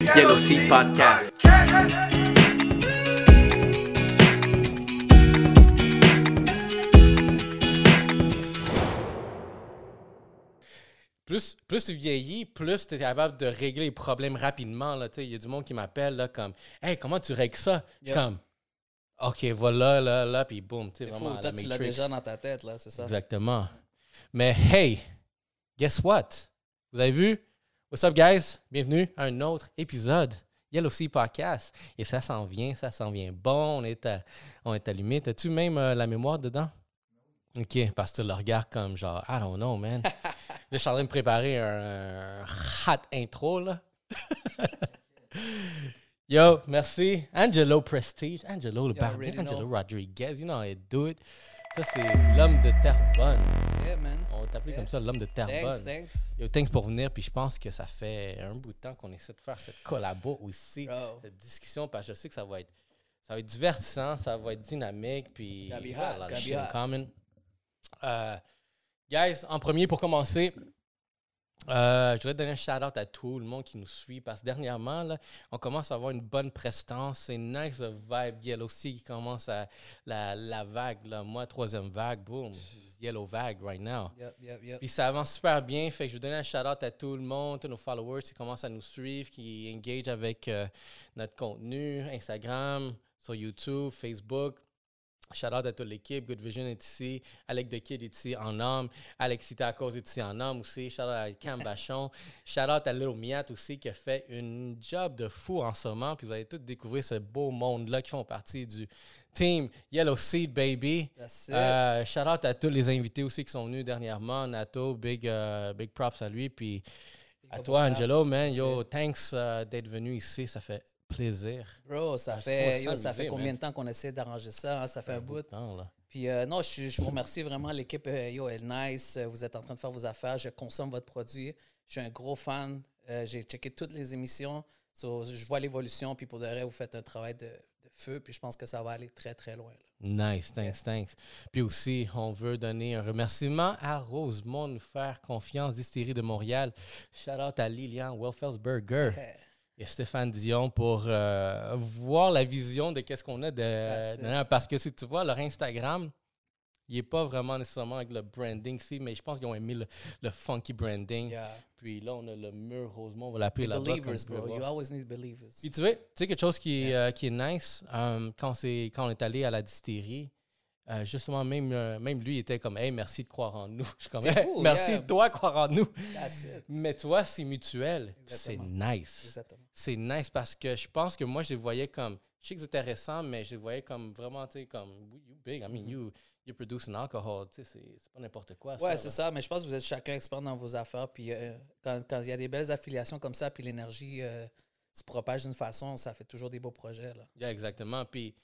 Yellow Podcast. Plus, plus tu vieillis, plus tu es capable de régler les problèmes rapidement. là, tu sais. Il y a du monde qui m'appelle là, comme Hey, comment tu règles ça? Yeah. comme OK, voilà, là, là, puis boum. tu sais, C'est vraiment, fou, la toi, tu l'as déjà dans ta tête, là, c'est ça? Exactement. Mais hey, guess what? Vous avez vu? What's up, guys? Bienvenue à un autre épisode Yellow Sea Podcast. Et ça s'en vient, ça s'en vient bon. On est, à- on est allumé. As-tu même euh, la mémoire dedans? OK, parce que tu le regardes comme genre, I don't know, man. là, je suis en train de préparer un, un hot intro, là. Yo, merci. Angelo Prestige. Angelo le barbier. Angelo know. Rodriguez. You know how I do it. Ça, c'est l'homme de Terrebonne. Yeah, man. T'appeler Yeah. comme ça, l'homme de Thanks, Terrebonne. thanks. Yo, thanks pour venir. Puis je pense que ça fait un bout de temps qu'on essaie de faire cette collabo aussi, Bro. cette discussion, parce que je sais que ça va être, ça va être divertissant, ça va être dynamique, puis be hot, a it's hot. common. Euh, guys, en premier, pour commencer, euh, je voudrais donner un shout-out à tout le monde qui nous suit parce que dernièrement, là, on commence à avoir une bonne prestance. C'est nice le vibe Yellow Sea qui commence à la, la vague. Là. Moi, troisième vague, boom, Yellow Vague right now. Yep, yep, yep. Puis ça avance super bien. Fait que je veux donner un shout-out à tout le monde, tous nos followers qui commencent à nous suivre, qui engage avec euh, notre contenu, Instagram, sur YouTube, Facebook. Shout-out à toute l'équipe. Good Vision est ici. Alec The Kid est ici en homme. Alexis Tacos est ici en homme aussi. Shout-out à Cam Bachon. Shout-out à Little Miat aussi qui a fait une job de fou en ce moment. Puis vous allez tous découvrir ce beau monde-là qui font partie du team Yellow Seed Baby. Euh, shout out à tous les invités aussi qui sont venus dernièrement. Nato, big, euh, big props à lui. Puis à toi. Angelo, man. Yo, thanks euh, d'être venu ici. Ça fait plaisir. Bro, ça Ah, fait, yo, ça fait combien man. de temps qu'on essaie d'arranger ça? hein? Ça fait un bout. temps, là. Puis euh, non, je, je vous remercie vraiment. L'équipe, euh, yo, est nice. Vous êtes en train de faire vos affaires. Je consomme votre produit. Je suis un gros fan. Euh, J'ai checké toutes les émissions. So, je vois l'évolution. Puis pour de vrai, vous faites un travail de feu. Puis je pense que ça va aller très, très loin. là. Nice, thanks, thanks. Puis aussi, on veut donner un remerciement à Rosemont, nous faire confiance, Distillerie de Montréal. Shout out à Lilian Welfelsberger et Stéphane Dion pour euh, voir la vision de qu'est-ce qu'on a de. Parce que si tu vois leur Instagram, il n'est pas vraiment nécessairement avec le branding ici, mais je pense qu'ils ont aimé le, le funky branding. Yeah. Puis là, on a le mur Rosemont, on va l'appeler là-bas. Believers, tu peux bro. voir. You always need believers. Puis tu vois, tu sais quelque chose qui, est, euh, qui est nice, euh, quand, c'est, quand on est allé à la distillerie, euh, justement, même, euh, même lui, était comme, hey, merci de croire en nous. Je suis comme, C'est Hey, fou, merci yeah. de toi de croire en nous. That's it. Mais toi, c'est mutuel. C'est nice. C'est nice parce que je pense que moi, je les voyais comme, je sais que c'était récent, mais je les voyais comme vraiment, tu sais, comme, you big. I mean, you, you producing alcohol. Tu sais, c'est, pas n'importe quoi. Ouais, c'est ça, mais je pense que vous êtes chacun expert dans vos affaires. Puis euh, quand, quand il y a des belles affiliations comme ça, puis l'énergie euh, se propage d'une façon, ça fait toujours des beaux projets. Là. Yeah, exactement. Puis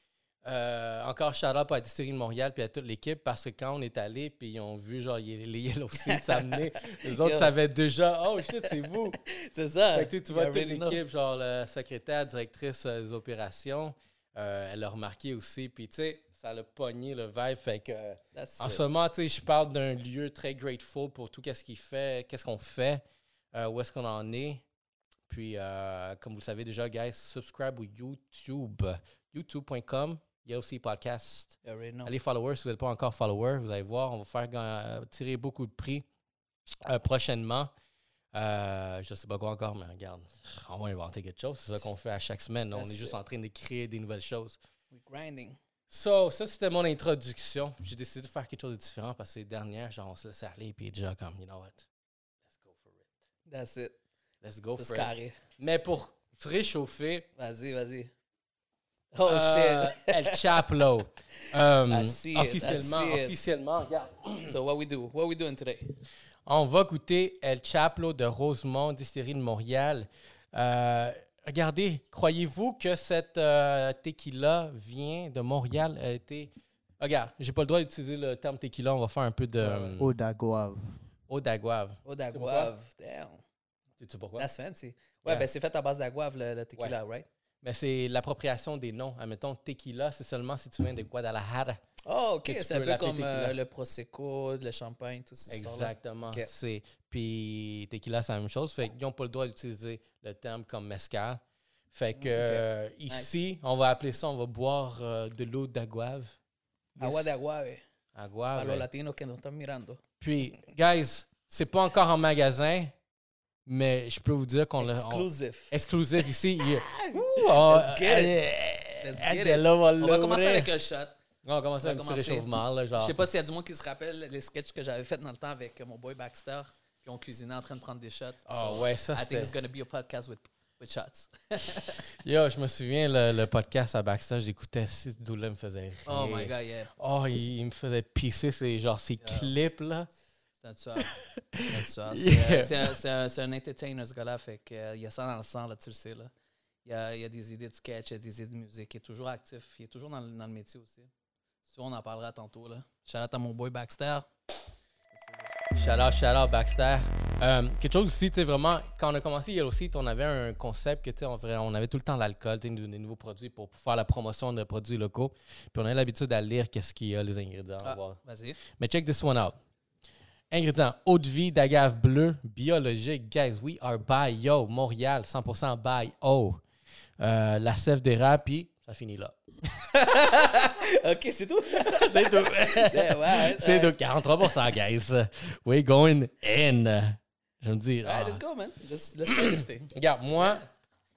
euh, encore shout out à la Distillerie de Montréal puis à toute l'équipe parce que quand on est allé puis ils ont vu genre y- les Yellow Seeds s'amener, les autres savaient déjà oh shit c'est vous. C'est ça. Fait que, tu vois toute l'équipe genre la secrétaire, directrice des opérations, euh, elle a remarqué aussi puis tu sais ça l'a pogné le vibe fait que en ce moment tu sais je parle d'un lieu très grateful pour tout qu'est-ce qu'il fait, qu'est-ce qu'on fait, euh, où est-ce qu'on en est. Puis, euh, comme vous le savez déjà, guys, subscribe au YouTube, youtube.com, aussi Podcast. Allez follower si vous n'êtes pas encore follower. Vous allez voir, on va faire tirer beaucoup de prix euh, prochainement. Euh, je ne sais pas quoi encore, mais regarde, on va inventer quelque chose. C'est ça qu'on fait à chaque semaine. On est juste en train de créer des nouvelles choses. We grinding. So, ça, c'était mon introduction. J'ai décidé de faire quelque chose de différent parce que les dernières, genre, on se laissait aller puis déjà comme, you know what, let's go for it. That's it. Let's go for it. Mais pour réchauffer, Vas-y, vas-y. Oh euh, shit. El Chaplo. I officiellement, it. officiellement, regarde. So what we do? What we doing today? On va goûter El Chaplo de Rosemont, distillerie de Montréal. Euh, regardez, croyez-vous que cette euh, tequila vient de Montréal a été. Regarde, j'ai pas le droit d'utiliser le terme tequila, on va faire un peu de euh, Eau d'agouave. eau d'agouave. Oh, d'agouave. Damn. Sais-tu pourquoi? That's fancy. Ouais, Yeah. ben c'est fait à base d'agouave, le, le tequila, right? Mais c'est l'appropriation des noms. Admettons, tequila, c'est seulement si tu viens de Guadalajara. Oh, ok. C'est un peu comme euh, le Prosecco, le champagne, tout ça. Exactement. C'est, puis tequila, c'est la même chose. Fait qu'ils n'ont pas le droit d'utiliser le terme comme mezcal. Fait que euh, ici, on va appeler ça, on va boire euh, de l'eau d'agave. Agua de agave. Agua. Para los latinos que nos están mirando. Puis, guys, c'est pas encore en magasin, mais je peux vous dire qu'on l'a. Exclusif. Exclusif ici. oh, Let's get it. on va commencer avec un shot. On va commencer un petit réchauffement. Là, genre. Je sais pas s'il y a du monde qui se rappelle les sketchs que j'avais fait dans le temps avec mon boy Baxter. Puis on cuisinait en train de prendre des shots. Oh ouais, ça c'était. I think it's gonna be a podcast with, with shots. Yo, je me souviens, le, le podcast à Baxter, j'écoutais, si Doula me faisait rire. Oh my god, yeah. Oh, il, me faisait pisser ces, genre, ces clips là. C'est un tueur. C'est un tueur. C'est un, un, un, entertainer, ce gars-là. Fait qu'il euh, y a ça dans le sang, là, tu le sais. Là. Il, y a, il y a des idées de sketch, il y a des idées de musique. Il est toujours actif. Il est toujours dans, dans le métier aussi. On en parlera tantôt. Là. Shout out à mon boy Baxter. Shout out, shout out Baxter. Euh, quelque chose aussi, tu sais, vraiment, quand on a commencé Yellow Seat, on avait un concept que, tu sais, on, on, avait tout le temps l'alcool, des nouveaux produits pour, faire la promotion de produits locaux. Puis on a l'habitude à lire qu'est-ce qu'il y a, les ingrédients. Ah, vas-y. Mais check this one out. Ingrédients eau de vie d'agave bleue, biologique. Guys, we are bio. Montréal, 100% bio. Euh, la sève d'érable, puis ça finit là. ok, c'est tout? c'est tout. c'est tout. 43%, guys. We're going in. Je me dis. Ah. let's go, man. Let's, let's try Regarde, moi,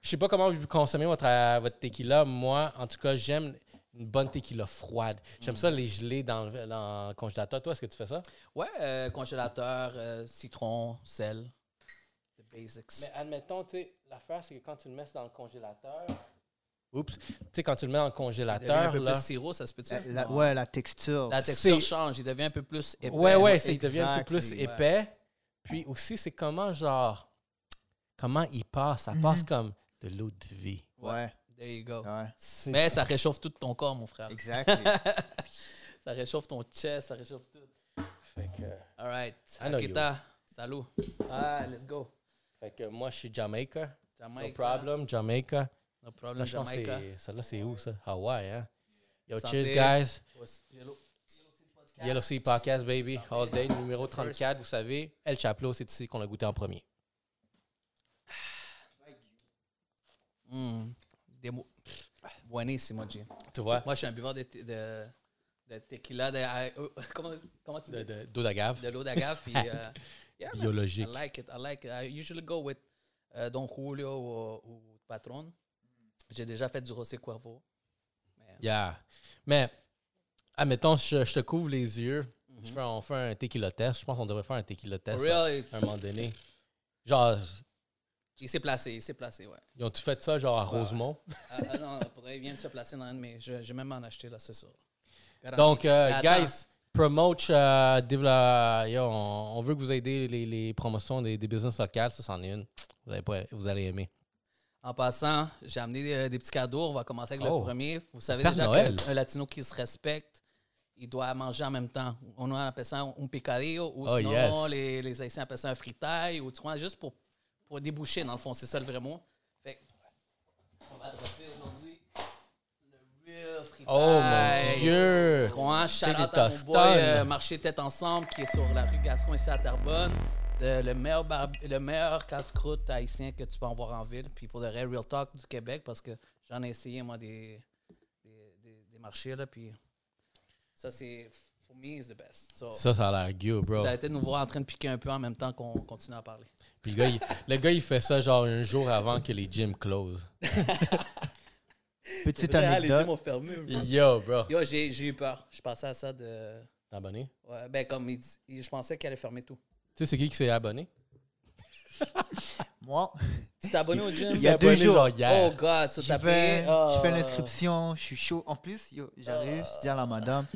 je sais pas comment vous consommez votre, euh, votre tequila. Moi, en tout cas, j'aime une bonne tequila froide. J'aime ça les geler dans le, congélateur. Toi, est-ce que tu fais ça? Ouais, euh, congélateur, euh, citron, sel. The basics. Mais admettons, tu sais, l'affaire, c'est que quand tu le mets dans le congélateur. Oups. Tu sais, quand tu le mets le congélateur. un peu plus sirop, ça se peut la, Ouais, la texture. La texture change. Il devient un peu plus épais. Ouais, ouais, il devient un peu plus épais. Puis aussi, c'est comment, genre. Comment il passe. Ça passe mhm. comme de l'eau de vie. Ouais. There you go. Mais ça réchauffe tout ton corps, mon frère. Exact. ça réchauffe ton chest, ça réchauffe tout. Fait que. All right. Akita, salut. Ah, let's go. Fait que moi, je suis Jamaica. Jamaica. No problem, Jamaica. No problem, Jamaica. Celle-là, c'est où, ça? Hawaii, hein? Yo, cheers, guys. Yellow, Sea Podcast, baby. All day, numéro 34, vous savez. El Chaplo, c'est ici qu'on a goûté en premier. Mm des mots. Buenissimo, G. Tu vois? Moi, je suis un buveur de, de, de tequila, de, uh, comment, comment tu dis? De, d'eau d'agave. De l'eau d'agave, puis... Uh, yeah, Biologique. Man, I like it, I like it. I usually go with uh, Don Julio ou, ou Patron. J'ai déjà fait du Rosé Cuervo. Mais, yeah. Mais, admettons, je, je te couvre les yeux. Je fais, on fait un tequila test. Je pense qu'on devrait faire un tequila test really? à un moment donné. Genre, il s'est placé, il s'est placé, ouais. Ils ont-tu fait ça, genre à Rosemont? ah, ah, non, il vient de se placer dans un de mes. Je, vais même en acheter, là, c'est sûr. Donc, euh, guys, promote, euh, on, veut que vous aidez les, les promotions des, des, business locales, ça, c'en est une. Vous allez, pas, vous allez aimer. En passant, j'ai amené des, des, petits cadeaux. On va commencer avec le oh. premier. Vous savez déjà qu'un latino qui se respecte, il doit manger en même temps. On appelle ça un picadillo, ou oh, sinon les, les Haïtiens appellent ça un fritaille, ou tu vois, juste pour pour déboucher, dans le fond. C'est ça le vrai mot. Fait on va dropper aujourd'hui le real fritaille. Oh mon Dieu! Tu vois, shout out à mon boy euh, Marché Tête Ensemble qui est sur la rue Gascon ici à Terrebonne. Le meilleur, le meilleur casse-croûte haïtien que tu peux avoir en ville. Puis pour le Real Talk du Québec, parce que j'en ai essayé, moi, des, des, des, marchés. Là, puis ça, c'est for me, is the best. ça, ça a l'air good, bro. Vous allez peut-être nous voir en train de piquer un peu en même temps qu'on continue à parler. Puis le gars, il, le gars, il fait ça genre un jour avant que les gyms closent. Petite anecdote. les gyms ont fermé. Yo, bro. Yo, j'ai eu peur. Je pensais à ça de. T'abonner? Ouais, ben comme il, je pensais qu'il allait fermer tout. Tu sais, c'est qui qui s'est abonné? Moi. Tu t'es abonné au gym? Il y a deux jours. Oh, God, ça t'a payé? Je fais l'inscription, je suis chaud. En plus, j'arrive, je dis à la madame,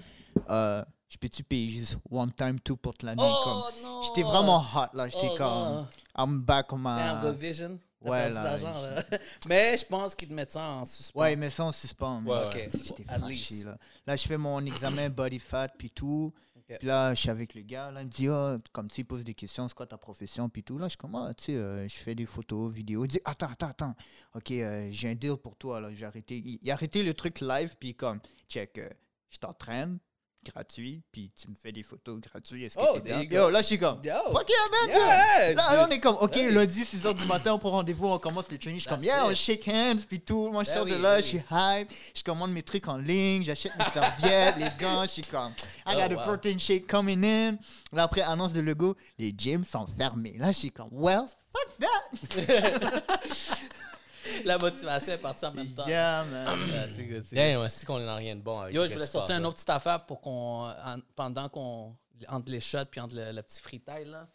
euh, je peux-tu payer juste one time, two pour l'année? Oh, comme... J'étais vraiment hot, là. J'étais oh, comme, I'm back on my... good vision. Ouais, là, là. Mais je pense qu'ils te mettent ça en suspens. Ouais, ils mettent ça en suspens. Ouais, okay. J'étais fâché, là. Là, je fais mon examen body fat, puis tout. Puis là, je suis avec le gars, là, il me dit, oh, comme tu pose des questions, c'est quoi ta profession, puis tout. Là, je commence, ah, tu sais, euh, je fais des photos, vidéos. Il dit, attends, attends, attends. OK, euh, j'ai un deal pour toi, là. J'ai arrêté. Il, a arrêté le truc live, puis comme, check, euh, je t'entraîne, gratuit, puis tu me fais des photos gratuites. Est-ce que oh, Yo, là, je suis comme, Yo. fuck yeah, man! là, on est comme, OK, lundi, 6h du matin, on prend rendez-vous, on commence le training. Je suis comme, yeah, on shake hands, puis tout. Moi, je sors de là, je suis hype. Je commande mes trucs en ligne, j'achète mes serviettes, les gants. Je suis comme, I got oh, a protein shake coming in. Là, après, annonce de logo, les gyms sont fermés. Là, je suis comme, well, fuck that! la motivation est partie en même temps. Yeah, man. c'est good. C'est aussi qu'on est dans rien de bon avec Yo, je voulais sortir une autre petite affaire pour qu'on. pendant qu'on. Entre les shots puis entre le, petit freetail, là.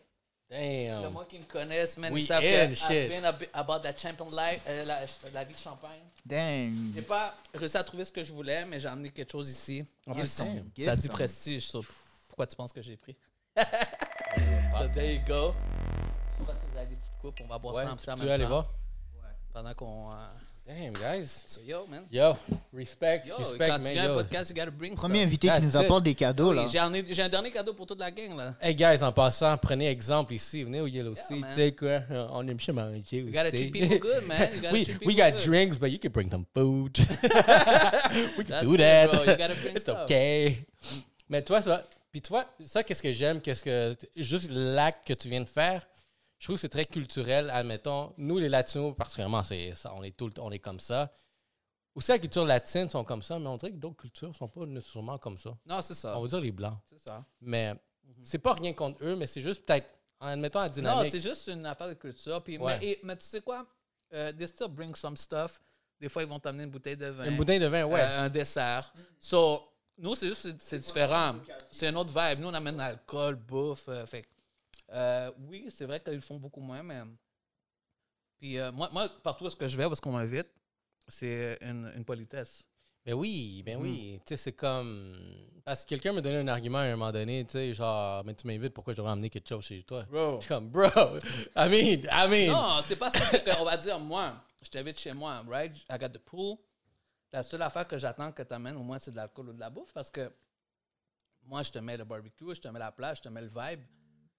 Damn. Le moi qui me connaissent, man, ils savent que shit. I've been about that champion life, euh, la, la, vie de champagne. Damn. J'ai pas réussi à trouver ce que je voulais, mais j'ai amené quelque chose ici. En plus, ça dit prestige, sauf pourquoi tu penses que j'ai pris? so there you go. Je sais pas si vous avez des petites coupes, on va boire ça ensemble. Tu veux aller voir? Pendant qu'on. Euh, Damn, guys. So, yo, man. Yo, respect, yo, respect, quand man. tu un podcast, you gotta bring Premier invité qui nous apporte des cadeaux, là. J'ai un, un, dernier cadeau pour toute la gang, là. Hey, guys, en passant, prenez exemple ici. Venez au Yellow Sea. Tu sais quoi? On aime chez manger aussi. You gotta treat people good, man. You gotta we, treat we got good. drinks, but you can bring some food. we can do that. It, bro. You gotta bring It's stuff. okay. Mais toi, ça... Puis toi, ça, qu'est-ce que j'aime? Qu'est-ce que... Juste l'acte que tu viens de faire je trouve que c'est très culturel. Admettons, nous, les Latinos, particulièrement, c'est ça, on est tout on est comme ça. Aussi, la culture latine sont comme ça, mais on dirait que d'autres cultures sont pas nécessairement comme ça. Non, c'est ça. On va dire les Blancs. C'est ça. Mais c'est pas rien contre eux, mais c'est juste peut-être, en admettant la dynamique. Non, c'est juste une affaire de culture. Puis, mais, mais, tu sais quoi? Uh, they still bring some stuff. Des fois, ils vont t'amener une bouteille de vin. Une bouteille de vin, ouais. Euh, un dessert. So, nous, c'est juste, c'est différent. C'est une autre vibe. Nous, on amène l'alcool, bouffe. Euh, fait euh, oui, c'est vrai qu'ils font beaucoup moins, mais. Puis euh, moi, moi, partout où que je vais, parce qu'on m'invite, c'est une, une, politesse. Ben oui, ben oui. Mm. Tu sais, c'est comme. Parce que quelqu'un me donnait un argument à un moment donné, tu sais, genre, mais tu m'invites, pourquoi je devrais amener quelque chose chez toi? Bro. Je suis comme, bro, I mean, I mean. Non, c'est pas ça, c'est qu'on va dire, moi, je t'invite chez moi, right? I got the pool. La seule affaire que j'attends que tu amènes, au moins, c'est de l'alcool ou de la bouffe, parce que moi, je te mets le barbecue, je te mets la plage, je te mets le vibe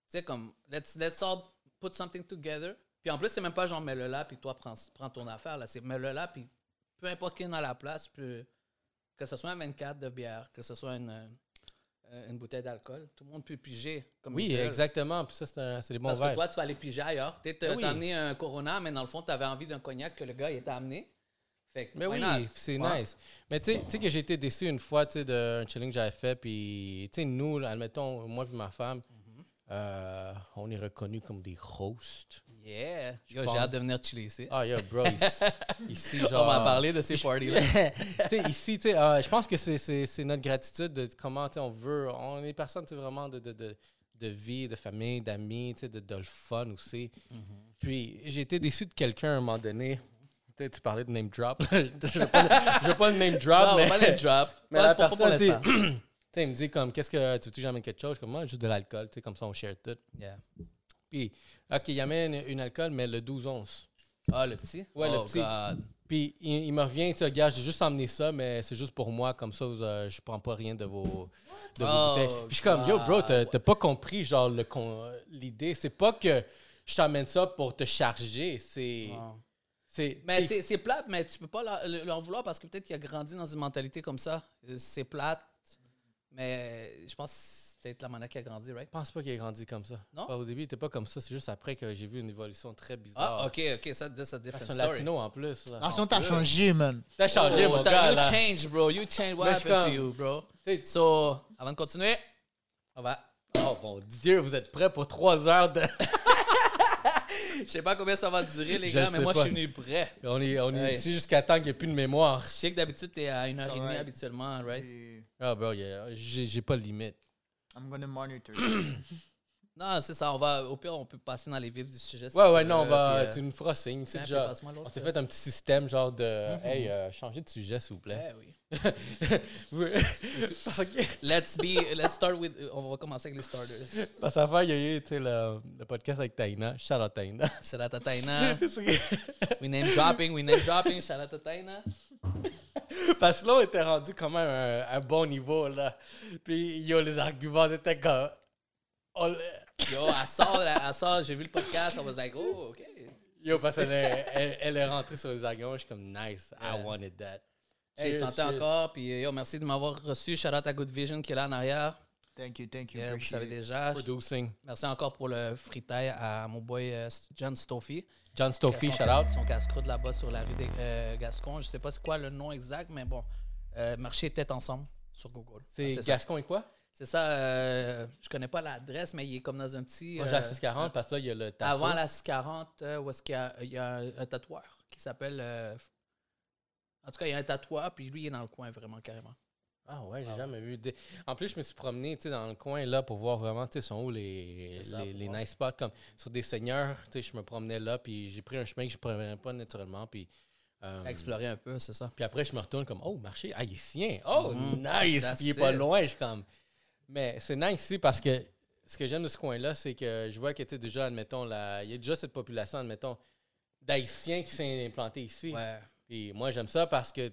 sais, comme, let's, let's all put something together. Puis en plus, c'est même pas genre, mets-le là, puis toi, prends, prends ton affaire. là. C'est mets-le là, puis peu importe qui est dans la place, que ce soit un 24 de bière, que ce soit une, euh, une bouteille d'alcool, tout le monde peut piger comme Oui, exactement. Puis ça, c'est des bons Parce que toi, tu vas aller piger ailleurs. Tu as amené un Corona, mais dans le fond, tu avais envie d'un cognac que le gars il t'a amené. Fait mais oui, c'est nice. Mais tu sais que j'ai été déçu une fois d'un chilling que j'avais fait. Puis, tu sais, nous, admettons, moi et ma femme, euh, on est reconnu comme des hosts. Yeah. J'ai hâte de venir chiller ici. Ah, yo, bro, ici, genre, On va parler de ces parties-là. ici, euh, je pense que c'est notre gratitude de comment on veut. On est personne vraiment de, de, de, de, vie, de famille, d'amis, de, de le fun aussi. Mm-hmm. Puis, j'ai été déçu de quelqu'un à un moment donné. Tu parlais de name drop. je ne veux, pas le name drop. Non, mais, pas name drop. Mais la personne, sais, il me dit comme, qu'est-ce que tu veux jamais quelque chose? Comme moi, juste de l'alcool, tu sais, comme ça, on share tout. Yeah. Puis, OK, il amène une, alcool, mais le 12 onces. Ah, le petit? Ouais, le oh, petit. Puis, il, me revient, tu sais, gars, j'ai juste emmené ça, mais c'est juste pour moi, comme ça, euh, je prends pas rien de vos, de vos oh, bouteilles. Puis, je suis comme, yo, bro, t'as pas compris, genre, l'idée. C'est pas que je t'amène ça pour te charger, c'est. Mais c'est plate, mais tu peux pas leur, vouloir parce que peut-être qu'il a grandi dans une mentalité comme ça. Euh, c'est plate, mais je pense que c'est peut-être la manière qui a grandi, right? Je pense pas qu'il a grandi comme ça. Non? au début, il était pas comme ça. C'est juste après que j'ai vu une évolution très bizarre. Ah, ok, ok, ça, that's a different story. latino en plus. Là. t'as changé, man. T'as changé, oh, mon gars. You là. change, bro. You change. What happened to you, bro? So, avant de continuer, on va. Oh mon Dieu, vous êtes prêts pour trois heures de. Je sais pas combien ça va durer, les gars, mais moi, je suis venu prêt. On est, on est ici jusqu'à temps qu'il n'y ait plus de mémoire. Je sais que d'habitude, t'es à une heure et demie habituellement, right? Ah, bro, yeah. j'ai pas de limite. I'm gonna monitor. non, c'est ça. On va, au pire, on peut passer dans les vifs du sujet. ouais, ouais, non, on va. tu nous feras signe. C'est déjà. On s'est fait un petit système, genre de. Mm-hmm. Hey, euh, changez de sujet, s'il vous plaît. oui. let's be. Let's start with. On va commencer avec les starters. Parce qu'avant, il y a eu le, le podcast avec Taina. Shout out Taina. Shout out à Taina. we name dropping, we name dropping. Shout out à Taina. Parce que là, on était rendu quand même à un, bon niveau, là. Puis, yo, les arguments étaient comme... Yo, elle sort, elle sort, j'ai vu le podcast, I was like, oh, OK. Yo, parce qu'elle est, elle, est rentrée sur les arguments, je suis comme, nice, I wanted that. Hey, santé encore. Puis yo, merci de m'avoir reçu. Shout out à Good Vision qui est là en arrière. Thank you, thank you. Yeah, vous savez déjà. Producing. Merci encore pour le fritaille à mon boy euh, John Stoffy. John Stoffy, shout out. Son casse-croûte là-bas sur la rue des euh, Gascons. Je sais pas c'est quoi le nom exact, mais bon. Euh, marché tête ensemble sur Google. C'est Gascon et quoi? C'est ça, euh, je connais pas l'adresse, mais il est comme dans un petit. Moi, j'ai la 640 parce que là, il y a le tatoueur. Avant la 640, où est-ce qu'il y a, il y a un, tatoueur qui s'appelle. en tout cas, il y a un tatoueur, puis lui, il est dans le coin vraiment carrément. Ah ouais, j'ai ah jamais vu. En plus, je me suis promené dans le coin là pour voir vraiment, tu sais, sont où les, les, nice spots. Comme sur des seigneurs, tu sais, je me promenais là, puis j'ai pris un chemin que je ne prenais pas naturellement, puis... Euh, Explorer un peu, c'est ça. Puis après, je me retourne comme, oh, marché haïtien. Oh, mm-hmm. nice! Puis il est pas loin, je comme... Mais c'est nice ici parce que ce que j'aime de ce coin-là, c'est que je vois que, tu sais, déjà, admettons, là, il y a déjà cette population, admettons, d'haïtiens qui s'est implantés ici. Ouais. Puis moi, j'aime ça parce que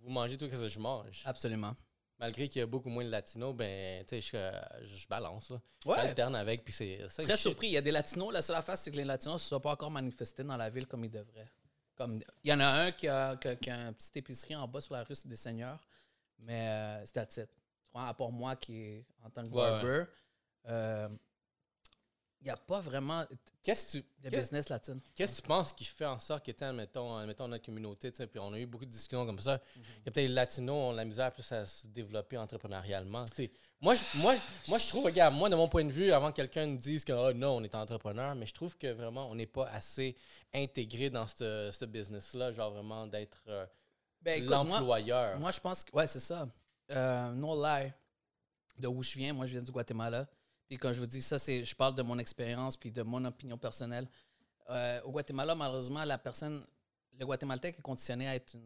vous mangez tout ce que je mange. Absolument malgré qu'il y a beaucoup moins de latinos, ben, tu sais, je, je, balance. Là. Ouais. J'alterne avec, puis c'est. Très surpris. Il y a des latinos. La seule affaire, c'est que les latinos ne se sont pas encore manifestés dans la ville comme ils devraient. Comme, il y en a un qui a, qui, a, une petite épicerie en bas sur la rue des Seigneurs, mais euh, c'est à titre. À part moi qui est en tant que barber, euh, il n'y a pas vraiment qu'est-ce tu, de business latine. Qu'est-ce que tu penses qui fait en sorte que, admettons, admettons notre communauté, puis on a eu beaucoup de discussions comme ça, il y a peut-être les latinos ont la misère plus à se développer entrepreneurialement. Moi je, moi, moi, je trouve, regarde, moi, de mon point de vue, avant que quelqu'un nous dise que oh, non, on est entrepreneur, mais je trouve que vraiment, on n'est pas assez intégré dans ce business-là, genre vraiment d'être euh, ben, l'employeur. Moi, je pense que, ouais, c'est ça. Euh, no lie, de où je viens, moi, je viens du Guatemala. Puis quand je vous dis ça, c'est, je parle de mon expérience puis de mon opinion personnelle. Euh, au Guatemala, malheureusement, la personne, le Guatémaltèque est conditionné à être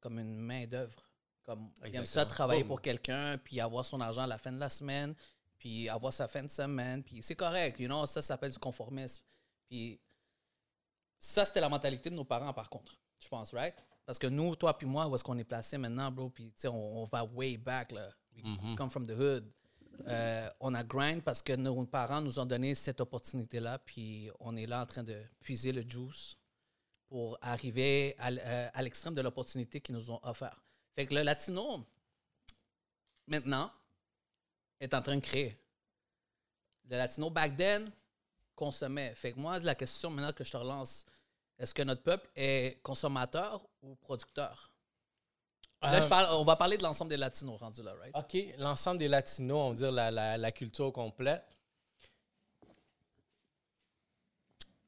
comme une main d'œuvre. Comme il aime ça travailler pour quelqu'un, puis avoir son argent à la fin de la semaine, puis avoir sa fin de semaine, puis c'est correct, you know, ça, ça s'appelle du conformisme. Puis ça, c'était la mentalité de nos parents, par contre, je pense, right? Parce que nous, toi puis moi, où est-ce qu'on est placé maintenant, bro, puis tu sais, on, va way back, là. We mm-hmm. come from the hood. Euh, on a grind parce que nos parents nous ont donné cette opportunité-là, puis on est là en train de puiser le juice pour arriver à, euh, l'extrême de l'opportunité qu'ils nous ont offert. Fait que le latino, maintenant, est en train de créer. Le latino, back then, consommait. Fait que moi, la question maintenant que je te relance, est-ce que notre peuple est consommateur ou producteur? Là, je euh, parle, on va parler de l'ensemble des Latinos rendus là, right? OK, l'ensemble des Latinos, on va dire la, la, la culture complète.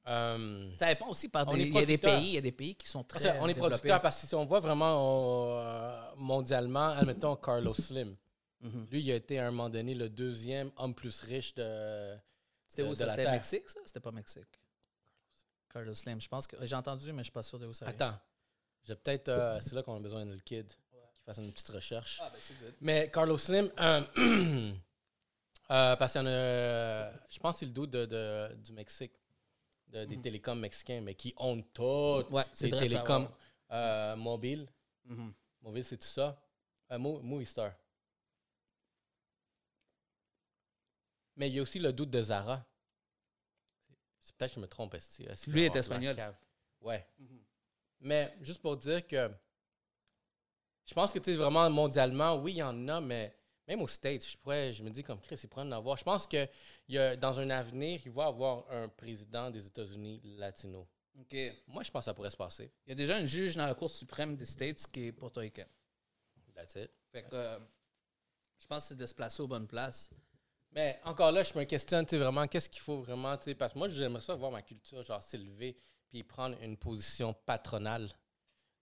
Euh, ça dépend aussi par des, il y a des pays, il y a des pays qui sont très On est producteur parce que si on voit vraiment euh, mondialement, admettons Carlos Slim. Mhm. Lui, il a été à un moment donné le deuxième homme plus riche de C'était où C'était Mexique, ça? C'était pas Mexique. Carlos Slim, je pense que j'ai entendu, mais je suis pas sûr de où ça vient. Attends, j'ai peut-être. c'est là qu'on a besoin de le kid fasse une petite recherche. Ah, ben c'est good. Mais Carlos Slim, euh, euh, parce qu'il y en a, je pense que c'est le doute de, de, du Mexique, de, des mm-hmm. télécoms mexicains, mais qui ont toutes ouais, les télécoms euh, mobiles. Mm-hmm. Mobile, c'est tout ça. Movistar. Mais il y a aussi le doute de Zara. Peut-être que je me trompe. Lui est espagnol. Ouais. Mm-hmm. Mais juste pour dire que je pense que, tu sais, vraiment mondialement, oui, il y en a, mais même aux States, je pourrais, je me dis comme Chris, il pourrait en avoir. Je pense que y a, dans un avenir, il va y avoir un président des États-Unis latino. OK. Moi, je pense que ça pourrait se passer. Il y a déjà un juge dans la Cour suprême des States qui est portoricain. That's it. Fait que euh, je pense que c'est de se placer aux bonnes places. Mais encore là, je me questionne, tu sais, vraiment, qu'est-ce qu'il faut vraiment, tu sais, parce que moi, j'aimerais ça voir ma culture, genre, s'élever, puis prendre une position patronale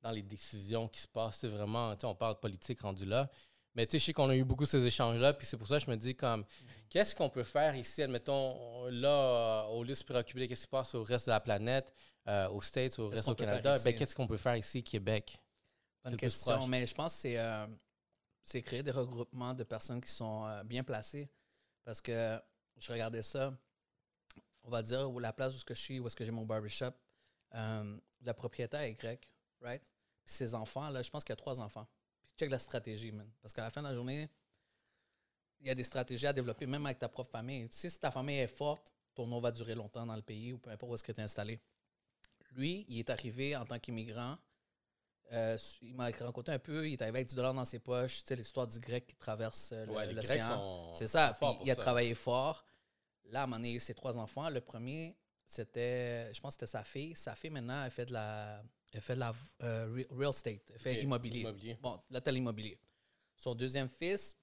dans les décisions qui se passent. C'est vraiment, on parle de politique rendu là. Mais tu sais, je sais qu'on a eu beaucoup ces échanges-là, puis c'est pour ça que je me dis comme, qu'est-ce qu'on peut faire ici, admettons, là, au lieu de se préoccuper de ce qui se passe au reste de la planète, euh, aux States, au reste du Canada, ben, qu'est-ce qu'on peut faire ici, Québec? Bonne question, mais je pense que c'est, euh, c'est créer des regroupements de personnes qui sont euh, bien placées. Parce que je regardais ça, on va dire, où la place où je suis, où est-ce que j'ai mon barbershop, la propriétaire est grecque right? Puis ses enfants, là, je pense qu'il y a trois enfants. Puis check la stratégie, man. Parce qu'à la fin de la journée, il y a des stratégies à développer, même avec ta propre famille. Tu sais, si ta famille est forte, ton nom va durer longtemps dans le pays ou peu importe où est-ce que tu es installé. Lui, il est arrivé en tant qu'immigrant. Euh, il m'a raconté un peu, il est arrivé avec du dollar dans ses poches, tu sais, l'histoire du grec qui traverse euh, l'océan. C'est ça, puis il a travaillé fort. Là, à un moment donné, il a eu ses trois enfants. Le premier, c'était, je pense que c'était sa fille. Sa fille, maintenant, elle fait de la, elle fait de la euh, real estate, elle fait immobilier. immobilier. Bon, là, t'as l'immobilier. Son deuxième fils,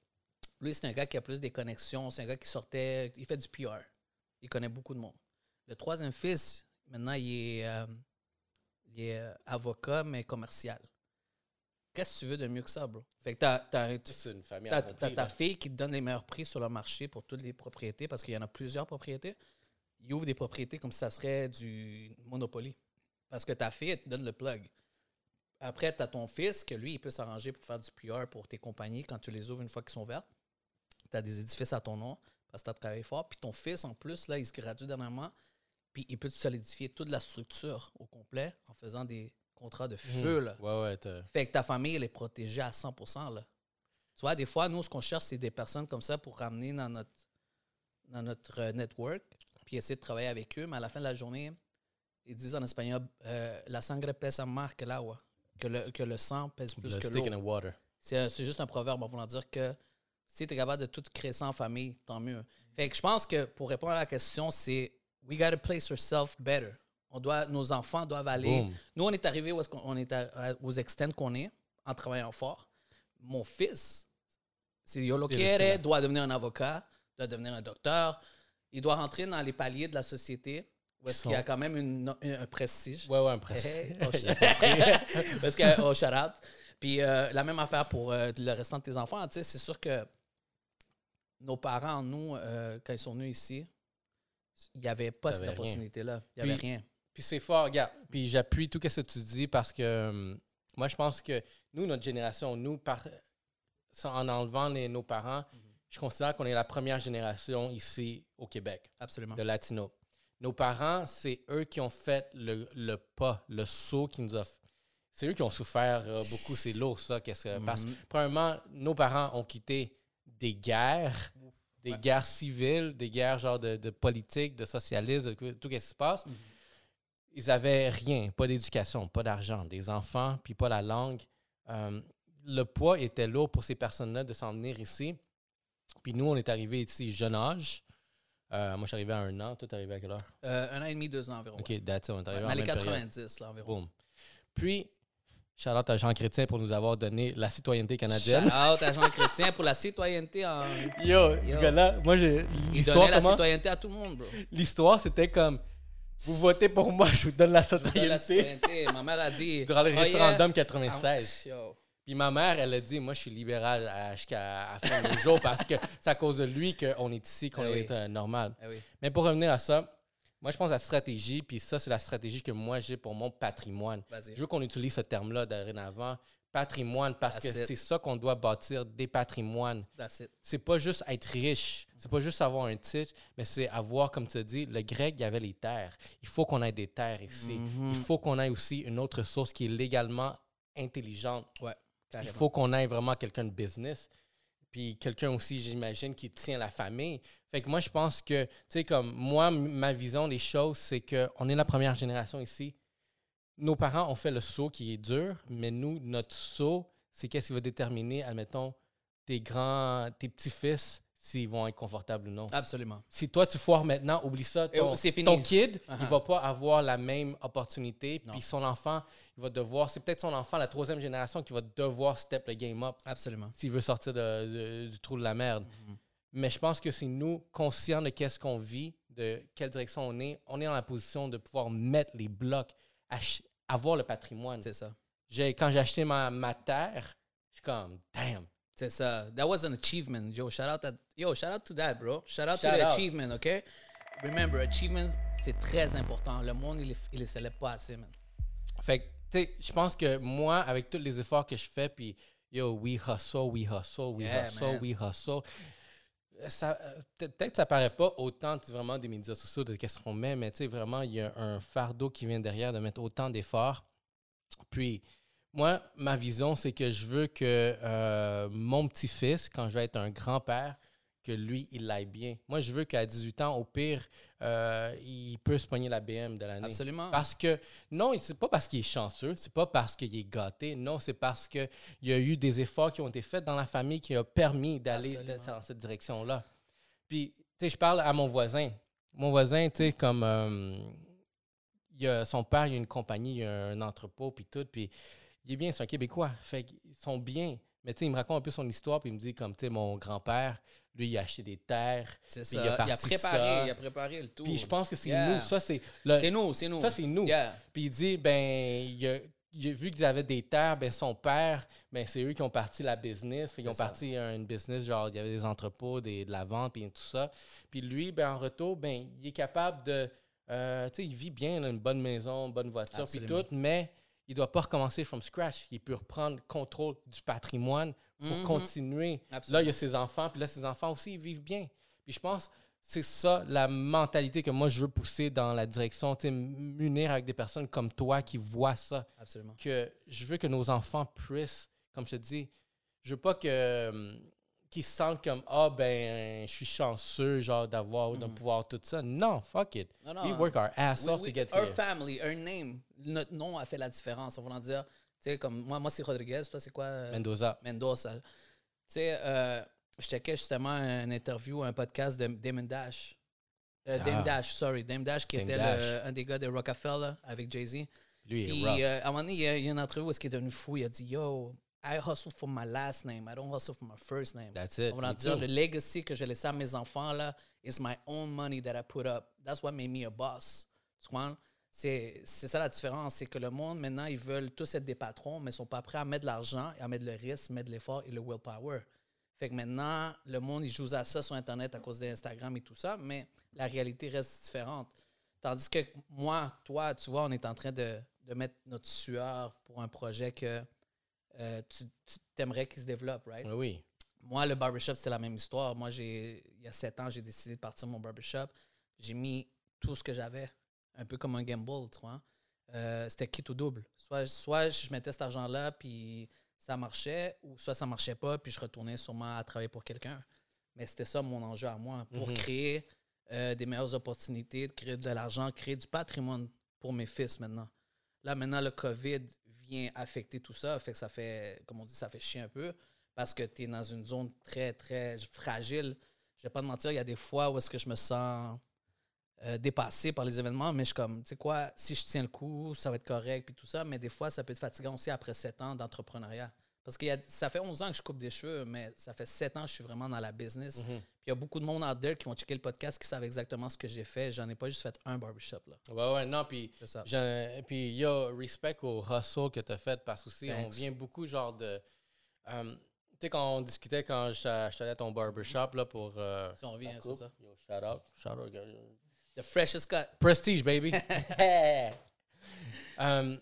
lui, c'est un gars qui a plus des connexions. C'est un gars qui sortait, il fait du PR. Il connaît beaucoup de monde. Le troisième fils, maintenant, il est, euh, il est euh, avocat, mais commercial. Qu'est-ce que tu veux de mieux que ça, bro? Fait que t'as, t'as, une famille ta fille qui te donne les meilleurs prix sur le marché pour toutes les propriétés parce qu'il y en a plusieurs propriétés. Il ouvre des propriétés comme si ça serait du Monopoly. Parce que ta fille, elle te donne le plug. Après, tu as ton fils, que lui, il peut s'arranger pour faire du PR pour tes compagnies quand tu les ouvres une fois qu'ils sont vertes. Tu as des édifices à ton nom parce que tu as travaillé fort. Puis ton fils, en plus, là, il se gradue dernièrement. Puis il peut solidifier toute la structure au complet en faisant des contrats de mmh. feu. Là. Ouais, ouais, fait que ta famille, elle est protégée à 100 là. Tu vois, des fois, nous, ce qu'on cherche, c'est des personnes comme ça pour ramener dans notre, dans notre euh, network, puis essayer de travailler avec eux. Mais à la fin de la journée, ils disent en espagnol, euh, la sangre pesa más que l'agua, que le, que le sang pèse plus que l'eau. C'est juste un proverbe en voulant dire que si tu es capable de tout créer ça en famille, tant mieux. Fait que je pense que pour répondre à la question, c'est we gotta place ourselves better. On doit, nos enfants doivent aller. Nous, on est arrivé où est on est aux extents qu'on est en travaillant fort. Mon fils, si yo lo quiere, doit devenir un avocat, doit devenir un docteur. Il doit rentrer dans les paliers de la société où est-ce qu'il y a quand même une, un prestige. Ouais, ouais, un prestige. Parce que, oh, out. Puis euh, la même affaire pour euh, le restant de tes enfants. Tu sais, c'est sûr que nos parents, nous, euh, quand ils sont venus ici, il n'y avait pas cette opportunité-là. Il n'y avait rien. Puis c'est fort, regarde. Puis j'appuie tout ce que tu dis parce que hum, moi, je pense que nous, notre génération, nous, par, en enlevant nos parents, mhm. Je considère qu'on est la première génération ici au Québec. Absolument. De Latino. Nos parents, c'est eux qui ont fait le, pas, le saut qui nous a. C'est eux qui ont souffert euh, beaucoup. C'est lourd, ça. Parce que, mhm. premièrement, nos parents ont quitté des guerres, des guerres civiles, des guerres genre de, politique, de socialisme, de tout ce qui se passe. Mhm. Ils avaient rien, pas d'éducation, pas d'argent, des enfants, puis pas la langue. Euh, le poids était lourd pour ces personnes-là de s'en venir ici. Puis nous, on est arrivés ici jeune âge. Euh, moi, je suis arrivé à un an. Toi, t'es arrivé à quelle heure? Euh, un an et demi, deux ans environ. OK, that's it. On est arrivé les 90, là, environ. Boom. Puis, Charlotte à Jean Chrétien pour nous avoir donné la citoyenneté canadienne. Shout à Jean Chrétien pour la citoyenneté en. Yo, ce gars-là, moi j'ai. Il donnait la citoyenneté à tout le monde, bro. L'histoire, c'était comme. Vous votez pour moi, je vous donne la citoyenneté. La citoyenneté. Ma mère a dit. Durant le référendum 96. Ah, Puis ma mère, elle a dit Moi, je suis libéral jusqu'à la fin du jour parce que c'est à cause de lui qu'on est ici, qu'on eh est euh, normal. Eh Mais pour revenir à ça, moi, je pense à la stratégie, puis ça, c'est la stratégie que moi, j'ai pour mon patrimoine. Je veux qu'on utilise ce terme-là dorénavant. Patrimoine, parce que c'est ça qu'on doit bâtir, des patrimoines. C'est pas juste être riche, c'est pas juste avoir un titre, mais c'est avoir, comme tu as dit, le grec, il y avait les terres. Il faut qu'on ait des terres ici. Mm-hmm. Il faut qu'on ait aussi une autre source qui est légalement intelligente. Ouais, il faut qu'on ait vraiment quelqu'un de business puis quelqu'un aussi, j'imagine, qui tient la famille. Fait que moi, je pense que, tu sais, comme moi, ma vision des choses, c'est qu'on est la première génération ici. Nos parents ont fait le saut qui est dur, mais nous, notre saut, c'est qu'est-ce qui va déterminer, admettons, tes grands, tes petits-fils, s'ils vont être confortables ou non. Absolument. Si toi, tu foires maintenant, oublie ça. Ton, ton kid, il uh-huh. va pas avoir la même opportunité. Puis son enfant, il va devoir, c'est peut-être son enfant, la troisième génération, qui va devoir step le game up. Absolument. S'il veut sortir de, du trou de la merde. Mm-hmm. Mais je pense que c'est nous, conscients de qu'est-ce qu'on vit, de quelle direction on est, on est dans la position de pouvoir mettre les blocs, avoir le patrimoine. C'est ça. Quand j'ai acheté ma, ma terre, je suis comme, damn. C'est ça. That was an achievement. Yo, shout out, that, yo, shout out to that, bro. Shout out to the achievement, OK? Remember, achievements, c'est très important. Le monde, il ne le célèbre pas assez, man. Fait que tu sais, je pense que moi, avec tous les efforts que je fais, puis yo, we hustle, we hustle, we hustle, we hustle. Ça, peut-être que ça paraît pas autant vraiment des médias sociaux de qu'est-ce qu'on met, mais tu sais, vraiment, il y a un fardeau qui vient derrière de mettre autant d'efforts. Puis, moi, ma vision, c'est que je veux que euh, mon petit-fils, quand je vais être un grand-père, que lui, il l'aille bien. Moi, je veux qu'à 18 ans, au pire, euh, il peut se pogner la BM de l'année. Absolument. Parce que, non, c'est pas parce qu'il est chanceux, c'est pas parce qu'il est gâté, non, c'est parce qu'il y a eu des efforts qui ont été faits dans la famille qui ont permis d'aller dans cette direction-là. Puis, tu sais, je parle à mon voisin. Mon voisin, tu sais, comme. Euh, il a, son père, il a une compagnie, il a un entrepôt, puis tout, puis il est bien, c'est un Québécois. Fait qu'ils sont bien. Mais tu sais, il me raconte un peu son histoire, puis il me dit, comme, tu sais, mon grand-père, lui, il a acheté des terres. C'est ça. Il a, préparé, il a préparé le tout. Puis je pense que c'est nous. Ça, c'est. C'est nous, c'est nous. Ça, c'est nous. Puis il dit, ben, il a, vu qu'ils avaient des terres, ben, son père, ben, c'est eux qui ont parti la business. Ils ont parti une business, genre, il y avait des entrepôts, des, de la vente, puis tout ça. Puis lui, ben, en retour, ben, il est capable de. Euh, tu sais, il vit bien, une bonne maison, une bonne voiture, puis tout, mais il ne doit pas recommencer from scratch. Il peut reprendre contrôle du patrimoine pour mm-hmm. continuer. Là, il y a ses enfants, puis là, ses enfants aussi, ils vivent bien. Puis je pense c'est ça la mentalité que moi je veux pousser dans la direction, m'unir avec des personnes comme toi qui voient ça. Absolument. Que je veux que nos enfants puissent, comme je te dis, je veux pas que qu'ils se sentent comme ah ben je suis chanceux genre d'avoir de mm-hmm. pouvoir tout ça. Non, fuck it. We work our ass off to get our here. family, our name, notre nom a fait la différence. On va dire, tu sais comme moi moi c'est Rodriguez, toi c'est quoi euh, Mendoza. Mendoza. Tu sais euh, je checkais justement un interview, un podcast de Damon Dash. Euh, ah. Dash, sorry. Dame Dash, qui était un des gars de Rockefeller avec Jay-Z. Lui, Puis, euh, à un moment donné, il y a, une entrevue où il est devenu fou. Il a dit Yo, I hustle for my last name. I don't hustle for my first name. That's it. On va dire, le legacy que j'ai laissé à mes enfants, là, is my own money that I put up. That's what made me a boss. Tu comprends? C'est ça la différence. C'est que le monde, maintenant, ils veulent tous être des patrons, mais ils ne sont pas prêts à mettre de l'argent, à mettre le risque, mettre l'effort et le willpower. Fait que maintenant, le monde, il joue à ça sur Internet à cause d'Instagram et tout ça, mais la réalité reste différente. Tandis que moi, toi, tu vois, on est en train de, mettre notre sueur pour un projet que euh, tu, t'aimerais qu'il se développe, right? Oui. Moi, le barbershop, c'est la même histoire. Moi, j'ai, il y a sept ans, j'ai décidé de partir mon barbershop. J'ai mis tout ce que j'avais, un peu comme un gamble, tu vois. Euh, c'était quitte ou double. Soit, soit je mettais cet argent-là, puis ça marchait ou soit ça marchait pas, puis je retournais sûrement à travailler pour quelqu'un. Mais c'était ça mon enjeu à moi, pour mhm. créer euh, des meilleures opportunités, de créer de l'argent, créer du patrimoine pour mes fils maintenant. Là, maintenant, le COVID affecter tout ça, fait que ça fait, comme on dit, ça fait chier un peu, parce que tu es dans une zone très, très fragile. Je vais pas te mentir, il y a des fois où est-ce que je me sens euh, dépassé par les événements, mais je suis comme, tu sais quoi, si je tiens le coup, ça va être correct, puis tout ça, mais des fois, ça peut être fatigant aussi après sept ans d'entrepreneuriat. Parce que ça fait 11 ans que je coupe des cheveux, mais ça fait sept ans que je suis vraiment dans la business. Mhm. Puis il y a beaucoup de monde out there qui vont checker le podcast qui savent exactement ce que j'ai fait. J'en ai pas juste fait un barbershop. Là. Ouais, ouais, non, puis puis il y a respect au hustle que tu as fait parce que aussi, on vient beaucoup genre de. Euh, tu sais, quand on discutait quand je suis allé à ton barbershop là, pour. Euh, si on revient, c'est ça. Yo, shout out. Shout out, The freshest cut. Prestige, baby. um,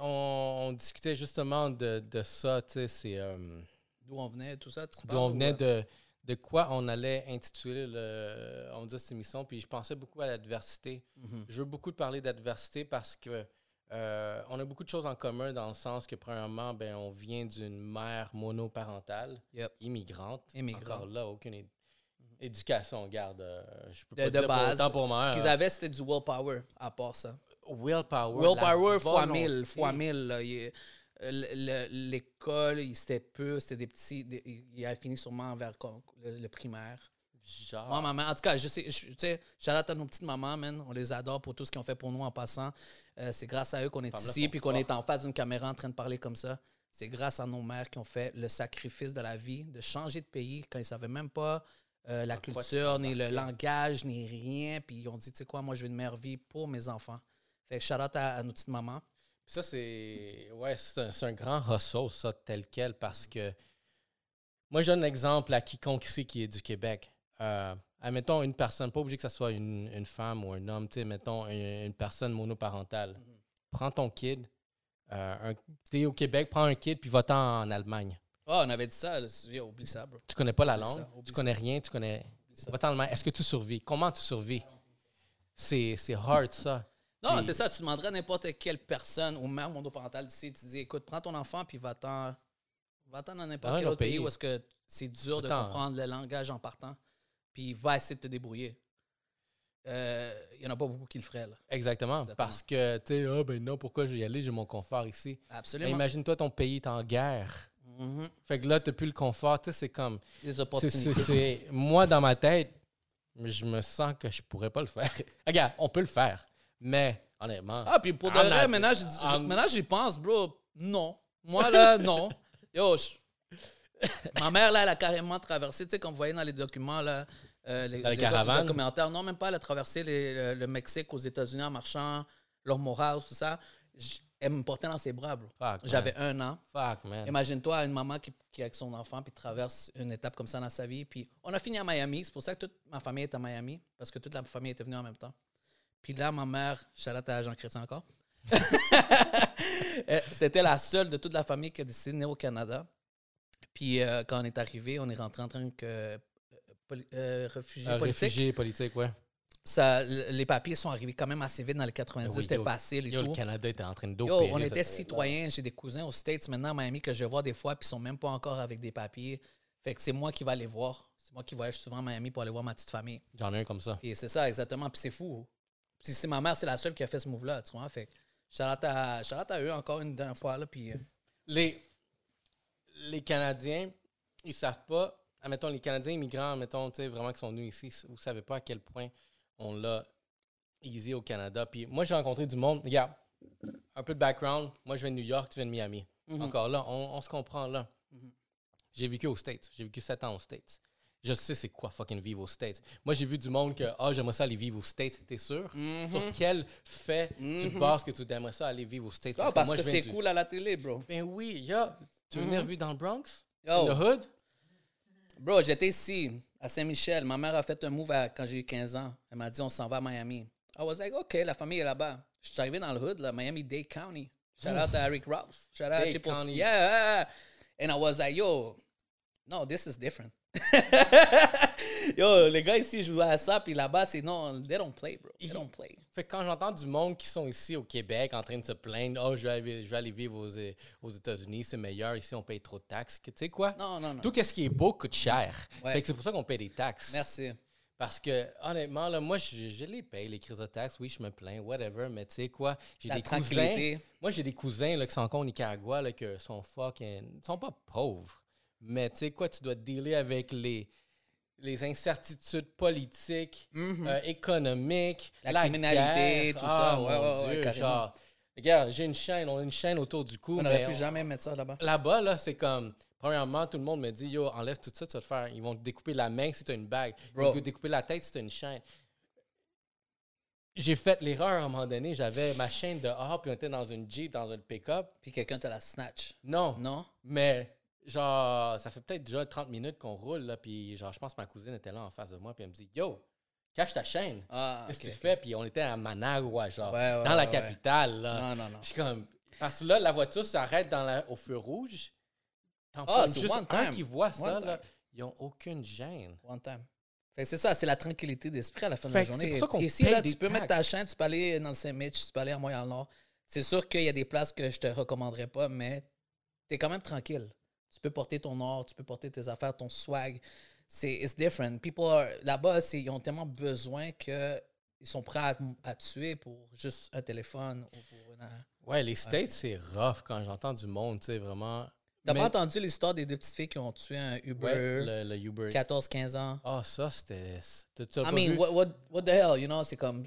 on, on, discutait justement de, de ça, tu sais, c'est... Um, d'où on venait, tout ça, D'où on venait, de, de quoi on allait intituler le, on dit cette émission, puis je pensais beaucoup à l'adversité. Mm-hmm. Je veux beaucoup parler d'adversité parce que euh, on a beaucoup de choses en commun dans le sens que, premièrement, ben, on vient d'une mère monoparentale, immigrante. Immigrante. Encore là, aucune Éducation, garde. Euh, je peux de, pas de dire base. Pour, pour Ce qu'ils avaient, c'était du willpower, à part ça. Willpower. Willpower fois mille. Fois mille. L'école, c'était peu, c'était des petits. il a fini sûrement vers le, primaire. Genre. Moi, maman, en tout cas, je sais, tu sais, j'adore à nos petites mamans, man. On les adore pour tout ce qu'ils ont fait pour nous en passant. Euh, c'est grâce à eux qu'on est ici, puis qu'on est en face d'une caméra en train de parler comme ça. C'est grâce à nos mères qui ont fait le sacrifice de la vie, de changer de pays quand ils ne savaient même pas euh, la culture, ni le langage, ni rien. Puis ils ont dit, tu sais quoi, moi, je veux une meilleure vie pour mes enfants. Fait shout out à, nos petites mamans. Puis ça, c'est ouais, c'est un, grand ressort, ça, tel quel, parce que moi, je donne l'exemple à quiconque ici qui est du Québec. Euh, admettons une personne, pas obligé que ce soit une, femme ou un homme, tu sais, mettons une, personne monoparentale. Mm-hmm. Prends ton kid, euh, tu es au Québec, prends un kid, puis va-t'en en Allemagne. Ah, on avait dit ça. Oublie ça, bro. Tu connais pas la langue, tu connais rien, tu connais. Est-ce que tu survis? Comment tu survis? C'est hard, ça. Non, c'est ça. Tu demanderais à n'importe quelle personne ou même monoparental d'ici, tu dis écoute, prends ton enfant puis va-t'en Va-t'en dans n'importe quel autre pays où est-ce que c'est dur de comprendre le langage en partant. Puis va essayer de te débrouiller. Il euh, n'y en a pas beaucoup qui le feraient. Là. Exactement, Parce que, tu sais, ah ben non, pourquoi je vais y aller? J'ai mon confort ici. Absolument. Imagine-toi, ton pays est en guerre. Mm-hmm. Fait que là, tu n'as plus le confort. Tu sais, c'est comme. Les opportunités. moi, dans ma tête, je me sens que je pourrais pas le faire. Regarde, on peut le faire. Mais, honnêtement. Ah, puis pour de vrai, maintenant, j'y pense, bro. Non. Moi, là, non. Yo, ma mère, là, elle a carrément traversé, tu sais, comme vous voyez dans les documents, là, euh, les, les, commentaires. Non, même pas, elle a traversé le, Mexique aux États-Unis en marchant, leur morale, tout ça. elle me portait dans ses bras, bro. J'avais un an. Fuck, man. Imagine-toi une maman qui, qui est avec son enfant puis traverse une étape comme ça dans sa vie. Puis on a fini à Miami. C'est pour ça que toute ma famille est à Miami, parce que toute la famille était venue en même temps. Puis là, ma mère, Charlotte à Jean-Chrétien encore, euh, c'était la seule de toute la famille qui a décidé de venir au Canada. Puis euh, quand on est arrivé, on est rentré en train que euh, réfugié politique. Réfugié politique, ouais. Ça, les papiers sont arrivés quand même assez vite dans les 90, c'était facile et tout. Le Canada était en train de On était citoyens, j'ai des cousins aux States maintenant à Miami que je vois des fois, puis ils sont même pas encore avec des papiers. Fait que c'est moi qui vais aller voir. C'est moi qui voyage souvent à Miami pour aller voir ma petite famille. J'en ai un comme ça. Et c'est ça, exactement. Puis c'est fou. Puis c'est ma mère, c'est la seule qui a fait ce move-là, tu vois. Fait que à, à eux encore une dernière fois, là, puis... Euh, les, les Canadiens, ils savent pas admettons, les Canadiens immigrants, admettons, vraiment qui sont venus ici, vous savez pas à quel point on l'a easy au Canada. Puis moi, j'ai rencontré du monde. Regarde, un peu de background. Moi, je viens de New York, tu viens de Miami. Mhm. Encore là, on, se comprend là. Mhm. J'ai vécu aux States. J'ai vécu sept ans aux States. Je sais c'est quoi fucking vivre aux States. Moi, j'ai vu du monde que, ah, j'aimerais ça aller vivre aux States. T'es sûr? Mhm. Sur quel fait tu penses que tu aimerais ça aller vivre aux States? Ah, parce, que, c'est cool à la télé, bro. Ben oui, yeah. Tu veux venir vivre dans le Bronx? Dans le hood? Bro, j'étais ici, à Saint-Michel. Ma mère a fait un move quand j'ai eu 15 ans. Elle m'a dit, on s'en va à Miami. I was like, OK, la famille est là-bas. Je suis arrivé dans le hood, là, Miami-Dade County. Shout out to Eric Rouse. Shout out to County. Yeah. And I was like, yo, no, this is different. Yo, les gars ici jouent à ça, puis là-bas, c'est non, they don't play, bro. They don't play. Fait que quand j'entends du monde qui sont ici au Québec en train de se plaindre, oh, je vais aller, je vais aller vivre aux, aux États-Unis, c'est meilleur, ici on paye trop de taxes. Tu sais quoi? Non, non, non. Tout ce qui est beau coûte cher. Fait que c'est pour ça qu'on paye des taxes. Merci. Parce que, honnêtement, là, moi, je, les paye, les crises de taxes. Oui, je me plains, whatever. Mais tu sais quoi, j'ai des cousins. Moi, j'ai des cousins là, qui sont encore au Nicaragua, là, qui sont fucking. sont pas pauvres. Mais tu sais quoi, tu dois dealer avec les, les incertitudes politiques, mhm. euh, économiques, la, criminalité, tout ça. Ah, ouais, ouais, ouais, regarde, j'ai une chaîne, on a une chaîne autour du cou. On n'aurait plus jamais mettre ça là-bas. Là-bas, là, c'est comme. Premièrement, tout le monde me dit Yo, enlève tout ça, tu vas te faire. Ils vont te découper la main si tu as une bague. Ils vont te découper la tête si tu as une chaîne. J'ai fait l'erreur à un moment donné. J'avais ma chaîne dehors, puis on était dans une Jeep, dans un pick-up. Puis quelqu'un te la snatch. Non. Non? Mais genre, ça fait peut-être déjà 30 minutes qu'on roule, là, puis genre, je pense que ma cousine était là en face de moi, puis elle me dit Yo, cache ta chaîne. Ah, Qu'est-ce que tu fais? Puis on était à Managua, genre, dans la capitale, là. Non, non, non. Je comme, parce que là, la voiture s'arrête dans la, au feu rouge. Ah, c'est juste un qui voit ça, là, ils n'ont aucune gêne. One time. c'est ça, c'est la tranquillité d'esprit à la fin de la journée. Pour ça qu'on Ici, là, tu peux mettre ta chaîne, tu peux aller dans le Saint-Mitch, tu peux aller à Montréal-Nord. C'est sûr qu'il y a des places que je te recommanderais pas, mais tu es quand même tranquille. Tu peux porter ton or, tu peux porter tes affaires, ton swag. C'est it's different. People là-bas, ils ont tellement besoin que ils sont prêts à, tuer pour juste un téléphone ou pour une, Ouais, les States, c'est rough quand j'entends du monde, tu sais, vraiment. T'as pas entendu l'histoire des deux petites filles qui ont tué un Uber, le, Uber. 14-15 ans? Ah, ça, c'était. I mean, what, what, what, the hell, you know? C'est comme.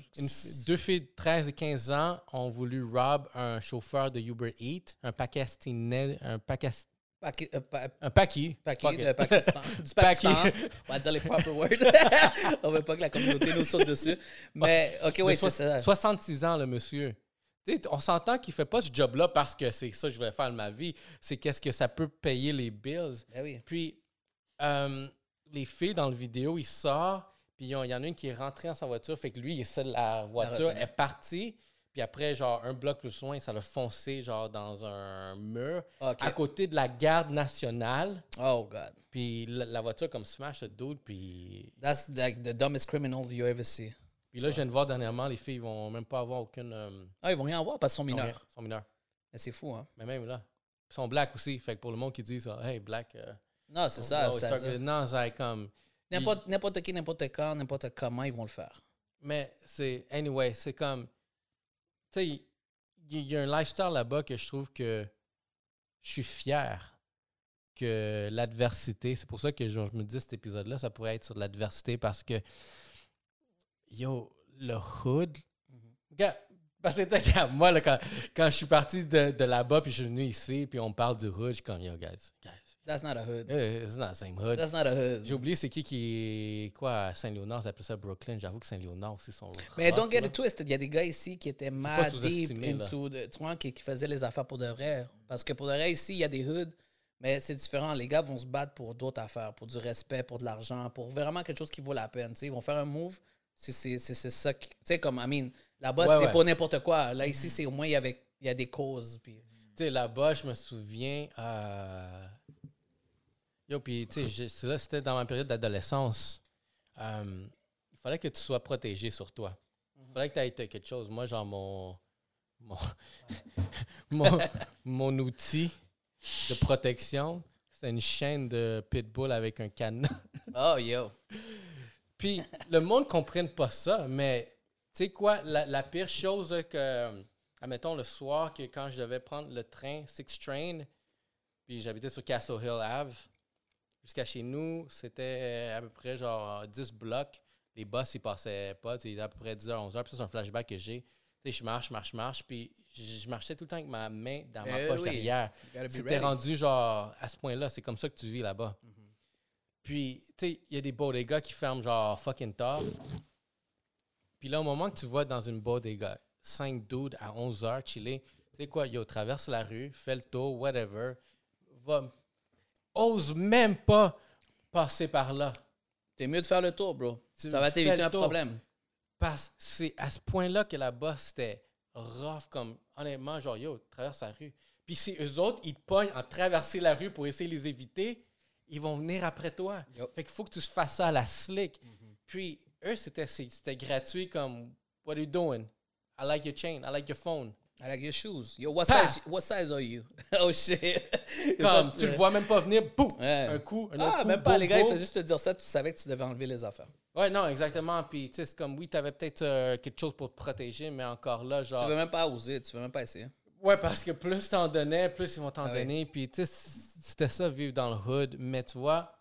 deux filles de 13 et 15 ans ont voulu rob un chauffeur de Uber Eats, un Pakistanais, un Pakistan euh, un paquis. Paquis de Pakistan. du Pakistan. On va dire les proper words. on veut pas que la communauté nous saute dessus. Mais, OK, oui, c'est ça. 66 ans, le monsieur. on s'entend qu'il fait pas ce job-là parce que c'est ça que je vais faire de ma vie. C'est qu'est-ce que ça peut payer les bills. Ben oui. Puis, euh, les filles dans le vidéo, ils sortent, puis il y en a une qui est rentrée dans sa voiture. Fait que lui, il est seul, la voiture est partie. Puis après, genre, un bloc plus loin, ça l'a foncé, genre, dans un mur, à côté de la garde nationale. Oh, God. Puis la, voiture, comme smash le dude, puis... That's like the dumbest criminal you ever see. Puis là, je viens de voir dernièrement, les filles, ils vont même pas avoir aucune... Euh, ah, ils vont rien avoir parce qu'ils sont mineurs. Ils sont mineurs. C'est fou, hein? Mais même là. Ils sont black aussi. Fait que pour le monde qui dit ça, hey, black. Euh, non, c'est ça. non, c'est comme. N'importe qui, n'importe quand, n'importe comment, ils vont le faire. Mais c'est. Anyway, c'est comme. Tu sais, il y, a un lifestyle là-bas que je trouve que je suis fier que l'adversité. C'est pour ça que je me dis cet épisode-là, ça pourrait être sur l'adversité parce que. Yo, le hood. Mm Parce que moi, là, quand, quand je suis parti de, de là-bas, puis je suis venu ici, puis on parle du hood, je suis comme, yo, guys, guys. That's not a hood. it's not the same hood. That's not a hood. J'ai oublié c'est qui qui est, quoi, à Saint-Léonard, ça s'appelle ça Brooklyn. J'avoue que Saint-Léonard aussi sont. Mais don't get it twisted. Il y a des gars ici qui étaient mad deep into, de, tu vois, qui, qui faisaient les affaires pour de vrai. Parce que pour de vrai, ici, il y a des hoods. Mais c'est différent. Les gars vont se battre pour d'autres affaires, pour du respect, pour de l'argent, pour vraiment quelque chose qui vaut la peine. Ils vont faire un move. C'est ça. Tu sais, comme, I mean, Là-bas, c'est pas n'importe quoi. Là, ici, c'est au moins, il y, avait, il y a des causes. Puis... Tu sais, là-bas, je me souviens. Euh... Yo, puis, tu sais, c'était dans ma période d'adolescence. Euh, il fallait que tu sois protégé sur toi. Il fallait que tu aies quelque chose. Moi, genre, mon. Mon, mon, mon outil de protection, c'est une chaîne de pitbull avec un canon. Oh, yo. Puis, le monde ne comprenne pas ça, mais tu sais quoi, la, pire chose que, admettons, le soir, que quand je devais prendre le train, Six Train, puis j'habitais sur Castle Hill Ave, jusqu'à chez nous, c'était à peu près genre 10 blocs. Les bus, ils passaient pas, tu à peu près 10h, 11h. Puis c'est un flashback que j'ai. Tu sais, je marche, marche, marche, puis je marchais tout le temps avec ma main dans ma eh poche derrière. C'était rendu genre à ce point-là, c'est comme ça que tu vis là-bas. Mm-hmm. Puis, tu sais, il y a des gars qui ferment genre fucking tard. Puis là, au moment que tu vois dans une bodega, 5 dudes à 11 heures chiller, tu sais quoi, yo, traverse la rue, fais le tour, whatever, va, ose même pas passer par là. T'es mieux de faire le tour, bro. ça va t'éviter un problème. Parce que c'est à ce point-là que la bosse c'était rough, comme honnêtement, genre, yo, traverse la rue. Puis si eux autres, ils te pognent en traverser la rue pour essayer de les éviter, ils vont venir après toi. Fait qu'il faut que tu fasses ça à la slick. Mm-hmm. Puis eux, c'était gratuit comme What are you doing? I like your chain. I like your phone. I like your shoes. Yo, what size, what size are you? oh shit. Comme tu le vois même pas venir, boum! Un coup, un autre ah, même pas, les gars, il faut juste te dire ça, tu savais que tu devais enlever les affaires. Ouais, non, exactement. Puis, tu sais, c'est comme, oui, tu avais peut-être euh, quelque chose pour te protéger, mais encore là, genre. Tu veux même pas oser, tu veux même pas essayer. Ouais, parce que plus t'en donnais, plus ils vont t'en ah donner. Puis, tu sais, c'était ça, vivre dans le hood. Mais tu vois,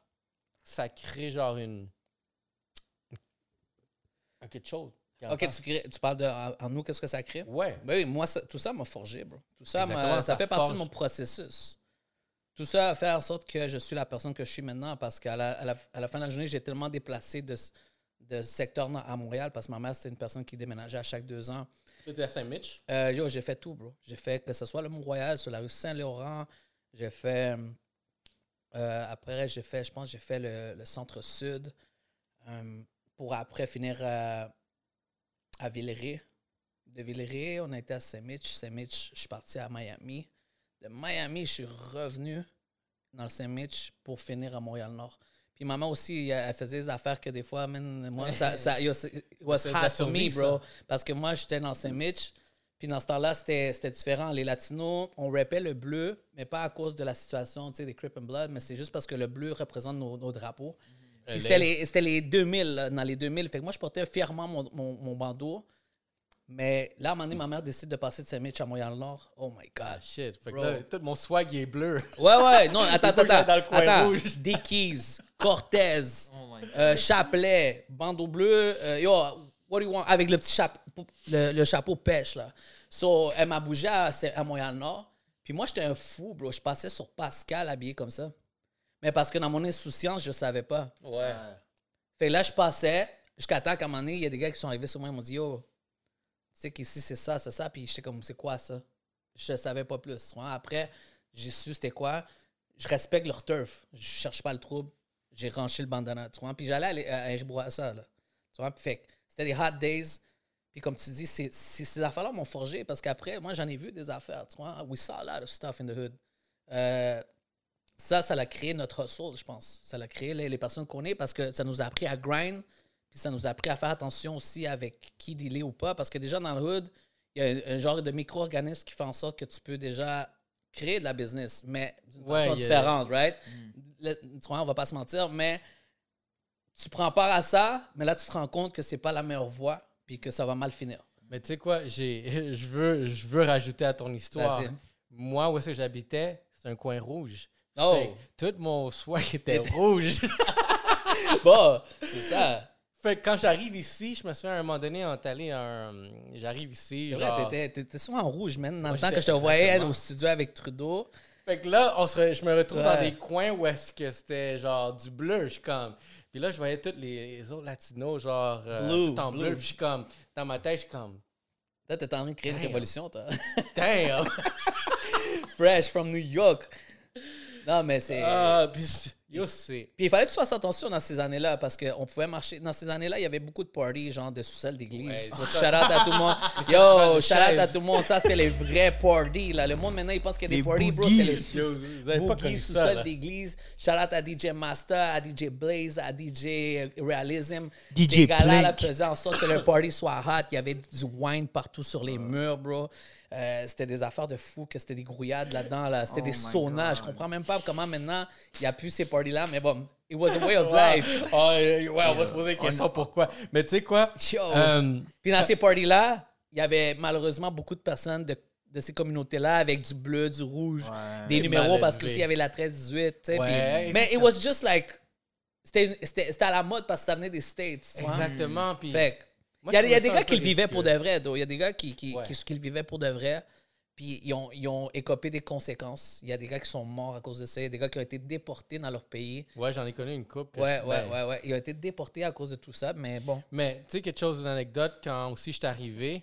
ça crée genre une quelque chose. Ok, tu, parles de en, nous, qu'est-ce que ça crée? Ouais. Ben oui, moi, tout ça m'a forgé, bro. Tout ça, ça, fait partie de mon processus. Tout ça a fait en sorte que je suis la personne que je suis maintenant parce qu'à la, à la, fin de la journée, j'ai tellement déplacé de, de secteur à Montréal parce que ma mère, c'était une personne qui déménageait à chaque deux ans. Tu étais à Saint-Mich? Euh, yo, j'ai fait tout, bro. J'ai fait que ce soit le Mont-Royal, sur la rue Saint-Laurent. J'ai fait. Euh, après, j'ai fait, je pense, j'ai fait le, centre-sud. Euh, pour après finir à, Villeray. De Villeray, on a été à Saint-Mitch. Saint-Mitch, je suis parti à Miami. De Miami, je suis revenu dans le Saint-Mitch pour finir à Montréal-Nord. Puis maman aussi, elle faisait des affaires que des fois, moi, ça, ça it was hard for me, bro. Parce que moi, j'étais dans Saint-Mitch. Puis dans ce temps-là, c'était différent. Les Latinos, on rappait le bleu, mais pas à cause de la situation des Crip and Blood, mais c'est juste parce que le bleu représente nos, nos drapeaux. C'était les, les, 2000, dans les 2000. Fait que moi, je portais fièrement mon, mon, bandeau. Mais là, à un moment donné, ma mère décide de passer de Saint-Mitch à Montréal-Nord. Oh my God. Ah, shit. Fait que là, tout mon swag est bleu. Ouais, ouais. Non, attends, attends. Dans le coin attends. rouge. Dickies, Cortez, oh euh, Chapelet, bandeau bleu. Euh, yo, what do you want? Avec le petit chapeau, le, le, chapeau pêche, là. So, elle m'a bougé à, à Montréal-Nord. Puis moi, j'étais un fou, bro. Je passais sur Pascal habillé comme ça. Mais parce que dans mon insouciance, je ne savais pas. Ouais. Fait que là, je passais, jusqu'à temps qu'à un moment donné, il y a des gars qui sont arrivés sur moi, ils m'ont dit Yo, tu sais qu'ici, c'est ça, c'est ça. Puis j'étais comme, c'est quoi ça? Je ne savais pas plus. Après, j'ai su c'était quoi. Je respecte leur turf. Je cherche pas le trouble. J'ai ranché le bandana. Tu vois? Puis j'allais à, à ça. Là. Tu vois? Puis fait c'était des hot days. Puis comme tu dis, c'est, ces affaires-là m'ont forgé parce qu'après, moi, j'en ai vu des affaires. Tu vois? We saw a lot of stuff in the hood. Euh, ça, ça a créé notre soul, je pense. Ça a créé les, personnes qu'on est parce que ça nous a appris à grind, puis ça nous a appris à faire attention aussi avec qui dealer ou pas. Parce que déjà dans le hood, il y a un, genre de micro-organisme qui fait en sorte que tu peux déjà créer de la business, mais d'une façon différente, right? Mm. tu vois, on va pas se mentir, mais tu prends part à ça, mais là, tu te rends compte que c'est pas la meilleure voie, puis que ça va mal finir. Mais tu sais quoi, j'ai, je, veux, je veux rajouter à ton histoire. Moi, où est-ce que j'habitais, c'est un coin rouge. Oh! tout mon soin était rouge. bon, c'est ça. Fait que quand j'arrive ici, je me souviens à un moment donné, on est allé un. J'arrive ici. Genre... t'étais souvent en rouge, man. Dans le temps que je te voyais au studio avec Trudeau. Fait que là, on se je me retrouve dans des coins où est-ce que c'était genre du bleu. Je suis comme. Puis là, je voyais tous les, autres latinos, genre. Euh, tout en bleu. Puis je suis comme. Dans ma tête, je suis comme. Là, t'es en train de créer une révolution, toi. Damn! Fresh from New York. Non, mais c'est. Ah, Yo, Puis il fallait que tu fasses attention dans ces années-là parce qu'on pouvait marcher. Dans ces années-là, il y avait beaucoup de parties, genre de sous-sol d'église. Ouais, shout out à tout le monde. Yo, shout out à tout le monde. Ça, c'était les vrais parties. Là. Le monde maintenant, il pense qu'il y a des parties, bro. C'était les sous sous-sol d'église. Shout out à DJ Master, à DJ Blaze, à DJ Realism. DJ Ces gars-là faisaient en sorte que le party soit hot. Il y avait du wine partout sur les murs, bro. Euh, c'était des affaires de fou, que c'était des grouillades là-dedans. Là. C'était oh des saunages. Je comprends même pas comment maintenant il n'y a plus ces parties-là, mais bon, it was a way of life. oh, ouais, on va se poser des questions pourquoi. Mais tu sais quoi? Euh, Puis dans ces parties-là, il y avait malheureusement beaucoup de personnes de, de ces communautés-là avec du bleu, du rouge, des numéros parce qu'il y avait la 13-18. Ouais, mais it was just like. C'était à la mode parce que ça venait des States. Exactement. Puis il y a, des gars qui le vivaient pour de vrai, Il y a des gars qui, qui, qui, le vivaient pour de vrai. Puis ils ont, ils ont écopé des conséquences. Il y a des gars qui sont morts à cause de ça. Il y a des gars qui ont été déportés dans leur pays. Ouais, j'en ai connu une couple. Ouais, ouais, ouais, ouais. Ils ont été déportés à cause de tout ça, mais bon. Mais tu sais, quelque chose d'anecdote, quand aussi je suis arrivé,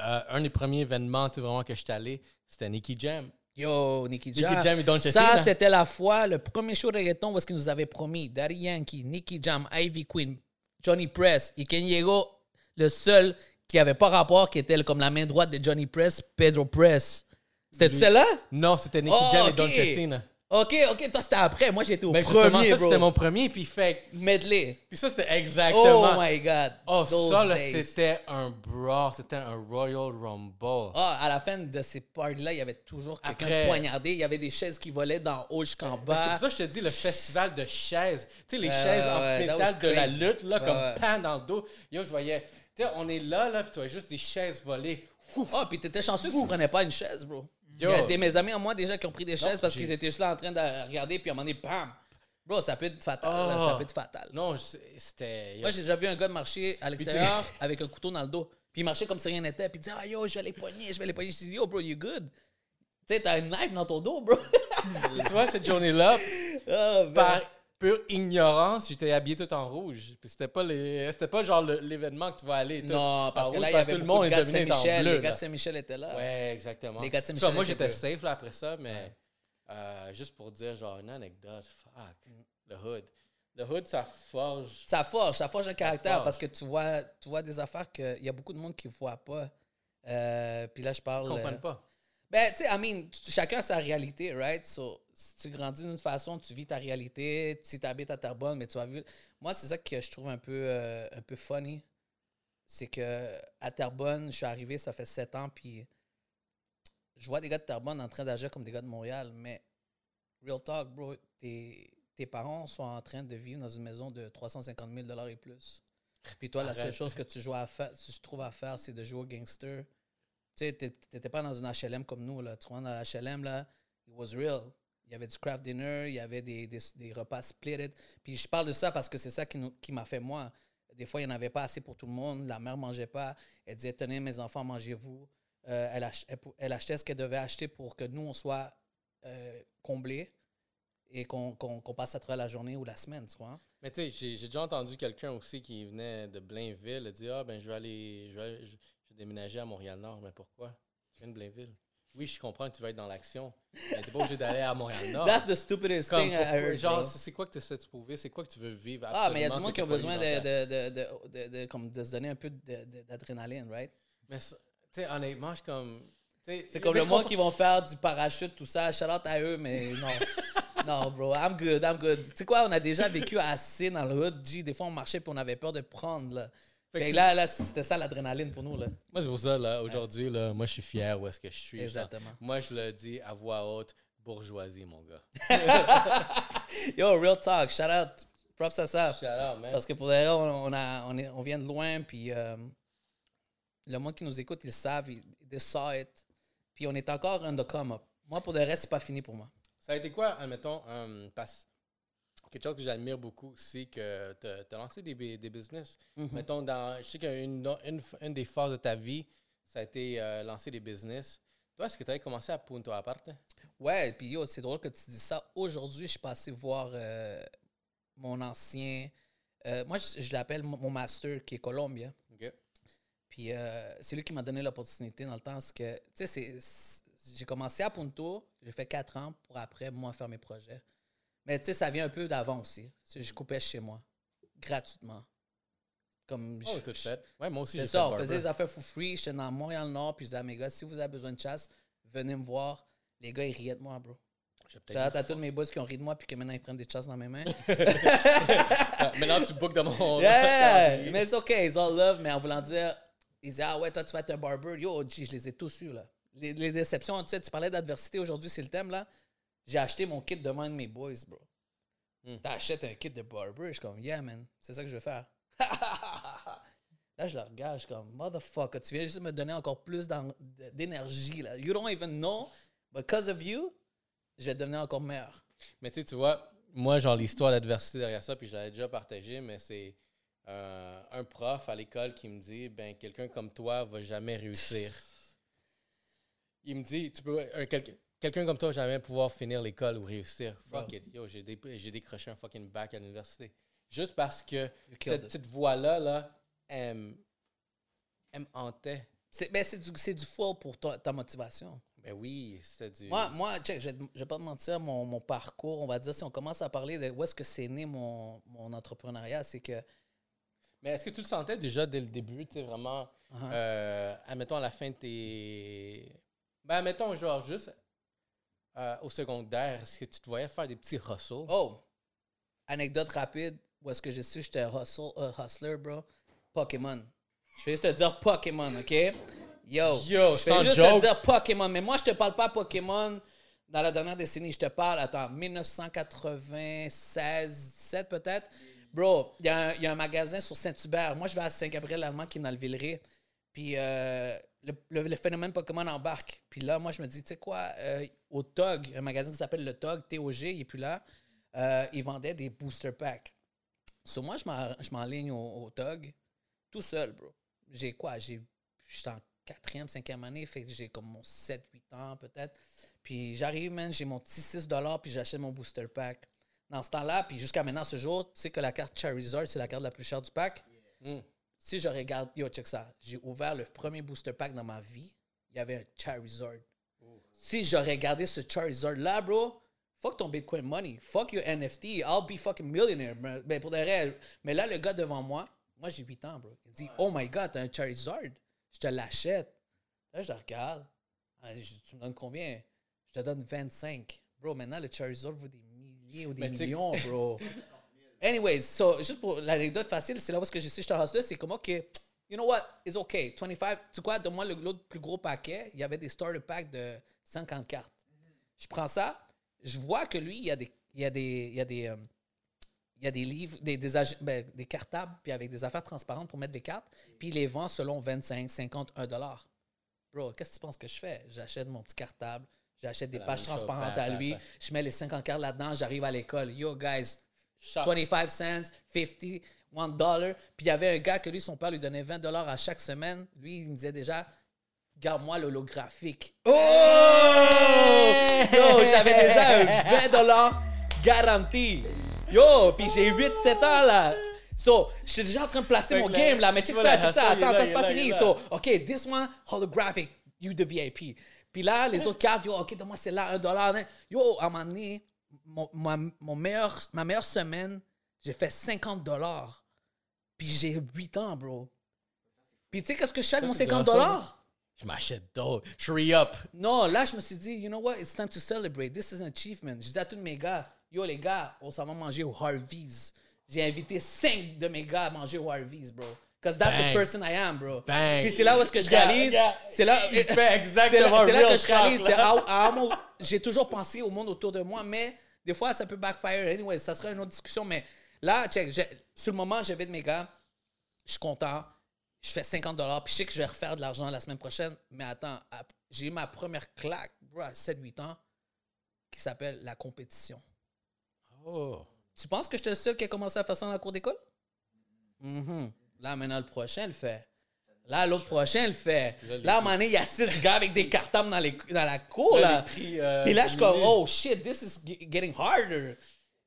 euh, un des premiers événements vraiment que je suis allé, c'était Nicky Jam. Yo, Nicky Jam. Nicky Jam et Don Ça, c'était la fois, le premier show de reggaeton où est-ce qu'ils nous avaient promis Daddy Yankee, Nicky Jam, Ivy Queen, Johnny Press. Et Ken le seul qui avait pas rapport, qui était comme la main droite de Johnny Press, Pedro Press. C'était celle-là? Non, c'était Nicky Jam et Don Chesina. Ok, ok, toi c'était après. Moi j'étais au Mais premier. ça c'était mon premier, puis fait. Medley. Puis ça c'était exactement. Oh my god. Oh, ça là c'était un brawl, c'était un Royal Rumble. Oh, à la fin de ces parties-là, il y avait toujours quelqu'un poignardé. Il y avait des chaises qui volaient d'en haut jusqu'en bas. C'est pour ça que je te dis le festival de chaises. Tu sais, les chaises en métal de la lutte, là, comme pan dans le dos. Yo, je voyais. Tu sais, on est là, là, puis tu vois juste des chaises voler. Oh, puis t'étais chanceux que tu prenais pas une chaise, bro. Il y a des mes amis à moi déjà qui ont pris des chaises parce qu'ils étaient juste là en train de regarder, puis à un moment donné, bam! Bro, ça peut être fatal. ça peut être fatal. Non, c'était. Moi, j'ai déjà vu un gars marcher à l'extérieur avec un couteau dans le dos. Puis il marchait comme si rien n'était. Puis il disait, ah yo, je vais les poigner, je vais les poigner. Je dis, yo, bro, you good? Tu sais, t'as un knife dans ton dos, bro. tu vois, cette journée-là, oh, par pure ignorance, j'étais habillé tout en rouge. Puis c'était pas les, c'était pas genre l'événement que tu vas aller. non, parce que là, il y avait tout le monde est devenu Saint-Michel. Les gars de Saint-Michel étaient là. Ouais, exactement. Les gars de Saint-Michel. Moi, j'étais safe là après ça, mais euh, juste pour dire genre une anecdote, fuck, le hood. Le hood, ça forge. Ça forge, ça forge un caractère parce que tu vois, tu vois des affaires qu'il y a beaucoup de monde qui ne voit pas. Euh, puis là, je parle. Ils comprennent pas. Ben, tu sais, I mean, chacun a sa réalité, right? So, si tu grandis d'une façon, tu vis ta réalité, si tu habites à Terrebonne, mais tu as vu. Moi, c'est ça que je trouve un peu, euh, un peu funny. C'est que à Terrebonne, je suis arrivé, ça fait sept ans, puis je vois des gars de Terrebonne en train d'agir comme des gars de Montréal, mais real talk, bro, tes, tes parents sont en train de vivre dans une maison de 350 000 et plus. Puis toi, la seule chose que tu, joues à faire, tu trouves à faire, c'est de jouer au gangster sais, t'étais pas dans une HLM comme nous, là. Tu vois, dans la HLM, là, it was real. Il y avait du craft dinner, il y avait des, des, des repas splitted. Puis je parle de ça parce que c'est ça qui, qui m'a fait moi. Des fois, il n'y en avait pas assez pour tout le monde. La mère ne mangeait pas. Elle disait Tenez, mes enfants, mangez-vous. Euh, elle, elle, achetait ce qu'elle devait acheter pour que nous, on soit euh, comblés et qu'on passe à travers la journée ou la semaine, tu vois. Mais tu sais, j'ai déjà entendu quelqu'un aussi qui venait de Blainville dire Ah, ben, je vais aller, déménager à Montréal-Nord. Mais pourquoi? Tu viens de Blainville. Oui, je comprends que tu vas être dans l'action, mais t'es pas obligé d'aller à Montréal-Nord. That's the stupidest thing I heard. Genre, c'est quoi que tu essaies de prouver? C'est quoi que tu veux vivre? Ah, mais il y a du monde qui a besoin de, de, de, de, comme de se donner un peu d'adrénaline, right? Mais, tu sais, honnêtement, je comme... C'est comme le monde qui vont faire du parachute, tout ça. Shout out à eux, mais non. non, bro, I'm good, I'm good. Tu sais quoi, on a déjà vécu assez dans le hood, G. Des fois, on marchait puis on avait peur de prendre, là. Fait là, là c'était ça l'adrénaline pour nous. Là. Moi, c'est pour ça, là, aujourd'hui, là, moi, je suis fier où est-ce que je suis. Exactement. moi, je le dis à voix haute, bourgeoisie, mon gars. Yo, real talk, shout out. Props à ça. Shout out, man. Parce que pour d'ailleurs, on, a, on, est, on vient de loin, puis euh, le monde qui nous écoute, ils savent, ils, ils saw it. Puis on est encore on the come up. Moi, pour le reste, c'est pas fini pour moi. Ça a été quoi, admettons, um, quelque chose que j'admire beaucoup aussi, que tu as, lancé des, des business. Mm-hmm. Mettons, dans, je sais qu'une une, une, des phases de ta vie, ça a été euh, lancer des business. Toi, est-ce que tu avais commencé à Punto Aparte? Ouais, puis c'est drôle que tu dis ça. Aujourd'hui, je suis passé voir euh, mon ancien. Euh, moi, je, l'appelle mon master qui est Colombia. Puis c'est lui qui m'a donné l'opportunité dans le temps. que, tu sais, j'ai commencé à Punto, j'ai fait quatre ans pour après, moi, faire mes projets. Mais tu sais, ça vient un peu d'avant aussi. Je coupais chez moi, gratuitement. Comme oh, tout fait. Ouais, moi aussi, C'est ça, on faisait des affaires for free. J'étais dans Montréal-Nord, puis je disais à mes gars, si vous avez besoin de chasse, venez me voir. Les gars, ils riaient de moi, bro. J'ai à tous mes boss qui ont ri de moi, puis que maintenant ils prennent des chasses dans mes mains. maintenant, tu bookes dans mon. Yeah! mais c'est OK, ils all love, mais en voulant dire, ils disaient, ah ouais, toi, tu vas être un barber. Yo, je les ai tous eus, là les, déceptions, tu sais, tu parlais d'adversité aujourd'hui, c'est le thème là. J'ai acheté mon kit de de mes boys, bro. Hmm. T'achètes un kit de barber, je suis comme, yeah, man, c'est ça que je veux faire. là, je le regarde, je suis comme, motherfucker, tu viens juste me donner encore plus d'énergie, là. You don't even know, but because of you, je vais devenir encore meilleur. Mais tu sais, tu vois, moi, genre, l'histoire d'adversité derrière ça, puis je l'avais déjà partagé, mais c'est euh, un prof à l'école qui me dit, ben, quelqu'un comme toi va jamais réussir il me dit, tu peux, quelqu'un comme toi jamais pouvoir finir l'école ou réussir. Fuck it. Yo, j'ai, décroché un fucking bac à l'université. Juste parce que cette petite voix-là, là, elle, me hantait. C'est, ben c'est, du, c'est du full pour ta, motivation. Ben oui, c'est du. Moi, moi check, je ne vais pas te mentir, mon, mon, parcours, on va dire, si on commence à parler de où est-ce que c'est né mon, mon entrepreneuriat, c'est que. Mais est-ce que tu le sentais déjà dès le début, tu sais, vraiment, euh, admettons à la fin de tes ben, mettons, genre, juste euh, au secondaire, est-ce que tu te voyais faire des petits hustles? Oh! Anecdote rapide, où est-ce que je suis, j'étais un euh, hustler, bro? Pokémon. Je vais juste te dire Pokémon, OK? Yo, Yo je vais juste te dire Pokémon. Mais moi, je te parle pas Pokémon dans la dernière décennie. Je te parle, attends, 1996, 7 peut-être? Bro, il y, y, a un magasin sur Saint-Hubert. Moi, je vais à Saint-Gabriel-Allemand qui est dans le Villeray. Puis euh, le, phénomène Pokémon embarque. Puis là, moi, je me dis, tu sais quoi, euh, au TOG, un magasin qui s'appelle le TOG, TOG, il n'est plus là, euh, ils vendaient des booster packs. So, moi, je m'enligne au, au, TOG tout seul, bro. J'ai quoi? J'étais en quatrième, cinquième année, fait que j'ai comme mon 7, 8 ans peut-être. Puis j'arrive, man, j'ai mon petit 6 puis j'achète mon booster pack. Dans ce temps-là, puis jusqu'à maintenant, ce jour, tu sais que la carte Charizard, c'est la carte la plus chère du pack. Hmm. Si je regarde, yo, check ça. J'ai ouvert le premier booster pack dans ma vie. Il y avait un Charizard. Si j'aurais gardé ce Charizard là, bro, fuck ton Bitcoin money. Fuck your NFT. I'll be fucking millionaire. Mais pour des Mais là, le gars devant moi, moi j'ai 8 ans, bro. Il dit, oh my god, t'as un Charizard. Je te l'achète. Là, je le regarde. Ah, tu me donnes combien? Je te donne 25. Bro, maintenant, le Charizard vaut des milliers ou des millions, bro. Anyways, so, juste pour l'anecdote facile, c'est là où que j'ai su que je c'est comme, OK, you know what, it's OK. 25, tu quoi, de moi l'autre plus gros paquet, il y avait des starter packs de 50 cartes. Je prends ça, je vois que lui, il y a des, il y a des, il y a des, il y a des livres, des, des, ben, des, cartables, puis avec des affaires transparentes pour mettre des cartes, puis il les vend selon 25, 50, 1 dollar. Bro, qu'est-ce que tu penses que je fais? J'achète mon petit cartable, j'achète des pages transparentes à lui, je mets les 50 cartes là-dedans, j'arrive à l'école. Yo, guys, 25 cents, 50, 1 dollar. Puis il y avait un gars que lui, son père lui donnait 20 dollars à chaque semaine. Lui, il me disait déjà, garde-moi l'holographique. Oh! Yo, j'avais déjà un 20 dollars garanti. Yo, puis j'ai 8-7 ans là. So, je suis déjà en train de placer mon game là, mais check ça, check ça. Attends, c'est pas fini. So, OK, this one, holographic, you the VIP. Puis là, les autres cartes, yo, OK, donne-moi celle-là, 1 dollar. Yo, à un moment donné, mon, mon, meilleur, ma meilleure semaine, j'ai fait 50 dollars. Puis j'ai 8 ans, bro. Puis tu sais, qu'est-ce que je fais avec mon 50 dollars? Je m'achète d'autres. Je re-up. Non, là, je me suis dit, you know what? It's time to celebrate. This is an achievement. Je dis à tous mes gars, yo, les gars, on s'en va manger au Harvey's. J'ai invité 5 de mes gars à manger au Harvey's, bro. Because that's the person I am, bro. Puis c'est là où est-ce que je réalise. C'est là, il fait exactement C'est là, là que je réalise. J'ai toujours pensé au monde autour de moi, mais des fois, ça peut backfire. Anyway, ça sera une autre discussion. Mais là, check, sur le moment, j'ai de mes gars. Je suis content. Je fais 50 dollars. Puis je sais que je vais refaire de l'argent la semaine prochaine. Mais attends, j'ai eu ma première claque, bro, à 7-8 ans, qui s'appelle la compétition. Oh. Tu penses que j'étais le seul qui a commencé à faire ça dans la cour d'école? Mm Là, maintenant, le prochain le fait. Là, l'autre prochain le fait. Là, à un moment donné, il y a six gars avec des cartables dans, les, dans la cour. Là, Puis euh, là, je suis comme, oh shit, this is getting harder.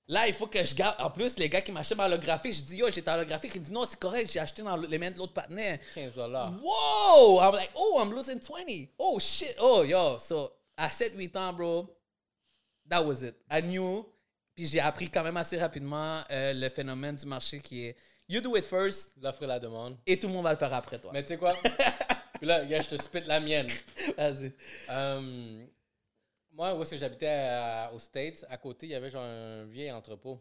Là, il faut que je garde. En plus, les gars qui m'achètent ma holographie, je dis, yo, j'étais holographique. Ils me disent, non, c'est correct, j'ai acheté dans les mains de l'autre partenaire. 15 dollars. Wow! I'm like, oh, I'm losing 20. Oh shit. Oh, yo. So, à 7-8 ans, bro, that was it. I knew. Puis j'ai appris quand même assez rapidement euh, le phénomène du marché qui est You do it first. L'offre et la demande. Et tout le monde va le faire après toi. Mais tu sais quoi? là, je te spit la mienne. Vas-y. Um, moi, où est-ce que j'habitais aux States, à côté, il y avait genre un vieil entrepôt.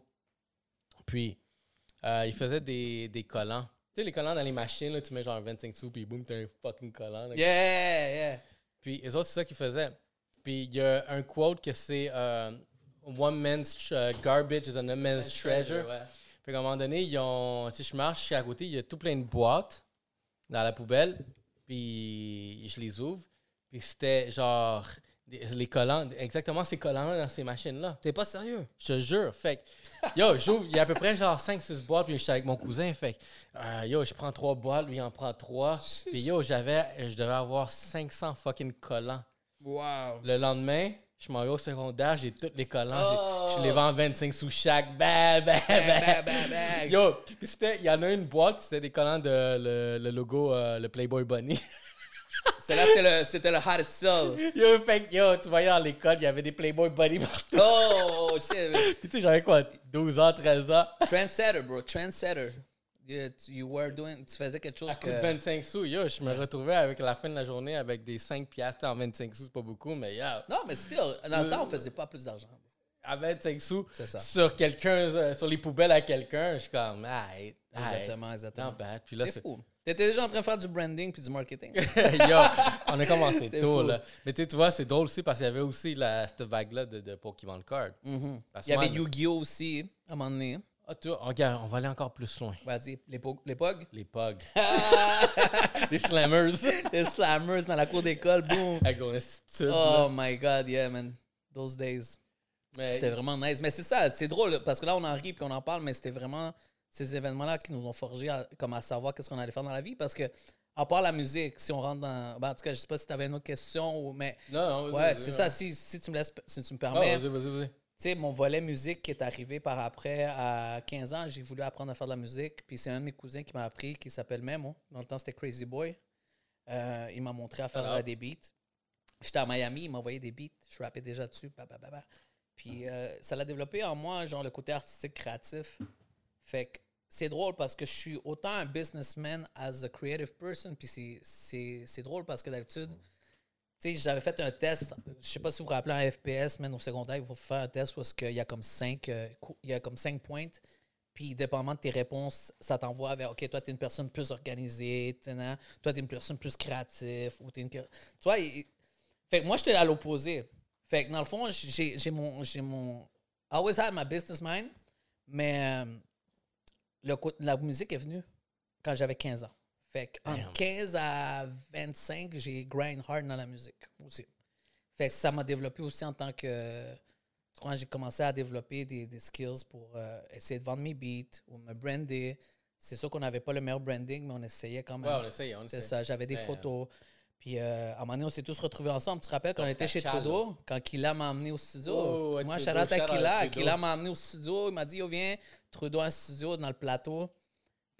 Puis, euh, il faisait des, des collants. Tu sais, les collants dans les machines, là, tu mets genre 25 sous, puis boum, t'as un fucking collant. yeah, yeah. Puis, les autres, c'est ça qu'ils faisaient. Puis, il y a un quote que c'est euh, One man's uh, garbage is another man's treasure. Ouais. Fait qu'à un moment donné, ils ont, tu sais, je marche, je suis à côté, il y a tout plein de boîtes dans la poubelle, puis je les ouvre, puis c'était genre les collants, exactement ces collants-là dans ces machines-là. T'es pas sérieux? Je te jure. Fait que, yo, j'ouvre, il y a à peu près genre 5-6 boîtes, puis je suis avec mon cousin. Fait que, euh, yo, je prends 3 boîtes, lui il en prend 3. Puis yo, j'avais, je devais avoir 500 fucking collants. Wow. Le lendemain, je m'en vais au secondaire, j'ai tous les collants. Je les vends 25 sous chaque. Bah, bah, bah. Yo, puis c'était, il y en a une boîte, c'était des collants de le, le logo, euh, le Playboy Bunny. C'est là c'était le, c'était le hottest sell. Yo, fait yo, tu voyais à l'école, il y avait des Playboy Bunny partout. Oh, shit. puis tu sais, j'avais quoi, 12 ans, 13 ans? Trendsetter, bro, trendsetter. You, were doing, tu faisais quelque chose à que... 25 sous, yo, je me retrouvais avec la fin de la journée avec des 5 piastres en 25 sous, c'est pas beaucoup, mais yo. Non, mais still, dans le temps, on faisait pas plus d'argent. À 25 sous, sur quelqu'un, euh, sur les poubelles à quelqu'un, je suis comme, ah, Exactement, exactement. Puis là, c'est fou. T'étais déjà en train de faire du branding puis du marketing. Yo, on a commencé tôt, là. Mais tu vois, c'est drôle aussi parce qu'il y avait aussi la, cette vague-là de, de, Pokémon Card. Mm-hmm. Il y avait Yu-Gi-Oh! aussi, à un moment donné. Ah, tu vois, regarde, on va aller encore plus loin. Vas-y, les, po les POG? Les slammers. les slammers dans la cour d'école, boum. Avec ton institut. Oh my God, yeah, man. Those days. C'était vraiment nice. Mais c'est ça, c'est drôle parce que là, on en rit puis on en parle, mais c'était vraiment ces événements-là qui nous ont forgé à, comme à savoir qu'est-ce qu'on allait faire dans la vie parce que à part la musique, si on rentre dans. Ben, en tout cas, je sais pas si tu avais une autre question, ou, mais. Non, non, Ouais, c'est ça. Si, si, tu me laisses, si tu me permets. vas-y, vas-y, vas-y. Tu sais, mon volet musique qui est arrivé par après, à 15 ans, j'ai voulu apprendre à faire de la musique. Puis c'est un de mes cousins qui m'a appris, qui s'appelle Memo. Dans le temps, c'était Crazy Boy. Euh, il m'a montré à faire des beats. J'étais à Miami, il m'a envoyé des beats. Je rappais déjà dessus. Puis euh, ça l'a développé en moi, genre le côté artistique créatif. Fait que c'est drôle parce que je suis autant un businessman as a creative person. Puis c'est drôle parce que d'habitude, tu sais, j'avais fait un test. Je sais pas si vous vous rappelez un FPS, mais au secondaire, il faut faire un test où il y a comme cinq, euh, il y a comme cinq points. Puis, dépendamment de tes réponses, ça t'envoie vers OK, toi, tu es une personne plus organisée, toi, tu es une personne plus créative. Ou. Tu vois, fait moi, j'étais à l'opposé. Fait que dans le fond, j'ai mon, mon. I always had my business mind, mais. Euh, la musique est venue quand j'avais 15 ans. Fait que entre 15 à 25, j'ai grind hard dans la musique aussi. Fait que ça m'a développé aussi en tant que. Quand j'ai commencé à développer des, des skills pour euh, essayer de vendre mes beats ou me brander. C'est sûr qu'on n'avait pas le meilleur branding, mais on essayait quand même. Ouais, on essayait, on C'est ça, j'avais des photos. Puis euh, à un moment donné, on s'est tous retrouvés ensemble. Tu te rappelles quand on était chez Trudeau, quand Kila m'a amené au studio? Oh, Moi, Charlotte Kila, Kila m'a amené au studio. Il m'a dit, yo, viens, Trudeau en studio dans le plateau.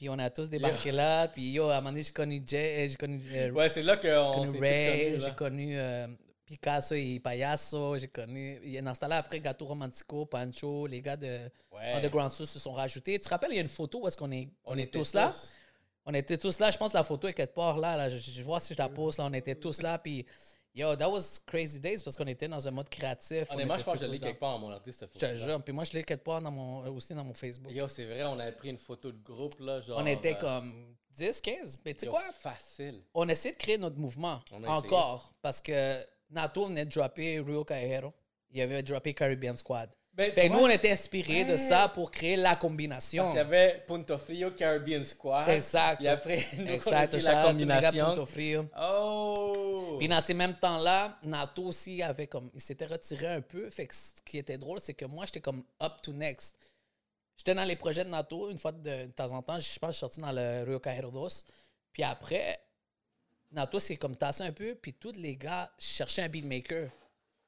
Puis on a tous débarqué là. Puis yo, à un moment donné, j'ai connu Jay. Euh, j'ai connu, euh, ouais, c'est là qu'on s'est Ray. J'ai connu euh, Picasso et Payaso. J'ai connu. Dans ce temps-là, après, Gato Romantico, Pancho, les gars de Underground Source se sont rajoutés. Tu te rappelles, il y a une photo où est-ce qu'on est, on, est tous là? On était tous là. Je pense que la photo est quelque part là. là. Je, je, vois si je la pose là. On était tous là. Puis Yo, that was crazy days parce qu'on était dans un mode créatif. Honnêtement, je pense que je l'ai quelque part dans mon artiste. Je te jure. Puis moi, je l'ai quelque part dans mon, aussi dans mon Facebook. Yo, c'est vrai, on avait pris une photo de groupe. là. Genre, on était euh, comme 10, 15. Mais tu sais quoi? Facile. On essaie de créer notre mouvement encore. Parce que Nato venait de dropper Rio Cajero. Il avait droppé Caribbean Squad. Ben, fait nous, on était inspirés de ça pour créer la combinaison. Parce qu'il y avait Punto Frio, Caribbean Squad. Exact. Et après, nous, exact. la combinaison. Punto Frio. Oh! Puis dans ces mêmes temps-là, Nato aussi avait comme... Il s'était retiré un peu. Fait que ce qui était drôle, c'est que moi, j'étais comme up to next. J'étais dans les projets de Nato une fois de, temps en temps. Je sais pas, je suis sorti dans le Rio Cajeros. Puis après, Nato s'est comme tassé un peu. Puis tous les gars cherchaient un beatmaker.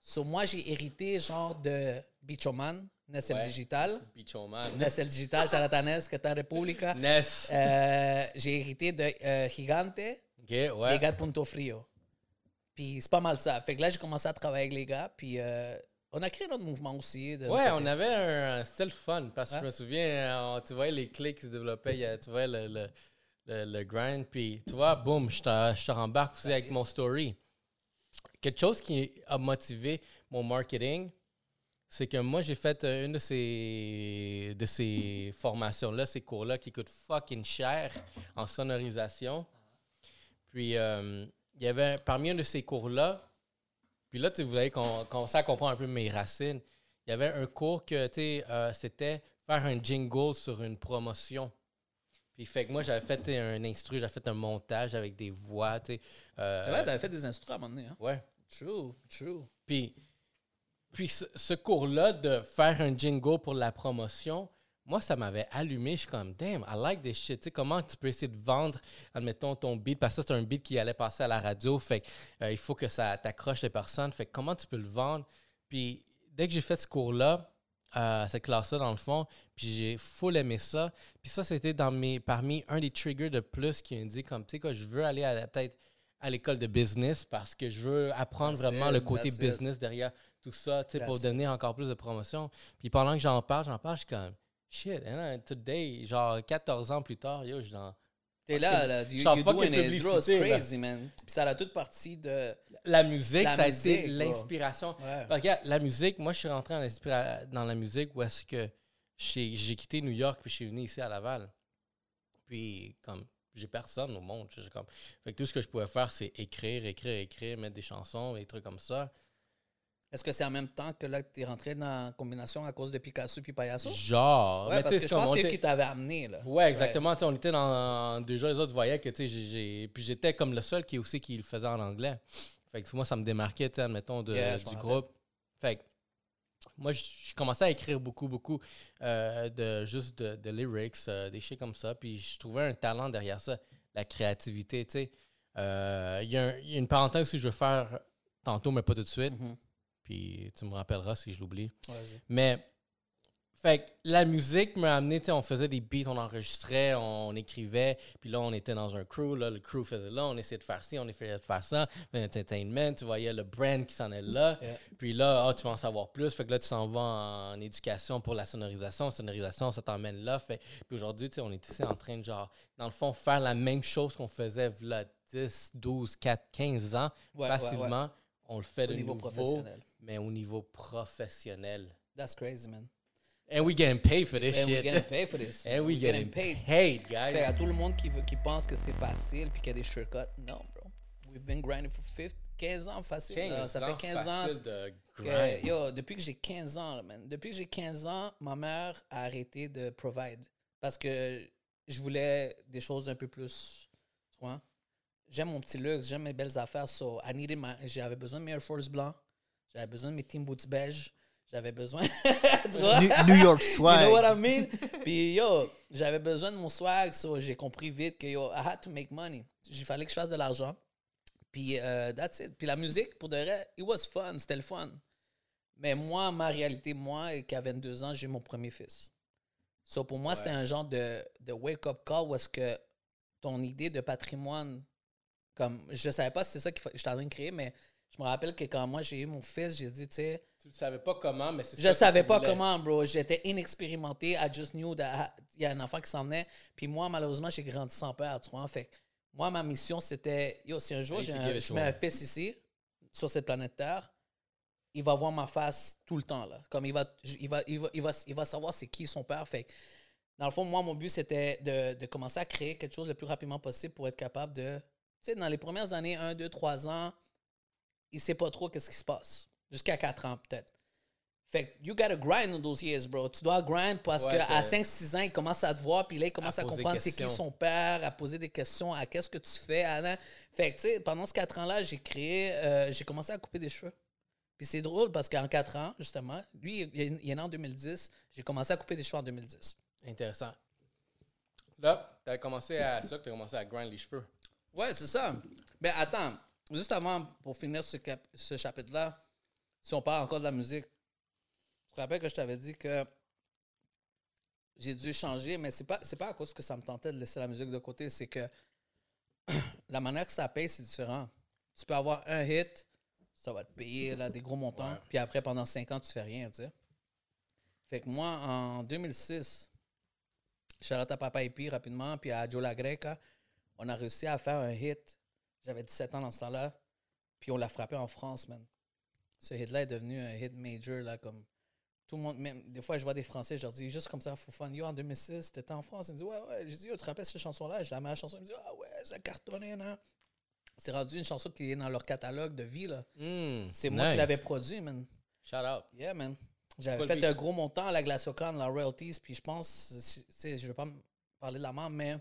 So, moi, j'ai hérité genre de Bichoman, Nessel Digital. Bichoman. Nessel Digital, Charatanes, Catan República. Ness. Euh, j'ai hérité de euh, Gigante. OK, ouais. Les gars de Punto Frio. Puis c'est pas mal ça. Fait que là, j'ai commencé à travailler avec les gars. Puis euh, on a créé notre mouvement aussi. ouais, on avait un style fun. Parce que je me souviens, tu vois les clics qui se développaient. Tu vois le, le, le, grind. Puis tu vois, boum, je te rembarque aussi avec mon story quelque chose qui a motivé mon marketing, c'est que moi, j'ai fait euh, une de ces, de ces formations-là, ces cours-là qui coûtent fucking cher en sonorisation. Puis, euh, il y avait parmi un de ces cours-là, puis là, vous avez commencé à comprendre un peu mes racines. Il y avait un cours que, tu euh, c'était faire un jingle sur une promotion. Puis fait que moi, j'avais fait un instru, j'avais fait un montage avec des voix, tu sais. c'est vrai, t'avais fait des instrus à un moment donné, hein? Ouais. True, true. Puis, puis ce, cours-là de faire un jingle pour la promotion, moi, ça m'avait allumé. Je suis comme, damn, I like this shit. Tu sais, comment tu peux essayer de vendre, admettons, ton beat, parce que c'est un beat qui allait passer à la radio, fait euh, faut que ça t'accroche les personnes. Fait que comment tu peux le vendre? Puis, dès que j'ai fait ce cours-là, euh, cette classe-là, dans le fond, puis j'ai full aimé ça. Puis ça, c'était dans mes, parmi un des triggers de plus qui me dit, comme, tu sais, quoi, je veux aller à peut-être à l'école de business parce que je veux apprendre vraiment le côté business derrière tout ça, tu sais, pour donner encore plus de promotion. Puis pendant que j'en parle, j'en parle, je suis comme, shit, hein, today, genre 14 ans plus tard, yo, je suis dans. T'es là, là, you, you doing it, crazy, man. Puis ça a toute partie de... La musique, ça a été l'inspiration. Regarde, la musique, moi, je suis rentré dans la musique où est-ce que j'ai quitté New York puis je suis venu ici à Laval. Puis, comme, j'ai personne au monde. Comme... Fait que tout ce que je pouvais faire, c'est écrire, écrire, écrire, mettre des chansons, des trucs comme ça. Est-ce que c'est en même temps que là, tu es rentré dans la combinaison à cause de Picasso puis Payasso? Genre. Ouais, parce que je pense que c'est qui t'avait amené. Là. Ouais, exactement. On était dans. Déjà, les autres voyaient que. Puis j'étais comme le seul qui aussi qui le faisait en anglais. Fait que moi, ça me démarquait, admettons, de, du groupe. Fait que moi, je commençais à écrire beaucoup, beaucoup euh, de juste de, lyrics, euh, des shit comme ça. Puis je trouvais un talent derrière ça, la créativité, tu sais. Euh, il y, a une parenthèse que je veux faire tantôt, mais pas tout de suite. Mm-hmm. Puis tu me rappelleras si je l'oublie. mais fait que la musique m'a amené, tu sais, on faisait des beats, on enregistrait, on, écrivait, puis là, on était dans un crew, là, le crew faisait là, on essayait de faire ci, on essayait de faire ça, l'entertainment, tu voyais le brand qui s'en est là, puis là, oh, tu vas en savoir plus, fait que là, tu s'en vas en, éducation pour la sonorisation, sonorisation, ça t'emmène là, fait, puis aujourd'hui, tu sais, on est ici en train de, genre, dans le fond, faire la même chose qu'on faisait, là, 10, 12, 4, 15 ans, facilement, on le fait au de niveau professionnel. Mais au niveau professionnel. That's crazy, man. And we getting paid for this And shit. we getting paid for this. And we getting, getting paid. paid, guys. Fait à tout le monde qui, veut, qui pense que c'est facile puis qu'il y a des shortcuts, non, bro. We've been grinding for 50, 15 ans facile. 15 ça fait 15 ans. De yo, depuis que j'ai 15 ans, man, depuis que j'ai 15 ans, ma mère a arrêté de provide parce que je voulais des choses un peu plus, tu vois. J'aime mon petit luxe, j'aime mes belles affaires. So, I needed my, j'avais besoin de mes Air Force blancs, j'avais besoin de mes Team Boots beige, j'avais besoin. New, York swag. You know what I mean? Puis yo, j'avais besoin de mon swag, so j'ai compris vite que yo, I had to make money. Il fallait que je fasse de l'argent. Puis uh, that's it. Puis la musique, pour de vrai, it was fun, c'était le fun. Mais moi, ma réalité, moi, qui a 22 ans, j'ai mon premier fils. So pour moi, c'était un genre de, de wake-up call où est-ce que ton idée de patrimoine, comme je savais pas si c'est ça que j'étais en train de créer, mais je me rappelle que quand moi j'ai eu mon fils, j'ai dit, tu sais. Tu ne savais pas comment, mais c'est Je ne savais pas comment, bro. J'étais inexpérimenté. I just knew that il y a un enfant qui s'en venait. Puis moi, malheureusement, j'ai grandi sans père, tu vois. Fait moi, ma mission, c'était, yo, si un jour je mets un fils ici, sur cette planète Terre, il va voir ma face tout le temps, là. Comme il va, il va, il va, il va, il va savoir c'est qui son père. Fait dans le fond, moi, mon but, c'était de, de, commencer à créer quelque chose le plus rapidement possible pour être capable de. Tu sais, dans les premières années, 1, 2, 3 ans, il sait pas trop qu'est-ce qui se passe. Jusqu'à 4 ans, peut-être. Fait que you gotta grind in those years, bro. Tu dois grind parce qu'à 5-6 ans, il commence à te voir, puis là, il commence à, comprendre c'est qui son père, à poser des questions, à qu'est-ce que tu fais. À... Fait que, tu sais, pendant ces 4 ans-là, j'ai créé, euh, j'ai commencé à couper des cheveux. Puis c'est drôle parce qu'en 4 ans, justement, lui, il est né en 2010, j'ai commencé à couper des cheveux en 2010. Intéressant. Là, tu as commencé à ça, tu as commencé à grind les cheveux. Ouais, c'est ça. Mais attends, juste avant, pour finir ce, ce chapitre-là, si on parle encore de la musique, tu te rappelles que je t'avais dit que j'ai dû changer, mais c'est pas, pas à cause que ça me tentait de laisser la musique de côté, c'est que la manière que ça paye, c'est différent. Tu peux avoir un hit, ça va te payer là, des gros montants, puis après, pendant cinq ans, tu fais rien, tu sais. Fait que moi, en 2006, Charlotte à Papa Epi rapidement, puis à Joe La Greca, on a réussi à faire un hit. J'avais 17 ans dans ce temps-là, puis on l'a frappé en France, man. Ce hit-là est devenu un hit major, là, comme tout le monde, même des fois, je vois des Français, je leur dis juste comme ça, fou fun. Yo, en 2006, t'étais en France. Ils me disent, ouais, ouais. Je dis, yo, tu te rappelles cette chanson-là? Je la mets la chanson. Ils me disent, ah ouais, ça cartonnait, non? C'est rendu une chanson qui est dans leur catalogue de vie, là. Hmm, c'est moi qui l'avais produit, man. Shout out. Yeah, man. J'avais fait un gros montant à la Glaciocon, la royalties, puis je pense, tu sais, je vais pas parler de la mort, mais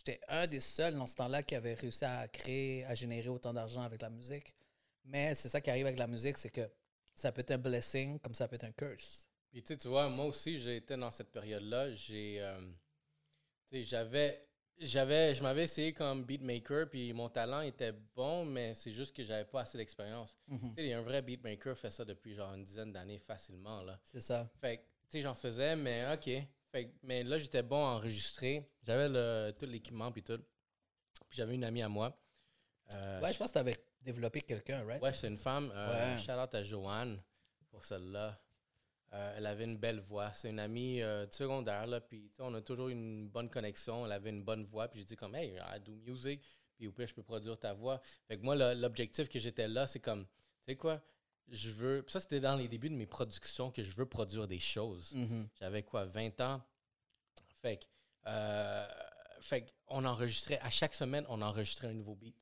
j'étais un des seuls dans ce temps-là qui avait réussi à créer, à générer autant d'argent avec la musique. Mais c'est ça qui arrive avec la musique, c'est que ça peut être un blessing comme ça peut être un curse. Puis tu vois, moi aussi, j'ai été dans cette période-là. J'ai, euh, j'avais, j'avais, je m'avais essayé comme beatmaker, puis mon talent était bon, mais c'est juste que j'avais pas assez d'expérience. Sais, un vrai beatmaker fait ça depuis genre une dizaine d'années facilement là. C'est ça. Fait tu sais, j'en faisais, mais ok. Fait mais là, j'étais bon à enregistrer. J'avais le, tout l'équipement puis tout. Puis j'avais une amie à moi. Euh, ouais, je pense que tu avais développé quelqu'un, right? Ouais, c'est une femme. Euh, Shout out à Joanne pour celle-là. Euh, elle avait une belle voix. C'est une amie euh, de secondaire, là, puis on a toujours une bonne connexion. Elle avait une bonne voix, puis j'ai dit comme, hey, I do music, puis au pire, je peux produire ta voix. Fait que moi, l'objectif que j'étais là, c'est comme, tu sais quoi, je veux. Ça, c'était dans les débuts de mes productions que je veux produire des choses. Mm-hmm. J'avais quoi, 20 ans? Fait que, euh, fait on enregistrait, à chaque semaine, on enregistrait un nouveau beat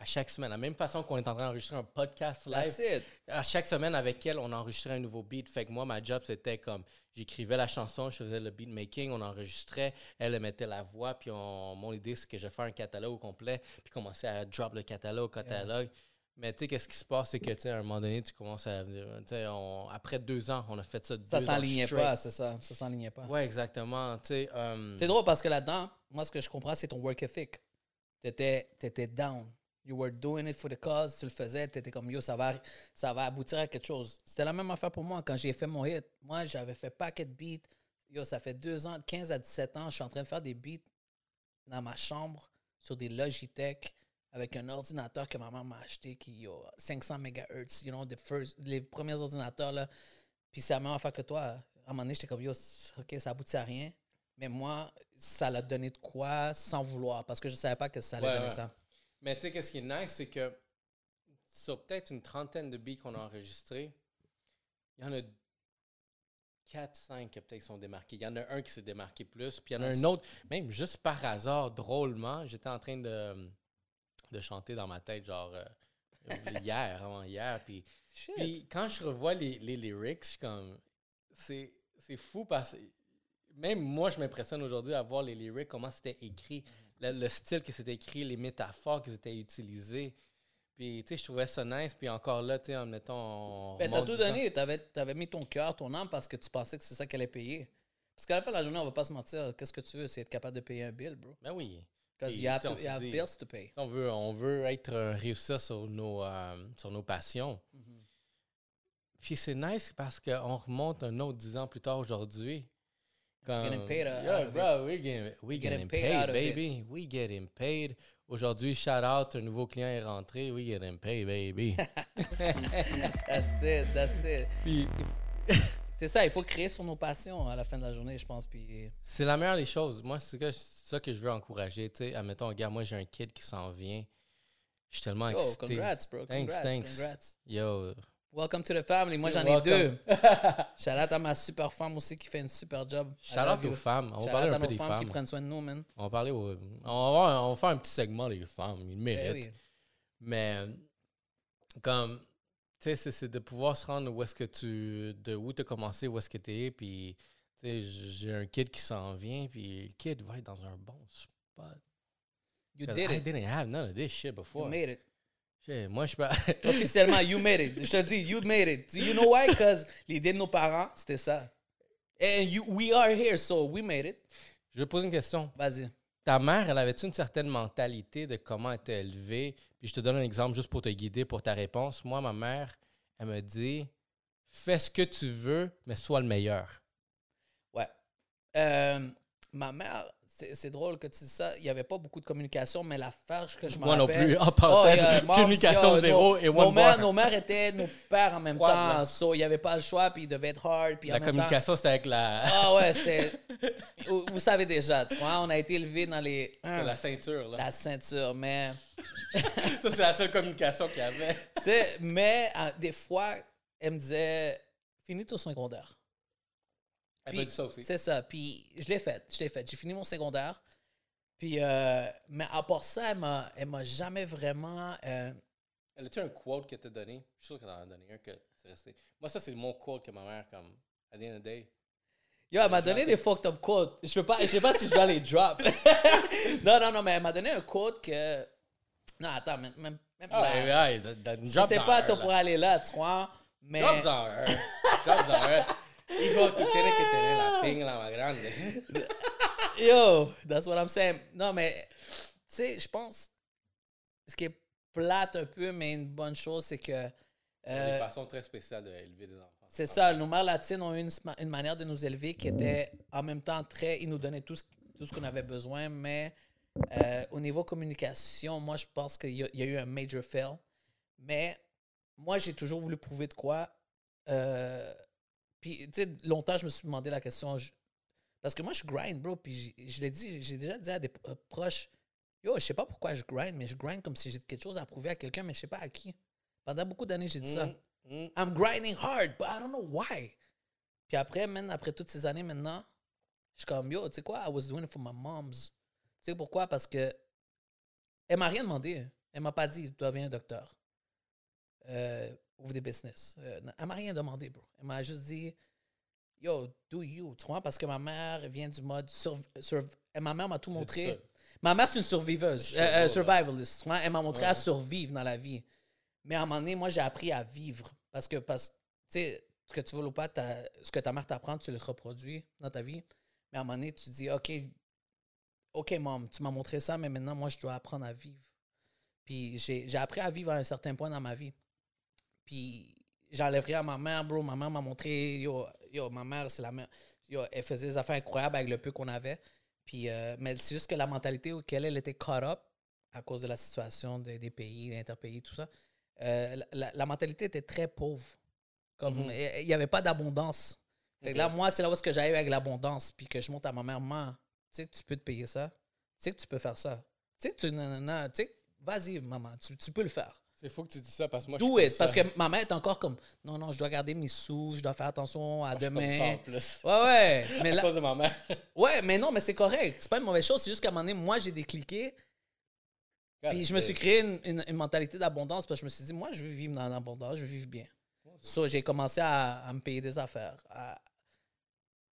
à chaque semaine. La même façon qu'on est en train d'enregistrer un podcast live, à chaque semaine avec elle, on enregistrait un nouveau beat. Fait que moi, ma job, c'était comme j'écrivais la chanson, je faisais le beat making, on enregistrait, elle mettait la voix, puis on, mon idée, c'est que je fais un catalogue au complet, puis commencer à drop le catalogue, catalogue. Mais tu sais, qu'est-ce qui se passe, c'est que, tu sais, à un moment donné, tu commences à. après deux ans, on a fait ça Ça s'enlignait pas, c'est ça. Ça s'enlignait pas. Ouais, exactement. Euh, c'est drôle parce que là-dedans, moi, ce que je comprends, c'est ton work ethic. T'étais étais down. You were doing it for the cause, tu le faisais, tu étais comme yo, ça va, ça va aboutir à quelque chose. C'était la même affaire pour moi quand j'ai fait mon hit. Moi, j'avais fait paquet de beats. Yo, ça fait deux ans, 15 à 17 ans, je suis en train de faire des beats dans ma chambre sur des Logitech avec un ordinateur que ma mère m'a acheté qui a 500 MHz, you know, the first, les premiers ordinateurs là. Puis c'est la même affaire que toi. À un moment donné, j'étais comme yo, ok, ça aboutit à rien. Mais moi, ça l'a donné de quoi sans vouloir? Parce que je savais pas que ça allait donner ça. Mais tu sais, qu'est-ce qui est nice, c'est que sur peut-être une trentaine de beats qu'on a enregistrés, il y en a 4-5 qui peut-être sont démarqués. Il y en a un qui s'est démarqué plus, puis il y en a un autre, même juste par hasard, drôlement, j'étais en train de, de chanter dans ma tête, genre euh, hier, avant hier, puis, puis quand je revois les, les lyrics, je suis comme, c'est, c'est fou parce que même moi, je m'impressionne aujourd'hui à voir les lyrics, comment c'était écrit le, style qui s'était écrit, les métaphores qui étaient utilisées. Puis, tu sais, je trouvais ça nice. Puis encore là, tu sais, en mettant. Ben, t'as tout donné. T'avais, avais mis ton cœur, ton âme parce que tu pensais que c'est ça qu'elle allait payer. Parce qu'à la fin de la journée, on va pas se mentir. Qu'est-ce que tu veux? C'est être capable de payer un bill, bro. Ben oui. Parce qu'il y a bills to pay. On veut, on veut être euh, réussi sur nos, euh, sur nos passions. Mm-hmm. Puis c'est nice parce qu'on remonte un autre dix ans plus tard aujourd'hui. Getting paid out yeah, bro, we getting, we getting, paid, baby. We getting paid. Aujourd'hui, shout out, un nouveau client est rentré. We getting paid, baby. that's it, that's it. c'est ça, il faut créer sur nos passions à la fin de la journée, je pense. Puis... C'est la meilleure des choses. Moi, c'est ça que je veux encourager. Tu sais, admettons, regarde, moi, j'ai un kid qui s'en vient. Je suis tellement excité. congrats, bro. Thanks, thanks. Congrats. Yo, Welcome to the family. Moi, j'en ai deux. Shout out à ma super femme aussi qui fait une super job. Shout out aux femmes. On va parler un peu des femmes. qui prennent soin de nous, man. On va parler On va, on va faire un petit segment des femmes. Ils ben méritent. Mais, comme, tu sais, c'est de pouvoir se rendre où est-ce que tu. de où tu as commencé, où est-ce que tu es. Puis, tu sais, j'ai un kid qui s'en vient. Puis, le kid va être dans un bon spot. You did I it. didn't have none of this shit before. You made it moi, je pas. Officiellement, you made it. Je te dis, you made it. You know why? Because l'idée de nos parents, c'était ça. And you, we are here, so we made it. Je vais poser une question. Vas-y. Ta mère, elle avait une certaine mentalité de comment elle était élevée? Puis je te donne un exemple juste pour te guider pour ta réponse. Moi, ma mère, elle me dit fais ce que tu veux, mais sois le meilleur. Ouais. Euh, ma mère, c'est drôle que tu dis ça. Il n'y avait pas beaucoup de communication, mais l'affaire que je me Moi non plus. En parenthèse, oh, communication zéro et one nos mères, nos mères étaient nos pères en même temps. So, il n'y avait pas le choix, puis il devait être hard. Puis la communication, c'était avec la... Ah ouais, c'était... vous, savez déjà, tu vois, on a été élevés dans les... la ceinture, là. La ceinture, mais... ça, c'est la seule communication qu'il y avait. mais euh, des fois, elle me disait, finis ton secondaire. C'est ça. Puis je l'ai fait. Je l'ai fait. J'ai fini mon secondaire. Puis, euh, mais à part ça, elle m'a jamais vraiment. Euh... Elle a-tu un quote qu'elle t'a donné? Je suis sûr qu'elle en a donné un que c'est resté. Moi, ça, c'est mon quote que ma mère, comme, à the end of the day. Yo, elle m'a donné des fucked up quotes. Je sais pas, je sais pas si je dois les drop. non, non, non, mais elle m'a donné un quote que. Non, attends, même. même, ah, là, je sais pas si on pourrait aller là, tu crois. Mais. Un. Drop en un. Hijo, tú tienes que tener la pingla más grande. Yo, that's what I'm saying. Non, mais, tu sais, je pense, ce qui est plate un peu, mais une bonne chose, c'est que. Euh, Il y a des façons très spéciales d'élever des enfants. C'est ça, nos mères latines ont eu une, une, manière de nous élever qui était en même temps très. Ils nous donnaient tout ce, tout ce qu'on avait besoin, mais euh, au niveau communication, moi, je pense qu'il y, y, a eu un major fail. Mais moi, j'ai toujours voulu prouver de quoi. Euh, puis, tu sais, longtemps, je me suis demandé la question. parce que moi, je grind, bro. Puis, je, l'ai dit, j'ai déjà dit à des euh, proches, yo, je sais pas pourquoi je grind, mais je grind comme si j'ai quelque chose à prouver à quelqu'un, mais je sais pas à qui. Pendant beaucoup d'années, j'ai dit ça. Mm, mm. I'm grinding hard, but I don't know why. Puis après, même après toutes ces années maintenant, je suis comme, yo, tu sais quoi, I was doing it for my moms. Tu sais pourquoi? Parce que elle m'a rien demandé. Elle m'a pas dit, tu dois devenir un docteur. Euh, ouvre des business. Euh, elle m'a rien demandé, bro. Elle m'a juste dit, yo, do you, tu vois, parce que ma mère vient du mode sur, ma mère m'a tout montré. Ma mère, c'est une surviveuse, euh, euh, survivalist. Tu vois? Elle m'a montré à survivre dans la vie. Mais à un moment donné, moi, j'ai appris à vivre. Parce que, parce, tu sais, ce que tu veux ou pas, ce que ta mère t'apprend, tu le reproduis dans ta vie. Mais à un moment donné, tu dis, OK, OK, maman, tu m'as montré ça, mais maintenant, moi, je dois apprendre à vivre. Puis j'ai appris à vivre à un certain point dans ma vie. Puis j'enlèverais à ma mère, bro. Ma mère m'a montré, yo, yo, ma mère, c'est la mère. Yo, elle faisait des affaires incroyables avec le peu qu'on avait. Puis, euh, mais c'est juste que la mentalité qu'elle elle était caught up à cause de la situation des pays, interpays, tout ça. Euh, la, mentalité était très pauvre. Comme mm-hmm. il n'y avait pas d'abondance. là, moi, c'est là où que j'arrive avec l'abondance, puis que je monte à ma mère, maman, tu sais que tu peux te payer ça, tu sais que tu peux faire ça, tu sais que tu, tu sais, vas-y, maman, tu, tu peux le faire. C'est fou que tu dis ça parce que moi, Do it, parce que ma mère est encore comme non, non, je dois garder mes sous, je dois faire attention à demain. Je plus. Ouais, ouais. Mais à cause de ma mère. ouais, mais non, mais c'est correct. C'est pas une mauvaise chose. C'est juste qu'à un moment donné, moi, j'ai décliqué. Puis je me suis créé une, une, mentalité d'abondance parce que je me suis dit, moi, je veux vivre dans l'abondance, je veux vivre bien. So, j'ai commencé à, à, me payer des affaires.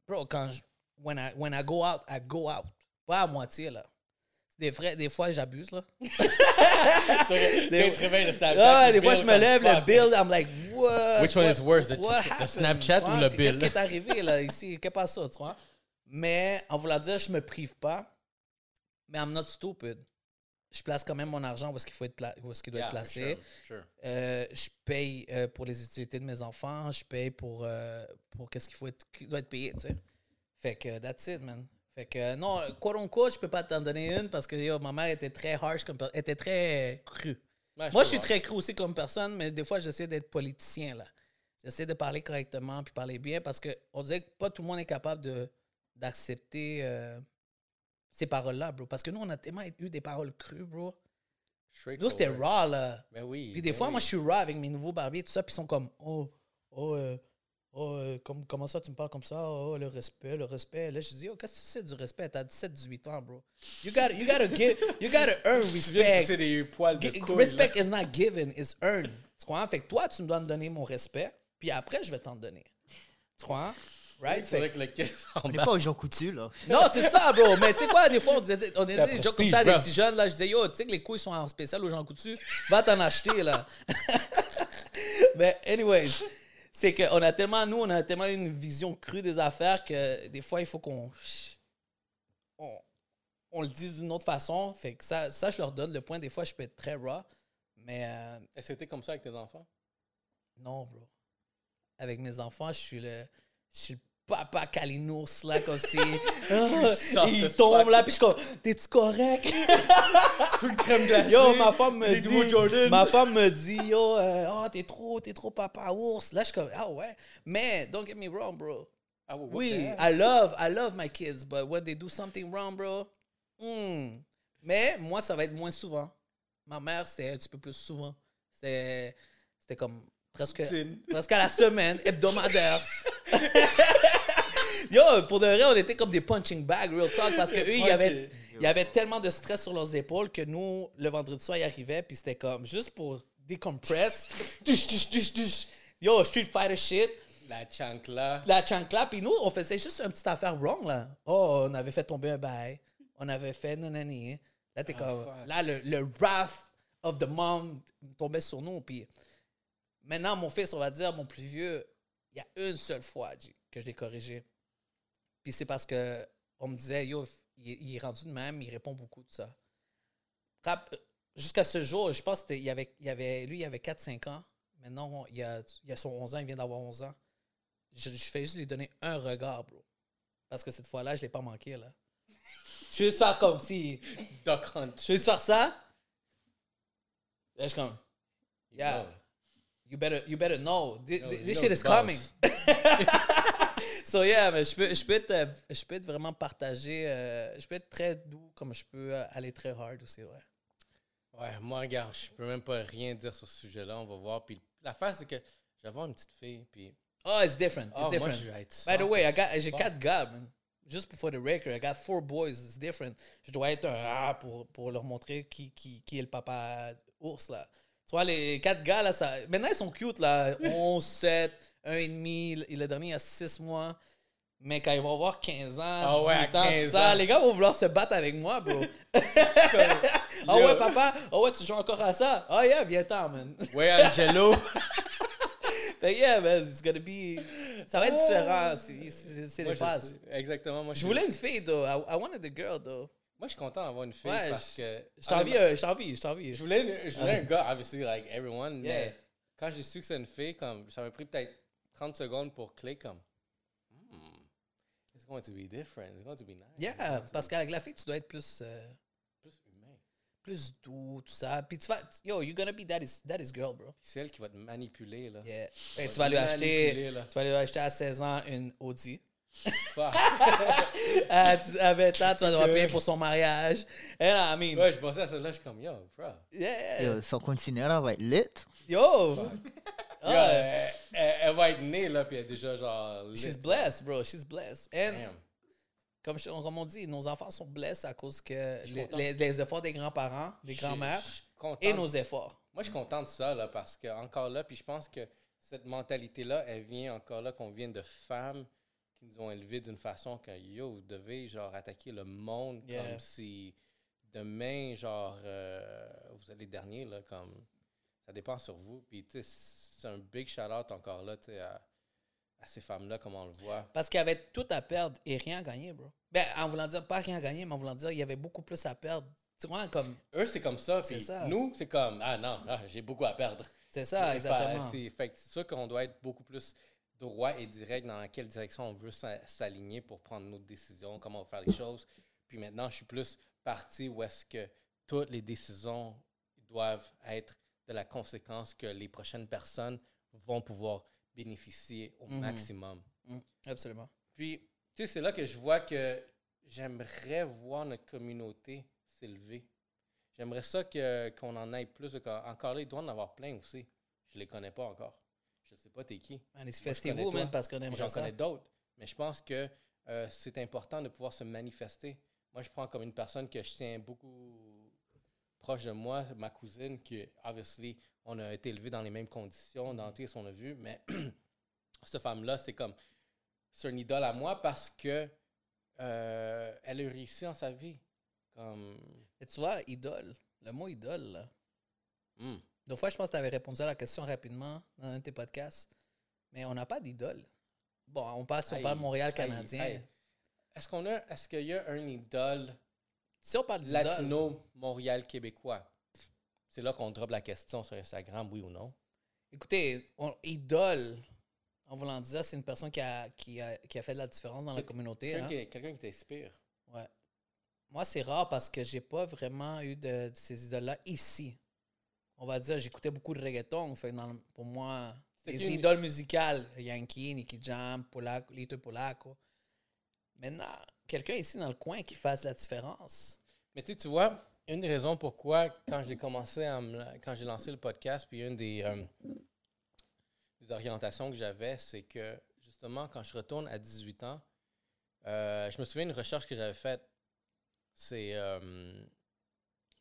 Bro, quand je, when, I, when I go out, I go out. Pas à moitié, là. Des, frais, des fois, j'abuse, là. des, Snapchat, des fois, je me lève, le build, I'm like, what? Which one is worse, the, Snapchat ou le build? Qu'est-ce qui est arrivé, là, ici? Qu'est-ce qui passe ça, tu vois? Mais, en voulant dire, je me prive pas. Mais I'm not stupid. Je place quand même mon argent où est-ce qu'il faut être où est-ce qu'il doit être placé. Euh, je paye euh, pour les utilités de mes enfants. Je paye pour, euh, pour qu'est-ce qu'il faut être, doit être payé, tu sais. Fait que, that's it, man. Fait que non, quote unquote, je peux pas t'en donner une parce que ma mère était très harsh, comme, était très crue. Moi, je suis très cru aussi comme personne, mais des fois, j'essaie d'être politicien, là. J'essaie de parler correctement puis parler bien parce qu'on disait que pas tout le monde est capable de, d'accepter euh, ces paroles-là, bro. Parce que nous, on a tellement eu des paroles crues, bro. Nous, c'était raw, là. Ben oui. Puis des ben fois, oui. moi, je suis raw avec mes nouveaux barbiers, tout ça, puis ils sont comme, oh, oh, euh, oh euh, comme- comment ça, tu me parles comme ça? Oh, le respect, le respect. Là, je dis, oh, qu'est-ce que tu sais du respect? T'as 17, 18 ans, bro. You gotta, you gotta give, you gotta earn respect. des poils de couille, respect là. is not given, it's earned. Tu comprends? Fait que toi, tu me dois me donner mon respect, puis après, je vais t'en donner. Tu comprends? Right? Fait faudrait que le On n'est pas aux gens coutus, là. non, c'est ça, bro. Mais tu sais quoi, des fois, on disait, on disait des jokes comme ça à des petits jeunes. Là, je disais, yo, tu sais que les couilles sont en spécial aux gens coutus. Va t'en acheter, là. Mais, anyways, c'est qu'on a tellement, nous, on a tellement une vision crue des affaires que des fois, il faut qu'on. On, on le dise d'une autre façon. Fait que ça, ça, je leur donne le point. Des fois, je peux être très raw. Mais euh, Est-ce que t'es comme ça avec tes enfants? non, bro. Avec mes enfants, je suis le. Je suis le papa calinours, là, comme si. Ah, il tombe là, puis je suis comme. T'es-tu correct? Toute crème glacée? Yo, ma femme me dit. Ma femme me dit, yo, euh, oh, t'es trop, t'es trop papa ours. Là, je suis comme, ah ouais. Mais, don't get me wrong, bro. Ah, Oui? I love, I love my kids, but when they do something wrong, bro? hmm. Mais moi, ça va être moins souvent. Ma mère, c'était un petit peu plus souvent. C'était comme presque, presque à la semaine, hebdomadaire. Yo, pour de vrai, on était comme des punching bags, real talk, parce que eux, il y avait, il y avait tellement de stress sur leurs épaules que nous, le vendredi soir, ils arrivaient, puis c'était comme juste pour décompress. Yo, Street Fighter shit La chancla. la chancla, puis nous, on faisait juste une petite affaire wrong, là. Oh, on avait fait tomber un bail. On avait fait nanani. Là, t'es Ah, comme... fuck. Là, le, le wrath of the mom tombait sur nous, puis... Maintenant, mon fils, on va dire, mon plus vieux, il y a une seule fois G, que je l'ai corrigé. Puis c'est parce que on me disait, yo, il, est- il est rendu de même, il répond beaucoup de ça. Rap- Jusqu'à ce jour, je pense qu'il y avait, il avait, lui, il avait 4-5 ans. Maintenant, il a, il a son 11 ans, il vient d'avoir 11 ans. Je, je fais juste lui donner un regard, bro. Parce que cette fois-là, je l'ai pas manqué, là. Je vais juste faire comme si... Duck Hunt. Je vais juste faire ça. Là, je suis comme... Yeah. No. You better, you better know. This, No, this he shit is coming. so yeah, mais je peux, je peux être, je peux être vraiment partagé. euh, je peux être très doux comme je peux euh, aller très hard aussi, ouais. Ouais, moi, regarde, je peux même pas rien dire sur ce sujet-là. On va voir. Puis l'affaire, c'est que j'avais une petite fille. Puis. Oh, it's different. It's Oh, moi, different. je vais être By the way, j'ai quatre gars, man. Juste pour the record, I got four boys. It's different. Je dois être un ah pour, pour leur montrer qui, qui, qui est le papa ours, là. Tu vois, les quatre gars, là, ça... maintenant, ils sont cute, là. 11, 7, 1,5. Et le dernier, il a 6 mois. Mais quand ils vont avoir 15 ans, Ah ouais, à 18 ans, tout 15 ça, ans. les gars vont vouloir se battre avec moi, bro. Ah Yo. ouais, papa? Ah ouais, tu joues encore à ça? Ah yeah, viens-t'en, man. Ouais, Angelo. Fait yeah, man, it's gonna be... Ça va être différent. C'est- les phases. Exactement. Moi, Je voulais une fille, though. I, I wanted a girl, though. Moi, je suis content d'avoir une fille Ouais, parce que. Je t'envie, je t'envie, je t'envie. Je voulais, je voulais un gars, obviously, like everyone, Yeah. mais quand j'ai su que c'est une fille, comme, ça m'a pris peut-être 30 secondes pour cliquer comme, hmm, it's going to be different, it's going to be nice. Yeah, parce be qu'avec la fille, tu dois être plus, euh, plus humain. plus doux, tout ça. Puis tu vas, yo, you're gonna be daddy's, daddy's girl, bro. C'est elle qui va te manipuler, là. Yeah. Fait que Va tu vas lui acheter, là. tu vas lui acheter à 16 ans une Audi. Fuck. à, dix- à 20 ans, tu vas devoir payer pour son mariage. And I mean, ouais, je pensais à celle-là, je suis comme, yo, bro. yeah. Yo, son continuera va être lit. Yo. Yo, Ah, elle, elle- elle va être née, là, puis elle est déjà genre. lit. she's blessed, bro. She's blessed. And Damn. comme, je- comme on dit, nos enfants sont blessed à cause que les, content. les- les efforts des grands-parents, des grands-mères et nos efforts. Moi, je suis content de ça, là, parce que, encore là, puis je pense que cette mentalité-là, elle vient encore là qu'on vient de femmes qui nous ont élevés d'une façon que, yo, vous devez, genre, attaquer le monde Yeah. comme si demain, genre, euh, vous êtes les derniers, là, comme, ça dépend sur vous. Puis, tu sais, c'est un big shout-out encore là, tu sais, à, à ces femmes-là, comme on le voit. Parce qu'il y avait tout à perdre et rien à gagner, bro. Ben, en voulant dire, pas rien à gagner, mais en voulant dire, il y avait beaucoup plus à perdre. Tu vois, comme, Eux, c'est comme ça, C'est puis ça. nous, c'est comme, ah non, ah, j'ai beaucoup à perdre. c'est ça, exactement. C'est fait que c'est sûr qu'on doit être beaucoup plus droit et direct dans quelle direction on veut s'a- s'aligner pour prendre nos décisions, comment on va faire les choses. Puis maintenant, je suis plus parti où est-ce que toutes les décisions doivent être de la conséquence que les prochaines personnes vont pouvoir bénéficier au Mhm. maximum. Mm, absolument. Puis, tu sais, c'est là que je vois que j'aimerais voir notre communauté s'élever. J'aimerais ça que, qu'on en ait plus. Encore là, il doit en avoir plein aussi. Je les connais pas encore. Je sais pas t'es qui. Manifestez-vous même parce qu'on aimerait J'en connais d'autres. Mais je pense que euh, c'est important de pouvoir se manifester. Moi, je prends comme une personne que je tiens beaucoup proche de moi, ma cousine, qui, obviously, on a été élevé dans les mêmes conditions, dans tout ce qu'on a vu, mais cette femme-là, c'est comme, c'est une idole à moi parce que euh, elle a réussi dans sa vie. Comme... Et tu vois, idole, le mot idole, là. Hmm. Deux fois, je pense que tu avais répondu à la question rapidement dans un de tes podcasts, mais on n'a pas d'idole. Bon, on passe, on parle Montréal canadien. Est-ce qu'on a, est-ce qu'il y a un idole si on parle latino Montréal québécois C'est là qu'on drop la question sur Instagram, oui ou non? Écoutez, idole, en voulant dire, c'est une personne qui a, qui a, qui a fait de la différence dans la communauté. Quelqu'un hein? qui t'inspire. Ouais. Moi, c'est rare parce que j'ai pas vraiment eu de, ces idoles-là ici. On va dire, j'écoutais beaucoup de reggaeton. Fait pour moi, les idoles musicales, Yankee, Nicky Jam, Polak, Lito Polako. Maintenant, quelqu'un ici dans le coin qui fasse la différence. Mais tu vois, une des raisons pourquoi, quand j'ai commencé à quand j'ai lancé le podcast, puis une des, euh, des orientations que j'avais, c'est que justement, quand je retourne à 18 ans, euh, je me souviens d'une recherche que j'avais faite. C'est. Euh,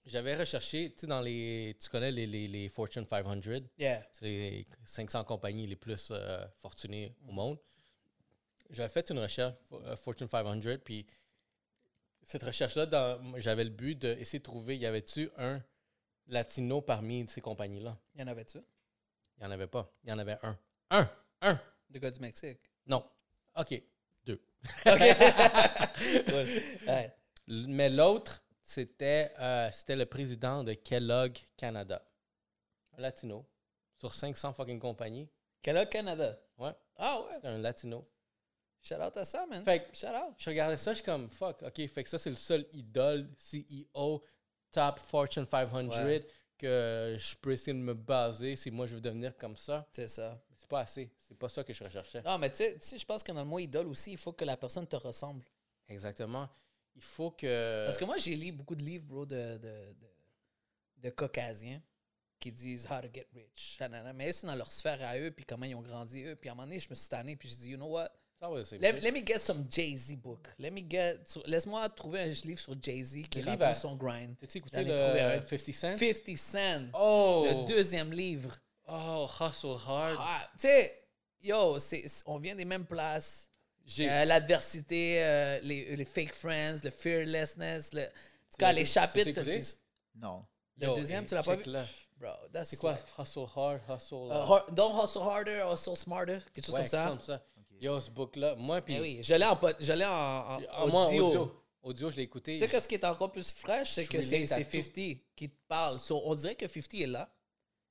j'avais recherché, tu sais, dans les. Tu connais les, les, les Fortune 500? Yeah. C'est les 500 compagnies les plus fortunées au monde. J'avais fait une recherche, Fortune 500, puis cette recherche-là, j'avais le but d'essayer de trouver, y avait-tu un latino parmi ces compagnies-là? Y en avait-tu? Il n'y en avait pas. Il y en avait un. Un! Un! De gars du Mexique? Non. OK. Deux. OK. Mais l'autre, c'était euh, c'était le président de Kellogg Canada. Un latino. Sur 500 fucking compagnies. Kellogg Canada? Ouais. Ah ouais? C'était un latino. Shout out à ça, man. Fait Shout out. Je regardais ça, je suis comme, fuck, OK, fait que ça, c'est le seul idole, CEO, top Fortune 500 que je peux essayer de me baser si moi je veux devenir comme ça. C'est ça. C'est pas assez. C'est pas ça que je recherchais. Non, mais tu sais, je pense que dans le mot idole aussi, il faut que la personne te ressemble. Exactement. Il faut que. Parce que moi, j'ai lu beaucoup de livres, bro, de, de, de, caucasiens qui disent how to get rich. Mais c'est dans leur sphère à eux, puis comment ils ont grandi eux. Puis à un moment donné, je me suis tanné, puis je dit, you know what? Let, let, me get some Jay-Z book. Let me get. Laisse-moi trouver un livre sur Jay-Z qui raconte son grind. T'as-tu écouté le 50 Cent? 50 Cent. Oh! Le deuxième livre. Oh, Hustle Hard. Ah, tu sais, yo, on vient des mêmes places. Euh, L'adversité, euh, les, les, fake friends, le fearlessness, le, en tout cas, les chapitres. Non. Le deuxième, tu l'as pas vu? Bro, C'est quoi? Hustle hard, hustle. Uh, don't hustle harder, hustle smarter. Quelque chose comme ça. Comme ça. Yo, ce book-là, moi, puis. Eh oui, je l'ai en, je en, en audio. audio. je l'ai écouté. Tu sais, ce qui est encore plus fraîche, c'est que c'est 50 qui te parle. So, on dirait que 50 est là.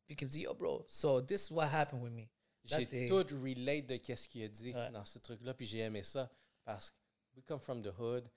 Puis qu'il me dit, yo, bro, so this is what happened with me. J'ai tout relate de qu'est-ce qu'il a dit dans ce truc-là, puis j'ai aimé ça. Parce que we come from the hood.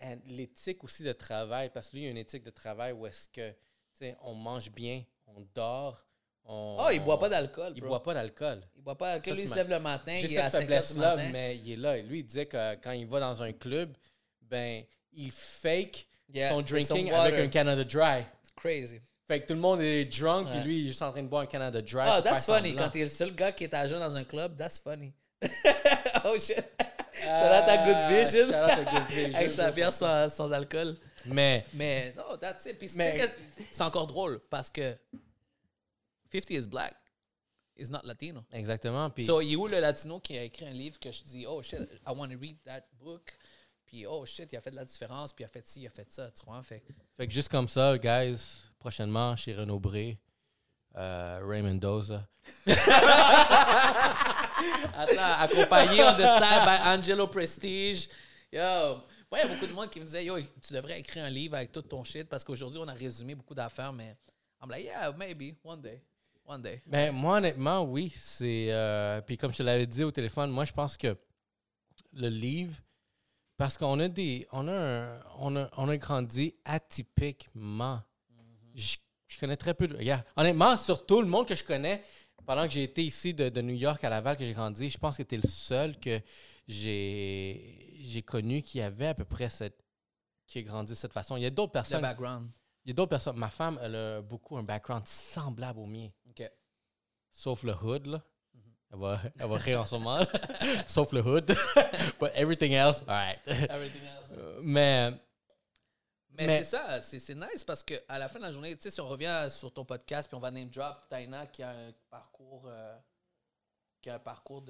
Et l'éthique aussi de travail, parce que lui, il y a une éthique de travail où est-ce que, tu sais, on mange bien, on dort, oh, il boit pas d'alcool. Il boit pas d'alcool. Il boit pas d'alcool. Lui, il se lève le matin. J'ai cette faiblesse-là, mais il est là. Lui, il disait que quand il va dans un club, ben, il fake son drinking avec un Canada Dry. Crazy. Fait que tout le monde est drunk, et lui, il est juste en train de boire un Canada Dry. Oh, that's funny. Quand t'es le seul gars qui est à jeun dans un club, that's funny. oh shit. shout out à Good Vision. Shout out à Good Vision. Avec sa bière sans, sans alcool. Mais. Mais, non, that's it. Puis, c'est encore drôle parce que 50 is black. Is not Latino. Exactement. Puis, so, il y a où le Latino qui a écrit un livre que je dis, oh shit, I want to read that book? Puis, oh shit, il a fait de la différence, puis il a fait ci, il a fait ça, tu vois. Fait, fait que juste comme ça, guys, prochainement chez Renaud Bré, euh, Raymond Doza. Attends, accompagné on the side by Angelo Prestige. Yo, moi, il y a beaucoup de monde qui me disait, yo, tu devrais écrire un livre avec tout ton shit parce qu'aujourd'hui, on a résumé beaucoup d'affaires, mais I'm like, yeah, maybe, one day. One day. Ben, moi, honnêtement, oui. C'est. Euh, puis comme je te l'avais dit au téléphone, moi, je pense que le livre. Parce qu'on a des. On a, on a, on a grandi atypiquement. Mm-hmm. je, connais très peu de. honnêtement, surtout le monde que je connais, pendant que j'ai été ici de, de, New York à Laval, que j'ai grandi, je pense que tu le seul que j'ai connu qui avait à peu près cette. qui a grandi de cette façon. Il y a d'autres personnes. background. Il y a d'autres personnes. Ma femme, elle a beaucoup un background semblable au mien. Sauf le hood, là. Elle va, elle va rire en ce moment. Sauf le hood. But everything else, all right. Everything else. Euh, Mais, Mais, Mais- c'est ça, c'est c'est nice parce qu'à la fin de la journée, tu sais, si on revient sur ton podcast puis on va name drop Taina qui a un parcours, euh, qui a un parcours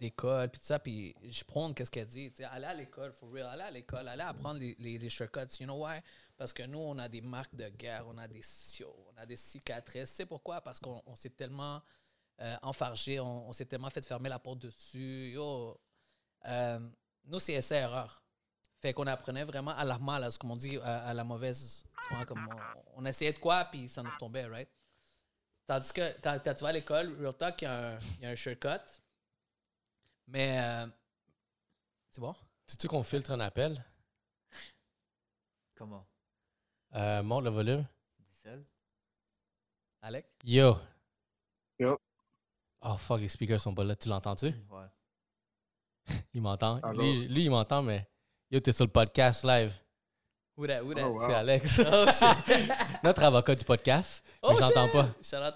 d'école puis tout ça, puis je prends qu'est-ce qu'elle dit. Aller à l'école, for real, aller à l'école, aller apprendre les, les, shortcuts. You know why? Parce que nous, on a des marques de guerre, on a des on a des cicatrices. C'est pourquoi? Parce qu'on on s'est tellement euh, enfargé, on, s'est tellement fait fermer la porte dessus. Yo, euh, nous, c'est essai-erreur. Fait qu'on apprenait vraiment à la mal, comme on dit, à, la mauvaise. Comme on, on essayait de quoi, puis ça nous retombait, right? Tandis que quand, quand tu vas à l'école, Real Talk, il y, a un- il y a un shortcut. Mais. euh, c'est bon? sais-tu qu'on filtre un appel? Comment? Euh, monte le volume. Diesel Alec? Yo. Yo. Oh fuck, les speakers sont pas là. Tu l'entends-tu? Ouais. Il m'entend. Lui, lui, il m'entend, mais yo, t'es sur le podcast live. Who that? Who that? Oh, wow. C'est Alex. Oh, shit. Notre avocat du podcast. Oh, mais j'entends pas.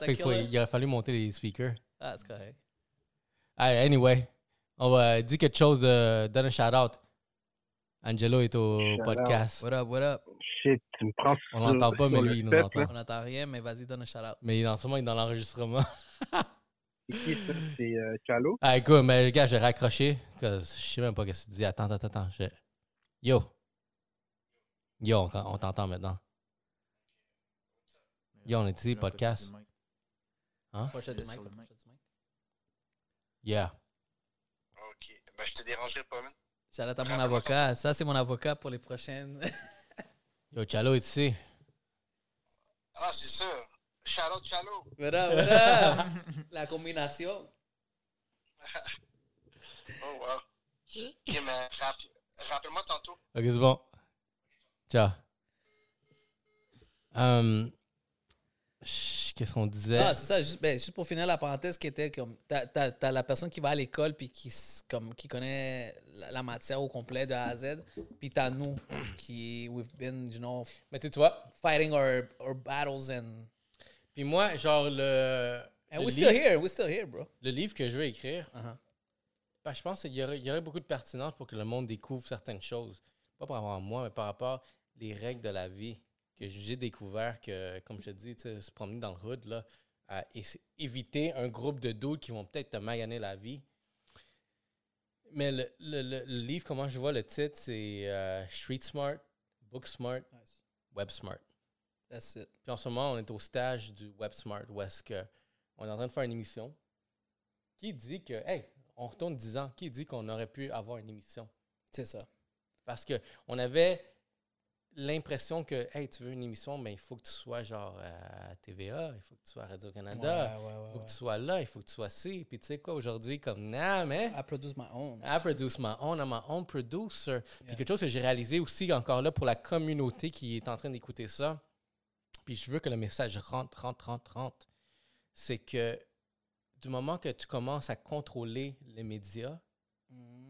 Fait faut- il aurait fallu monter les speakers. Ah, c'est correct. Hey, anyway, on va dire quelque chose. euh, donne un shout-out. Angelo est au podcast. What up, what up? Shit, tu me prends On l'entend pas, mais lui, il nous entend. là. On n'entend rien, mais vas-y, donne un shout-out. Mais en ce moment, il est dans l'enregistrement. C'est qui ça? C'est euh, Chalo? Ah, écoute, mais le gars, j'ai raccroché. que Je sais même pas ce que tu dis. Attends, attends, attends. je- Yo. Yo, on, t'entend maintenant. Yo, on est ici, podcast? Hein? Prochain du mic. Yeah. Ok. Ben, je te dérangerai pas, man. Out à mon avocat. Ça, c'est mon avocat pour les prochaines. Yo, Chalo est ici. Ah, c'est ça. Chalo. up, what up? La combinaison. Oh, wow. Ok, mais rapp- rappelle-moi tantôt. Ok, c'est bon. Ciao. Hum, ch- Qu'est-ce qu'on disait? Ah, c'est ça. Juste, ben, juste pour finir la parenthèse qui était comme. T'as, la personne qui va à l'école puis qui, comme, qui connaît la, la matière au complet de A à Z. Puis t'as nous qui, we've been, you know, Mais tu vois, fighting our, our battles and. puis moi, genre, le, And le, we're still livre, here. We're still here, bro. le livre que je veux écrire, Uh-huh. ben, je pense qu'il y y aurait beaucoup de pertinence pour que le monde découvre certaines choses. Pas par rapport à moi, mais par rapport les règles de la vie que j'ai découvert que, comme je te dis, tu sais, se promener dans le hood, là, à éviter un groupe de doutes qui vont peut-être te maganer la vie. Mais le, le- le- le livre, comment je vois le titre, c'est euh, Street Smart, Book Smart, Nice. Web Smart. That's it. Puis en ce moment, on est au stage du Web Smart où est-ce que on est en train de faire une émission. Qui dit que, hey, on retourne 10 ans, qui dit qu'on aurait pu avoir une émission? C'est ça. Parce qu'on avait l'impression que, hey, tu veux une émission, mais il faut que tu sois genre à TVA, il faut que tu sois à Radio-Canada, Ouais, ouais, il faut que tu sois là, il faut que tu sois ci. Puis tu sais quoi, aujourd'hui, comme, nah, mais I produce my own. I produce my own, I'm my own producer. Puis quelque chose que j'ai réalisé aussi encore là pour la communauté qui est en train d'écouter ça, puis je veux que le message rentre, rentre, rentre, rentre, c'est que du moment que tu commences à contrôler les médias,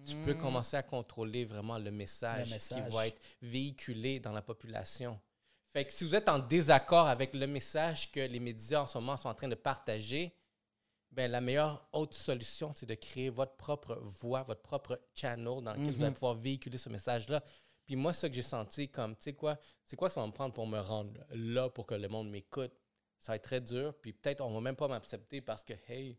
tu peux Mm. commencer à contrôler vraiment le message, message. qui va être véhiculé dans la population. Fait que si vous êtes en désaccord avec le message que les médias en ce moment sont en train de partager, ben la meilleure autre solution, c'est de créer votre propre voix, votre propre channel dans lequel vous allez Mhm. pouvoir véhiculer ce message-là. Puis moi, ce que j'ai senti comme, tu sais quoi, c'est quoi ça va me prendre pour me rendre là pour que le monde m'écoute? Ça va être très dur, puis peut-être on va même pas m'accepter parce que, hey,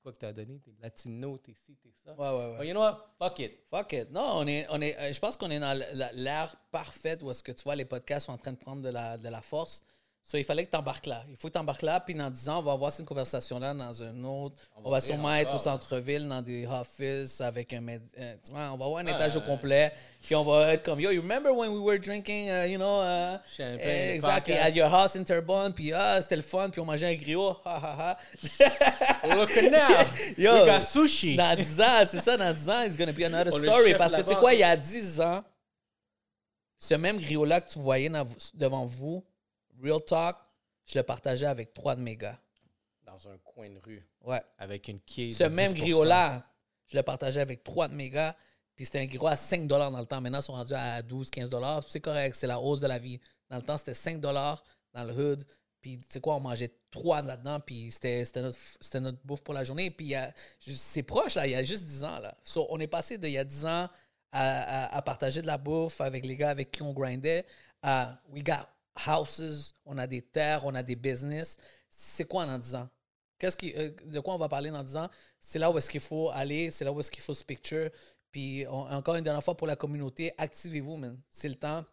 quoi que t'as donné? T'es latino, t'es ci, t'es ça. Ouais, ouais, ouais. You know what? Fuck it. Fuck it. Non, on est, on est, euh, je pense qu'on est dans l'ère parfaite où est-ce que tu vois les podcasts sont en train de prendre de la, de la force. So, il fallait que tu embarques là. Il faut que tu embarques là, puis dans 10 ans, on va avoir cette conversation-là dans un autre. On On va va, rire sûrement être au centre-ville, dans des offices, avec un médi- euh, On va avoir un étage au complet, puis on va être comme Yo, you remember when we were drinking, uh, you know, uh, Champagne, eh, exactly, podcast. at your house in Terrebonne, puis ah, c'était le fun, puis on mangeait un griot, ha ha ha. Look at now. Yo, We got sushi. dans 10 ans, c'est ça, dans 10 ans, it's gonna be another On story. Parce que tu sais quoi, il y a 10 ans, ce même griot-là que tu voyais devant vous, Real Talk, je le partageais avec trois de mes gars. Dans un coin de rue, Ouais. avec une quille. Ce de même 10%. griot-là, je le partageais avec trois de mes gars. Puis c'était un griot à 5 dans le temps. Maintenant, ils sont rendus à 12, 15 C'est correct, c'est la hausse de la vie. Dans le temps, c'était 5 dollars dans le hood. Puis, tu sais quoi, on mangeait trois là-dedans, puis c'était notre, notre bouffe pour la journée. Puis, c'est proche, là, il y a juste 10 ans, là. on est passé d'il y a 10 ans à, à, partager de la bouffe avec les gars avec qui on grindait à we got houses, on a des terres, on a des business. C'est quoi en 10 ans? Qu'est-ce qui, euh, de quoi on va parler dans 10 ans? C'est là où est-ce qu'il faut aller, c'est là où est-ce qu'il faut se picture. Puis, encore une dernière fois pour la communauté, activez-vous, man. C'est le temps.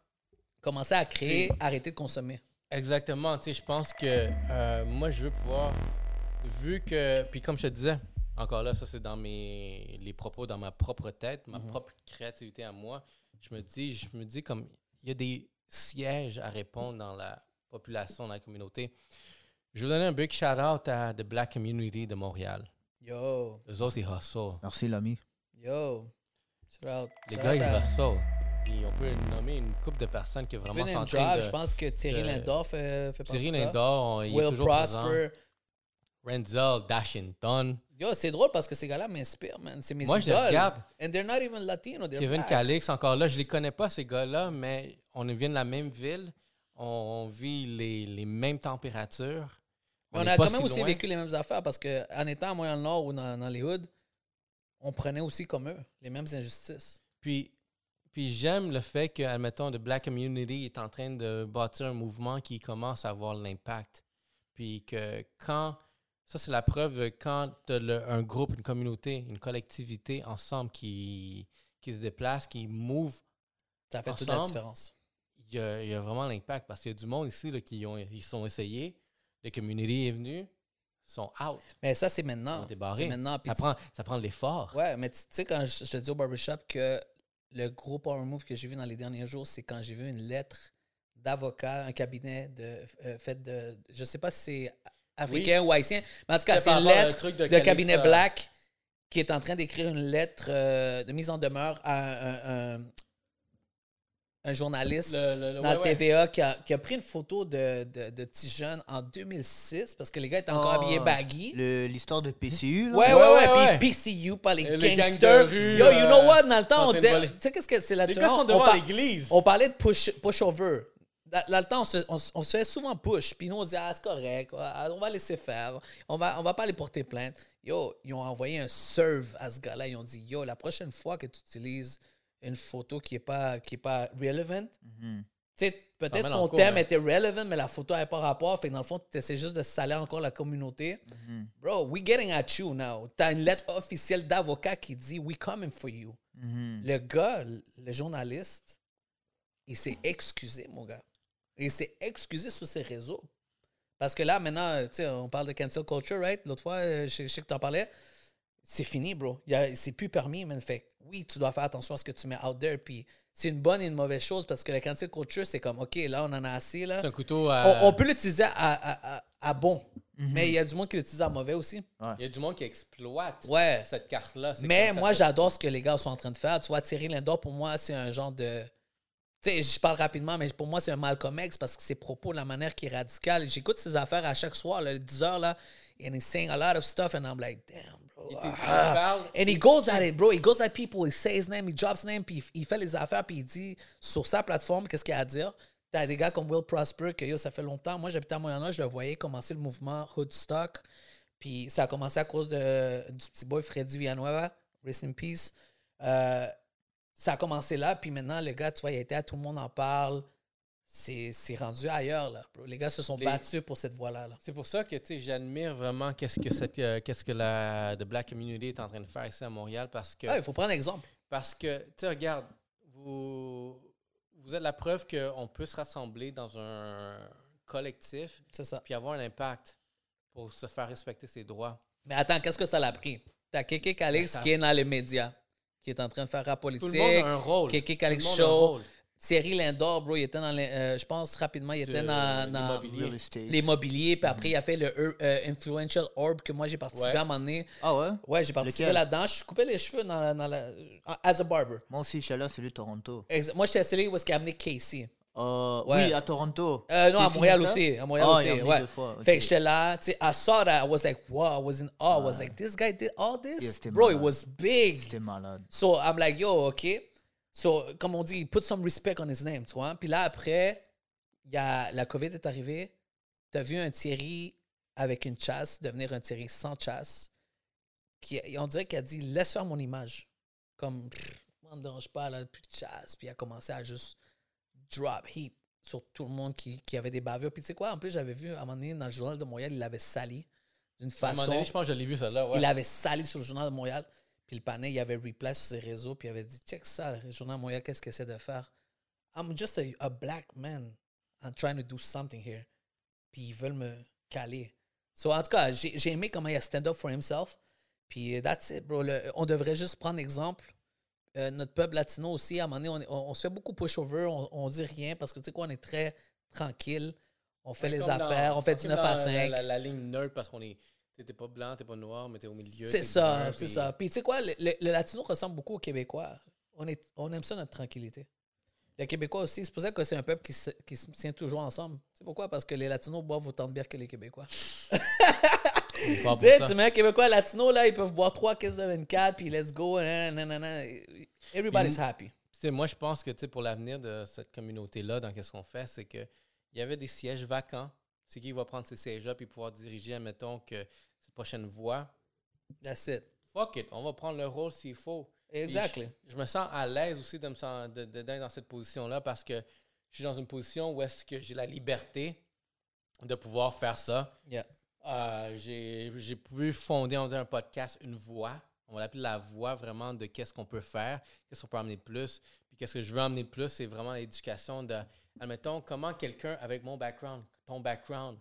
Commencez à créer, arrêtez de consommer. Exactement. Tu sais, je pense que euh, moi, je veux pouvoir, vu que, puis comme je te disais, encore là, ça c'est dans mes les propos, dans ma propre tête, ma mhm. propre créativité à moi. Je me dis, je me dis comme il y a des sièges à répondre dans la population, dans la communauté. Je veux donner un big shout out à The Black Community de Montréal. Yo. Les autres, ils hustle. Merci, l'ami. Yo. Les gars, ils hustle on peut nommer une couple de personnes qui vraiment sont en train de... Je pense que Thierry Lindor fait, fait Thierry Lindor, il Will est toujours Prosper. Renzel, Dashington. Yo, c'est drôle parce que ces gars-là m'inspirent, man. C'est mes Moi, je les regarde. And they're not even Latino. Kevin Calix, encore là, je les connais pas, ces gars-là, mais on vient de la même ville. On, vit les, les, mêmes températures. On, on a quand même aussi vécu les mêmes affaires parce qu'en étant à Montréal-Nord ou dans, dans les hoods, on prenait aussi comme eux les mêmes injustices. Puis puis j'aime le fait que, admettons, The Black Community est en train de bâtir un mouvement qui commence à avoir l'impact. Puis que quand. Ça, c'est la preuve quand tu as un groupe, une communauté, une collectivité ensemble qui, qui se déplace, qui move. Ça fait toute la différence. Il y a, il y a vraiment l'impact parce qu'il y a du monde ici là, qui ont, ils sont essayés. La communauté est venue sont out. Mais ça, c'est maintenant. C'est maintenant. Ça prend, ça prend de l'effort. Ouais, mais tu sais, quand je, je, te dis au barbershop que le gros power move que j'ai vu dans les derniers jours, c'est quand j'ai vu une lettre d'avocat, un cabinet de, euh, fait de. Je sais pas si c'est africain ou haïtien, mais en tout cas, c'est une lettre de, cabinet black qui est en train d'écrire une lettre euh, de mise en demeure à un, un journaliste dans le TVA qui, a, qui, a, pris une photo de, de, de petits jeunes en 2006 parce que les gars étaient encore ah, habillés baggy. L'histoire de PCU, là? Ouais, ouais, ouais. Puis PCU, pas les, gangsters. Yo, you know what? Dans le temps, on disait. Tu sais, qu'est-ce que c'est là-dessus? Les gars sont devant l'église. On parlait de push, push-over. Dans, le temps, on se, on, se, fait souvent push. Puis nous, on disait, ah, c'est correct. Ah, on va laisser faire. On va, on va pas aller porter plainte. Yo, ils ont envoyé un serve à ce gars-là. Ils ont dit, yo, la prochaine fois que tu utilises une photo qui n'est pas, qui est pas relevant. Mm Peut-être son thème était relevant, mais la photo n'avait pas rapport. Fait que dans le fond, tu essaies juste de salir encore la communauté. Mhm. Bro, we getting at you now. Tu as une lettre officielle d'avocat qui dit We coming for you. Mhm. Le gars, le journaliste, il s'est excusé, mon gars. Il s'est excusé sur ses réseaux. Parce que là, maintenant, tu sais, on parle de cancel culture, right? L'autre fois, euh, je, je sais que tu en parlais c'est fini, bro. C'est plus permis, man. Fait oui, tu dois faire attention à ce que tu mets out there. Puis c'est une bonne et une mauvaise chose parce que la cancel culture, c'est comme, OK, là, on en a assez. là. C'est un couteau à... on, peut l'utiliser à, à, bon. Mhm. Mais il y a du monde qui l'utilise à mauvais aussi. Il y a du monde qui exploite ouais. cette carte-là. Mais moi, j'adore ce que les gars sont en train de faire. Tu vois, Thierry Lindor, pour moi, c'est un genre de. Je parle rapidement, mais pour moi, c'est un Malcolm X parce que ses propos, la manière qui est radicale. J'écoute ses affaires à chaque soir, là, 10 heures, là, and he's saying a lot of stuff, and I'm like, damn, ah. And he goes at it, bro. He goes at people. He says his name, he drops name, puis il fait les affaires, puis il dit sur sa plateforme qu'est-ce qu'il a à dire. T'as des gars comme Will Prosper, que yo, ça fait longtemps. Moi, j'habitais à Moyen-Âge, je le voyais commencer le mouvement Hoodstock. Puis ça a commencé à cause de, du petit boy Freddy Villanueva, rest in peace. Euh, ça a commencé là, puis maintenant, le gars, tu vois, il a été à Tout le monde en parle c'est rendu ailleurs. Là, Les gars se sont battus pour cette voie-là. c'est pour ça que j'admire vraiment qu'est-ce que, cette, euh, qu'est-ce que la The Black Community est en train de faire ici à Montréal. Parce que. Ah, il faut prendre exemple. Parce que, tu sais, regarde, vous, vous êtes la preuve qu'on peut se rassembler dans un collectif. Ça. Puis avoir un impact pour se faire respecter ses droits. Mais attends, qu'est-ce que ça l'a pris? T'as Kéké Calix qui est dans les médias, qui est en train de faire rap politique. Tout le monde a un rôle. Kéké Show. Thierry Lindor, bro, il était dans les, euh, je pense rapidement, il était dans, dans l'immobilier. Puis après, il a fait le euh, Influential Orb que moi j'ai participé à un moment donné. Ah ouais? Ouais, j'ai participé là-dedans. Je coupais les cheveux dans, dans la, as a barber. Moi aussi, je suis là, celui de Toronto. moi, j'étais celui où est-ce qu'il a amené Casey. Euh, Oui, à Toronto. Euh, non, à Montréal aussi. À Montréal oh, aussi. Ouais. Okay. Fait que j'étais là, tu sais, I saw that, I was like, wow, I was in awe. I was like, this guy did all this? Bro, it was big. C'était malade. So, I'm like, yo, okay. So, comme on dit, put some respect on his name, tu vois. Puis là, après, y a, la COVID est arrivée. Tu as vu un Thierry avec une chasse devenir un Thierry sans chasse. Qui, on dirait qu'il a dit Laisse faire mon image. Comme, on ne dérange pas, là, plus de chasse. Puis il a commencé à juste drop heat sur tout le monde qui, qui avait des bavures. Puis tu sais quoi, en plus, j'avais vu à un moment donné dans le journal de Montréal, il l'avait sali d'une façon. À un moment donné, je pense que je l'ai vu ça là. Ouais. Il avait sali sur le journal de Montréal. Puis le panel, il avait replay sur ses réseaux. Puis il avait dit Check ça, le journal de Montréal, qu'est-ce qu'il essaie de faire? I'm just a, a, black man. I'm trying to do something here. Puis ils veulent me caler. So, en tout cas, j'ai aimé comment il a stand up for himself. Puis that's it, bro. on devrait juste prendre exemple euh, notre peuple latino aussi, à un moment donné, on, se fait beaucoup push-over, on, on dit rien parce que tu sais quoi, on est très tranquille. On fait les affaires, on fait du 9 à 5. La, ligne nerd parce qu'on est. T'es pas blanc, t'es pas noir, mais t'es au milieu. C'est ça, c'est ça. Puis tu sais quoi, le, latino ressemble beaucoup aux Québécois. On, est, on aime ça, notre tranquillité. Les Québécois aussi, c'est pour ça que c'est un peuple qui se, qui se tient toujours ensemble. C'est pourquoi? Parce que les Latinos boivent autant de bière que les Québécois. tu sais, tu mets un Québécois latino, là, ils peuvent boire trois caisses de 24, puis let's go, everybody's happy. moi, je pense que pour l'avenir de cette communauté-là, dans qu'est-ce qu'on fait, c'est qu'il y avait des sièges vacants. C'est qui va prendre ces sièges-là puis pouvoir diriger, admettons, que cette prochaine voie? That's it. Fuck it, on va prendre le rôle s'il faut. Exactly. Je, me sens à l'aise aussi de me d'être dans cette position-là parce que je suis dans une position où est-ce que j'ai la liberté de pouvoir faire ça. Yeah. Euh, j'ai pu fonder un podcast, une voix. On va l'appeler la voix vraiment de qu'est-ce qu'on peut faire, qu'est-ce qu'on peut amener plus. Puis qu'est-ce que je veux amener plus, c'est vraiment l'éducation de, admettons, comment quelqu'un avec mon background, ton background,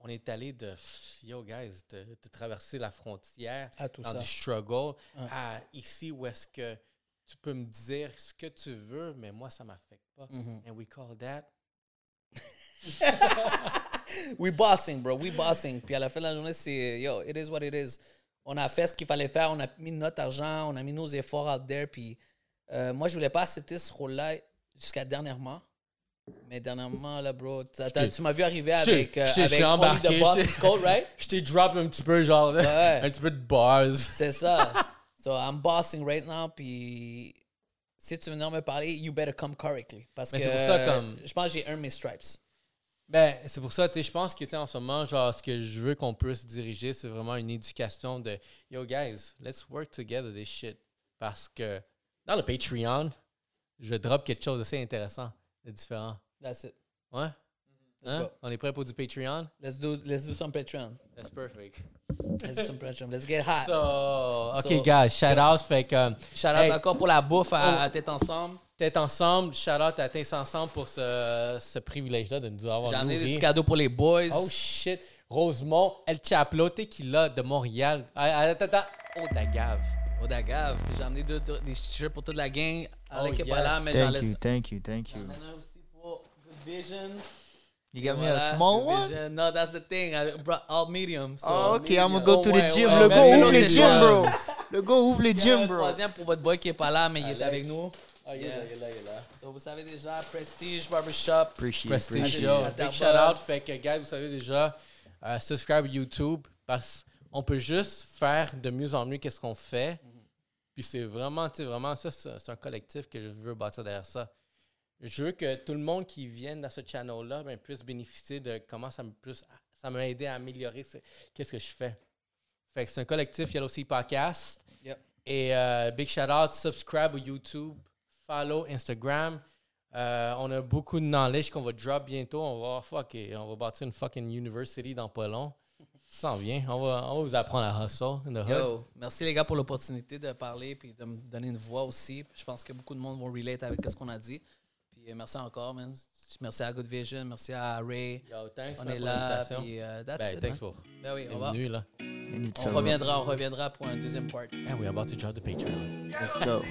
on est allé de, yo guys, de, traverser la frontière à tout dans du struggle à ici où est-ce que tu peux me dire ce que tu veux, mais moi, ça ne m'affecte pas. Mm-hmm. And we call that we bossing, bro. We bossing. Puis à la fin de la journée, c'est yo, it is what it is. On a fait ce qu'il fallait faire. On a mis notre argent. On a mis nos efforts out there. Puis euh, moi, je voulais pas accepter ce rôle-là jusqu'à dernièrement. Mais dernièrement, là, bro, tu m'as vu arriver avec, euh, avec embarqué, Boss Code, right? Je t'ai drop un petit peu, genre, un petit peu de bars. C'est ça. So, I'm bossing right now, puis si tu veux venir me parler, you better come correctly. Parce que pour ça, comme... je pense que j'ai un mes stripes. Ben, c'est pour ça, tu sais, je pense que, en ce moment, genre, ce que je veux qu'on puisse diriger, c'est vraiment une éducation de Yo, guys, let's work together this shit. Parce que dans le Patreon, je drop quelque chose d'assez intéressant, de différent. That's it. Ouais? Hein? On est prêt pour du Patreon? Let's do, let's do some Patreon. That's perfect. Let's do some Patreon. Let's get hot. So, OK, guys, shout out. Fait que, shout out encore pour la bouffe à. Tête Ensemble. Tête Ensemble, shout out à Tête Ensemble pour ce, ce privilège-là de nous avoir J'ai amené des cadeaux pour les boys. Oh shit. Rosemont, El Chaplo, Tequila de Montréal? Ah, ah, attends, attends. Oh, Dagave. Oh. J'ai amené des t-shirts pour toute la gang. Oh, yes. pas là, mais thank you, thank you, thank you. J'en ai aussi pour Good Vision. You got me a small one? No, that's the thing. I brought all medium. So oh, ok, I'm gonna go to the gym. Le gars ouvre les gym, bro. Le gars ouvre les gym, bro. troisième pour votre boy qui est pas là, mais il est avec nous. Ah, il est là, il est là, il est là. So, vous savez déjà, Prestige Barbershop. Prestige, Prestige. Big shout out. Fait que, guys, vous savez déjà, uh, subscribe YouTube parce qu'on peut juste faire de mieux en mieux qu'est-ce qu'on fait. Puis c'est vraiment, tu sais, vraiment, ça, c'est un collectif que je veux bâtir derrière ça je veux que tout le monde qui vienne dans ce channel-là ben, puisse bénéficier de comment ça me plus ça m'a aidé à améliorer qu'est-ce que je fais. Fait que c'est un collectif il y a aussi Podcast. Et euh, big shout out, subscribe au YouTube, follow Instagram. Euh, on a beaucoup de knowledge qu'on va drop bientôt. On va fuck on va bâtir une fucking university dans pas long. Ça vient. On va, on va vous apprendre à hustle Yo, merci les gars pour l'opportunité de parler et de me donner une voix aussi. Je pense que beaucoup de monde vont relate avec ce qu'on a dit. Puis merci encore, man. Merci à Good Vision, merci à Ray. Yo, thanks on est là. Puis, uh, that's ben, it, thanks pour. Ben oui, on va. Venu, là. On reviendra, on reviendra pour un deuxième part. And we're about to drop the Patreon. Let's go.